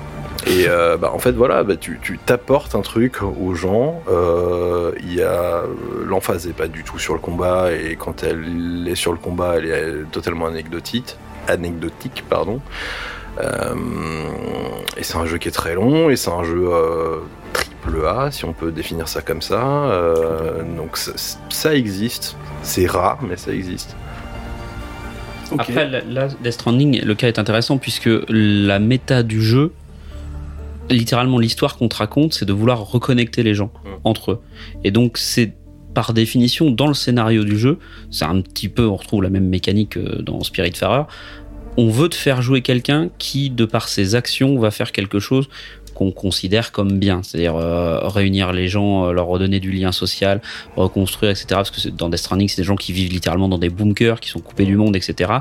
Et euh, bah, en fait, voilà, bah, tu t'apportes un truc aux gens. Euh, y a euh, l'emphase est pas du tout sur le combat, et quand elle est sur le combat, elle est totalement anecdotique. Anecdotique, pardon. Euh, et c'est un jeu qui est très long, et c'est un jeu euh, triple A, si on peut définir ça comme ça. Euh, donc ça existe. C'est rare, mais ça existe. Après, là, Death Stranding, le cas est intéressant puisque la méta du jeu, littéralement l'histoire qu'on te raconte, c'est de vouloir reconnecter les gens entre eux. Et donc, c'est par définition, dans le scénario du jeu, c'est un petit peu, on retrouve la même mécanique que dans Spiritfarer, on veut te faire jouer quelqu'un qui, de par ses actions, va faire quelque chose qu'on considère comme bien, c'est-à-dire euh, réunir les gens, euh, leur redonner du lien social, reconstruire, etc. Parce que dans Death Stranding, c'est des gens qui vivent littéralement dans des bunkers, qui sont coupés du monde, etc.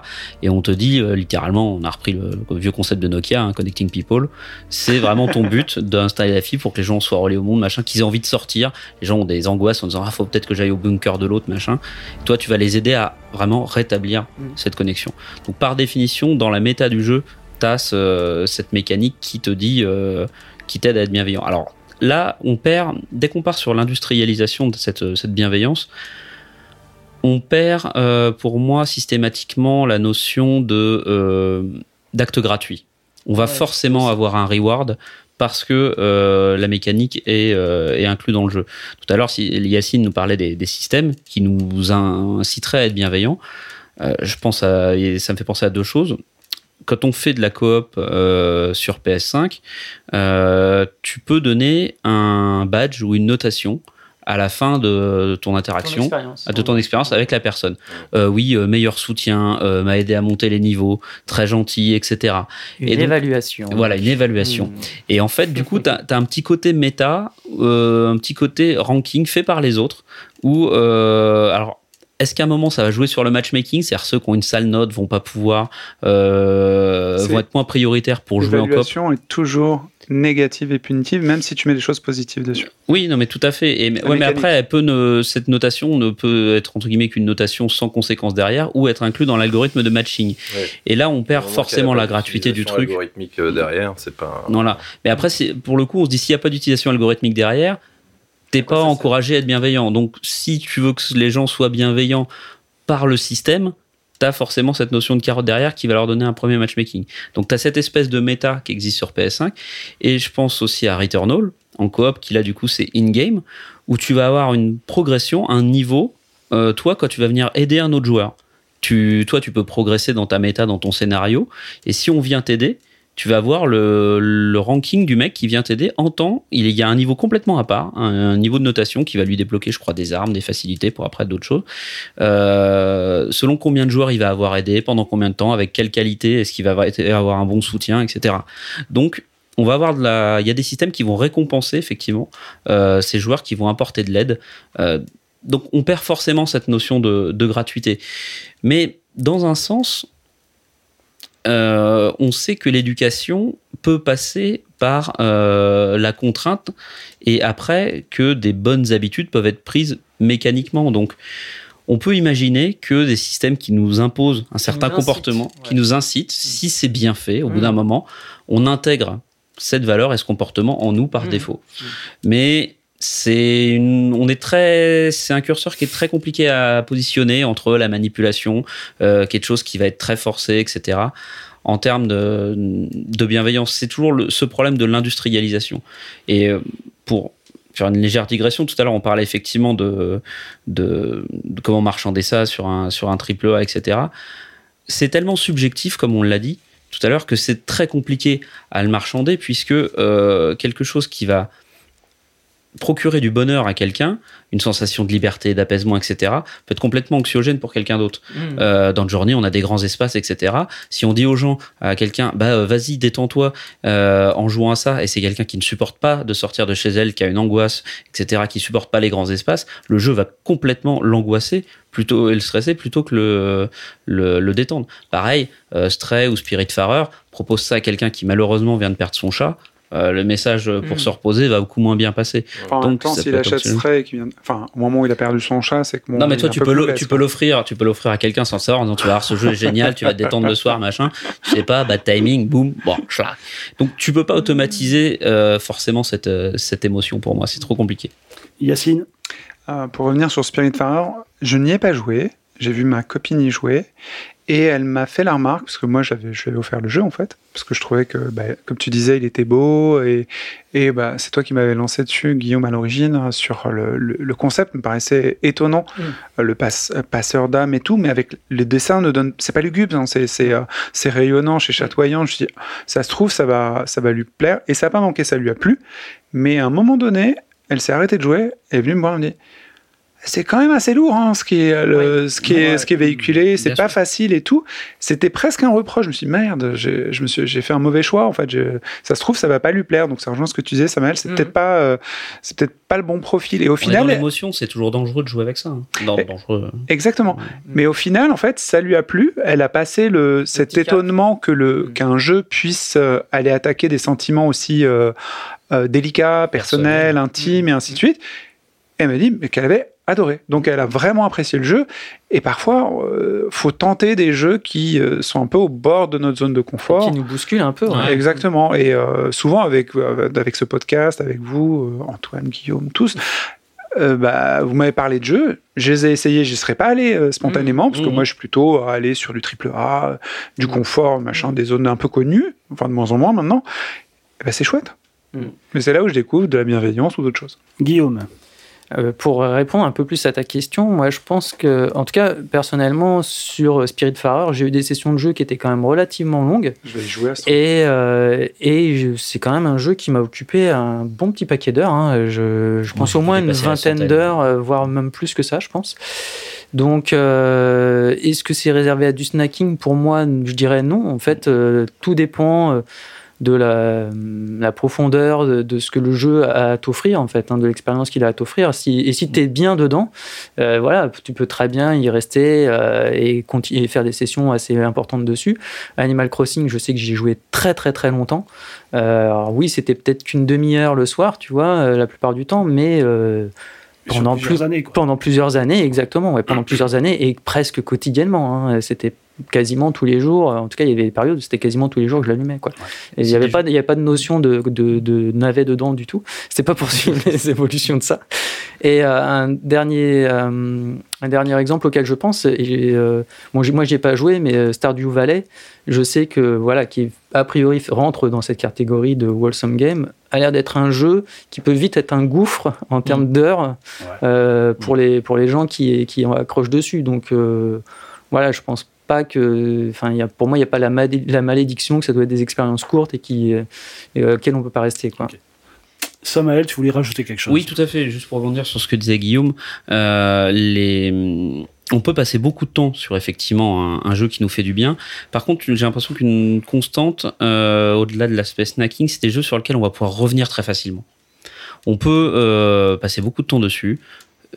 Et on te dit, euh, littéralement, on a repris le, le vieux concept de Nokia, hein, Connecting People, c'est vraiment ton but d'installer la fibre pour que les gens soient reliés au monde, machin, qu'ils aient envie de sortir. Les gens ont des angoisses en disant, ah, faut peut-être que j'aille au bunker de l'autre, machin. Toi, tu vas les aider à vraiment rétablir cette connexion. Donc, par définition, dans la méta du jeu, t'as ce- cette mécanique qui te dit, euh, qui t'aide à être bienveillant. Alors là, on perd, dès qu'on part sur l'industrialisation de cette, cette bienveillance, on perd euh, pour moi systématiquement la notion de euh, d'acte gratuit. On va Ouais, forcément avoir un reward parce que euh, la mécanique est, euh, est inclue dans le jeu. Tout à l'heure, si Yacine nous parlait des, des systèmes qui nous inciteraient à être bienveillants. Euh, je pense à, et ça me fait penser à deux choses. Quand on fait de la coop euh, sur PS5, euh, tu peux donner un badge ou une notation à la fin de, de ton interaction de ton expérience avec la personne. Euh, oui, meilleur soutien, m'a aidé à monter les niveaux, très gentil, etc. Une Et donc- évaluation. Voilà, une évaluation. Hmm. Et en fait, du coup, tu as, un petit côté méta, un petit côté ranking fait par les autres, où, alors, est-ce qu'à un moment ça va jouer sur le matchmaking? C'est-à-dire ceux qui ont une sale note vont pas pouvoir, euh, vont être moins prioritaires pour jouer en coop. L'évaluation est toujours négative et punitive, même si tu mets des choses positives dessus. Oui, non, mais tout à fait. Et, La ouais, mais après, elle peut ne- cette notation ne peut être entre guillemets qu'une notation sans conséquence derrière, ou être inclus dans l'algorithme de matching. Ouais. Et là, on perd forcément la gratuité du truc. algorithmique euh, derrière, c'est pas. un- Voilà. Mais après, pour le coup, on se dit s'il n'y a pas d'utilisation algorithmique derrière, t'es pas encouragé à être bienveillant. Donc, si tu veux que les gens soient bienveillants par le système, t'as forcément cette notion de carotte derrière qui va leur donner un premier matchmaking. Donc, t'as cette espèce de méta qui existe sur PS5. Et je pense aussi à Returnal, en coop, qui là, du coup, c'est in-game, où tu vas avoir une progression, un niveau, euh, toi, quand tu vas venir aider un autre joueur. Tu, toi, tu peux progresser dans ta méta, dans ton scénario. Et si on vient t'aider, tu vas voir le, le ranking du mec qui vient t'aider en temps. Il y a un niveau complètement à part, un, niveau de notation qui va lui débloquer, je crois, des armes, des facilités pour après d'autres choses. Euh, selon combien de joueurs il va avoir aidé, pendant combien de temps, avec quelle qualité, est-ce qu'il va avoir avoir un bon soutien, etc. Donc, on va avoir de la, il y a des systèmes qui vont récompenser effectivement euh, ces joueurs qui vont apporter de l'aide. Euh, donc on perd forcément cette notion de, de gratuité. Mais dans un sens, euh, on sait que l'éducation peut passer par euh, la contrainte et après que des bonnes habitudes peuvent être prises mécaniquement. Donc, on peut imaginer que des systèmes qui nous imposent un certain comportement, qui nous incitent, si c'est bien fait, au bout Mm. d'un moment, on intègre cette valeur et ce comportement en nous par Mm. défaut. Mais c'est on est très, c'est un curseur qui est très compliqué à positionner entre la manipulation, euh, quelque chose qui va être très forcé, etc. En termes de, bienveillance, c'est toujours ce problème de l'industrialisation. Et euh, pour faire une légère digression, tout à l'heure on parlait effectivement de comment marchander ça sur un, sur un triple A, etc. C'est tellement subjectif, comme on l'a dit tout à l'heure, que c'est très compliqué à le marchander, puisque euh, quelque chose qui va procurer du bonheur à quelqu'un, une sensation de liberté, d'apaisement, etc., peut être complètement anxiogène pour quelqu'un d'autre. Mm. Euh, dans le journée, on a des grands espaces, etc. Si on dit aux gens, à quelqu'un, bah euh, vas-y, détends-toi euh, en jouant à ça, et c'est quelqu'un qui ne supporte pas de sortir de chez elle, qui a une angoisse, etc., qui supporte pas les grands espaces, le jeu va complètement l'angoisser plutôt et le stresser plutôt que le, le, le détendre. Pareil, euh, Stray ou Spiritfarer propose ça à quelqu'un qui malheureusement vient de perdre son chat. Euh, le message pour Mm. se reposer va beaucoup moins bien passer. Enfin, en Donc, même temps, s'il achète optionnel. Stray, et qu'il vient... enfin, au moment où il a perdu son chat, c'est que mon. non mais toi tu peux tu peux l'offrir tu peux l'offrir à quelqu'un sans savoir en disant tu vas voir ce jeu est génial tu vas te détendre le soir machin tu sais pas bad timing boum bon donc tu peux pas automatiser euh, forcément cette euh, cette émotion pour moi c'est trop compliqué Yacine Euh, pour revenir sur Spiritfarer, je n'y ai pas joué. J'ai vu ma copine y jouer. Et elle m'a fait la remarque, parce que moi, j'avais, je lui avais offert le jeu, en fait. Parce que je trouvais que, bah, comme tu disais, il était beau. Et, et bah, c'est toi qui m'avais lancé dessus, Guillaume, à l'origine, sur le, le- le concept. me paraissait étonnant. Mm. Euh, Le passe- passeur d'âme et tout. Mais avec les dessins, ne donne, c'est pas lugubre. hein, c'est, c'est, euh, c'est rayonnant, c'est chatoyant. Je dis, ça se trouve, ça va, ça va lui plaire. Et ça n'a pas manqué, ça lui a plu. Mais à un moment donné, elle s'est arrêtée de jouer. Elle est venue me voir, elle me dit, c'est quand même assez lourd hein, ce, qui est, le- ce, qui est, Ouais. ce qui est véhiculé, c'est pas sûr. facile et tout. C'était presque un reproche. Je me suis dit, merde, j'ai, je me suis, j'ai fait un mauvais choix. En fait, Je- ça se trouve, ça va pas lui plaire. Donc ça rejoint ce que tu disais, Samuel. C'est Mhm. peut-être pas, euh, c'est peut-être pas le bon profil. Et au On final, l'émotion c'est toujours dangereux de jouer avec ça hein. Dans- Eh, dangereux exactement. Mais au final, en fait, ça lui a plu. Elle a passé le, cet étonnement que le, Mhm. qu'un jeu puisse euh, aller attaquer des sentiments aussi euh, euh, délicats, personnels, Personnels. intimes et ainsi de suite. Elle m'a dit mais qu'elle avait adoré. Donc elle a vraiment apprécié le jeu. Et parfois, euh, faut tenter des jeux qui euh, sont un peu au bord de notre zone de confort. Qui nous bouscule un peu. ouais. Exactement. Et euh, souvent avec euh, avec ce podcast, avec vous, euh, Antoine, Guillaume, tous. euh, bah, vous m'avez parlé de jeux, je les ai essayés, j'y serais pas allé euh, spontanément, parce que Mhm. moi je suis plutôt allé sur du triple A, du confort, machin, des zones un peu connues, enfin de moins en moins maintenant. Eh ben, c'est chouette. Mais c'est là où je découvre de la bienveillance ou d'autres choses. Guillaume Euh, pour répondre un peu plus à ta question, moi je pense que, en tout cas, personnellement, sur Spiritfarer, j'ai eu des sessions de jeu qui étaient quand même relativement longues. Je vais y jouer à ça. Et, euh, et c'est quand même un jeu qui m'a occupé un bon petit paquet d'heures. hein. Je, je pense Ouais, au moins une vingtaine d'heures, euh, voire même plus que ça, je pense. Donc, euh, est-ce que c'est réservé à du snacking? Pour moi, je dirais non. En fait, euh, tout dépend euh, de la, la profondeur de, de ce que le jeu a à t'offrir, en fait, hein, de l'expérience qu'il a à t'offrir. Si, et si tu es bien dedans, euh, voilà, tu peux très bien y rester euh, et, continuer, faire des sessions assez importantes dessus. Animal Crossing, je sais que j'y joué très très très longtemps. Euh, alors oui, c'était peut-être qu'une demi-heure le soir, tu vois, la plupart du temps, mais pendant, plusieurs plus- années, quoi. pendant plusieurs années, exactement, ouais, pendant plusieurs années et presque quotidiennement. hein. c'était quasiment tous les jours. En tout cas, il y avait des périodes où c'était quasiment tous les jours que je l'allumais. Quoi. Et il n'y avait, pas- il y avait pas de notion de, de, de navet dedans du tout. C'était pas pour suivre les évolutions de ça. Et euh, un, dernier, euh, un dernier exemple auquel je pense, et, euh, bon, moi, j'y ai pas joué, mais Stardew Valley, je sais que, voilà, qui a priori rentre dans cette catégorie de Wholesome Game, a l'air d'être un jeu qui peut vite être un gouffre en termes d'heures Ouais. pour, les, pour les gens qui, qui en accrochent dessus. Donc, voilà, je pense pas que. Enfin, il y a- pour moi, il n'y a pas la, malé- la malédiction que ça doit être des expériences courtes et qui, euh, auxquelles on peut pas rester. Quoi. Ok. Samael, tu voulais rajouter quelque chose? Oui, tout à fait. Juste pour rebondir sur ce que disait Guillaume, euh, les... on peut passer beaucoup de temps sur effectivement un, un jeu qui nous fait du bien. Par contre, j'ai l'impression qu'une constante, euh, au-delà de l'aspect snacking, c'est des jeux sur lesquels on va pouvoir revenir très facilement. On peut euh, passer beaucoup de temps dessus,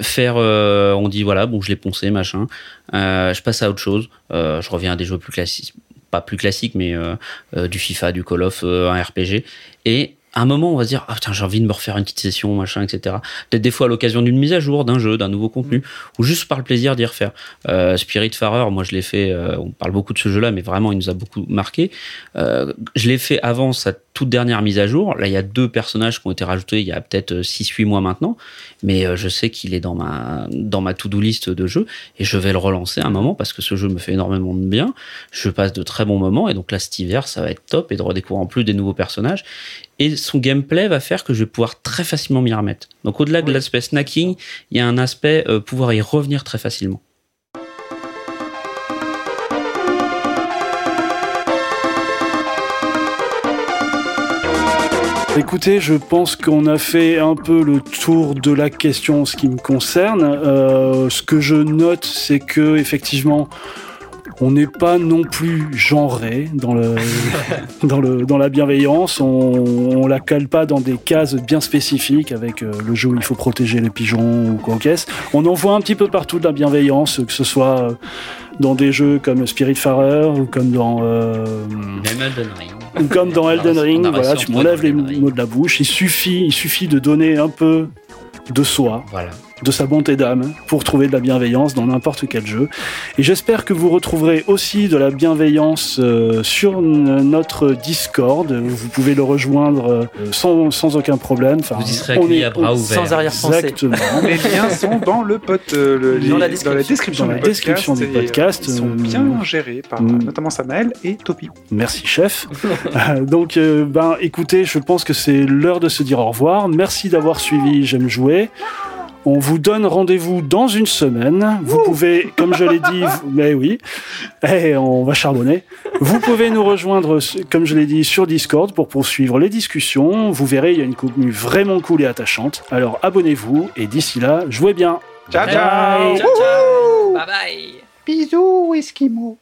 faire, euh, on dit voilà, bon, je l'ai poncé, machin, euh, je passe à autre chose, euh, je reviens à des jeux plus classiques, pas plus classiques, mais euh, euh, du FIFA, du Call of, euh, un RPG, et à un moment, on va se dire, ah putain, j'ai envie de me refaire une petite session, machin, etc. Peut-être des fois à l'occasion d'une mise à jour, d'un jeu, d'un nouveau contenu, ou juste par le plaisir d'y refaire. Euh, Spirit Farer, moi je l'ai fait, euh, on parle beaucoup de ce jeu-là, mais vraiment il nous a beaucoup marqué. Euh, je l'ai fait avant sa toute dernière mise à jour. Là, il y a deux personnages qui ont été rajoutés il y a peut-être 6-8 mois maintenant, mais euh, je sais qu'il est dans ma, dans ma to-do list de jeux, et je vais le relancer à un moment parce que ce jeu me fait énormément de bien. Je passe de très bons moments, et donc là, cet hiver, ça va être top, et de redécouvrir en plus des nouveaux personnages et son gameplay va faire que je vais pouvoir très facilement m'y remettre. Donc au-delà de l'aspect snacking, il y a un aspect euh, pouvoir y revenir très facilement. Écoutez, je pense qu'on a fait un peu le tour de la question en ce qui me concerne. Euh, ce que je note, c'est que effectivement, on n'est pas non plus genré dans le dans le dans la bienveillance. On, on la cale pas dans des cases bien spécifiques avec euh, le jeu où il faut protéger les pigeons ou quoi qu'est-ce. On en voit un petit peu partout de la bienveillance, que ce soit euh, dans des jeux comme Spiritfarer ou comme dans euh, Même Elden Ring. ou comme dans Elden Ring, voilà, tu m'enlèves les mots de la bouche. Il suffit, il suffit de donner un peu de soi, Voilà. De sa bonté d'âme, pour trouver de la bienveillance dans n'importe quel jeu. Et j'espère que vous retrouverez aussi de la bienveillance euh, sur notre Discord. Vous pouvez le rejoindre euh, sans, sans aucun problème. Enfin, Vous y serez on accueillis est- à bras ouverts. Sans arrière-pensée. Exactement. Les liens sont dans le pot, euh, le- Dans les- la description. description Dans la du podcast description du et, podcast, Ils sont euh, bien gérés par mm. notamment Samael et Topi. Merci chef. Donc euh, ben écoutez, je pense que c'est l'heure de se dire au revoir. Merci d'avoir suivi J'aime jouer. On vous donne rendez-vous dans une semaine. Vous pouvez, comme je l'ai dit, vous- mais oui, eh, on va charbonner. Vous pouvez nous rejoindre, comme je l'ai dit, sur Discord pour poursuivre les discussions. Vous verrez, il y a une contenu vraiment cool et attachante. Alors abonnez-vous et d'ici là, jouez bien. Ciao, ciao Ciao, ciao. Bye bye. Bisous, Eskimo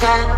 time.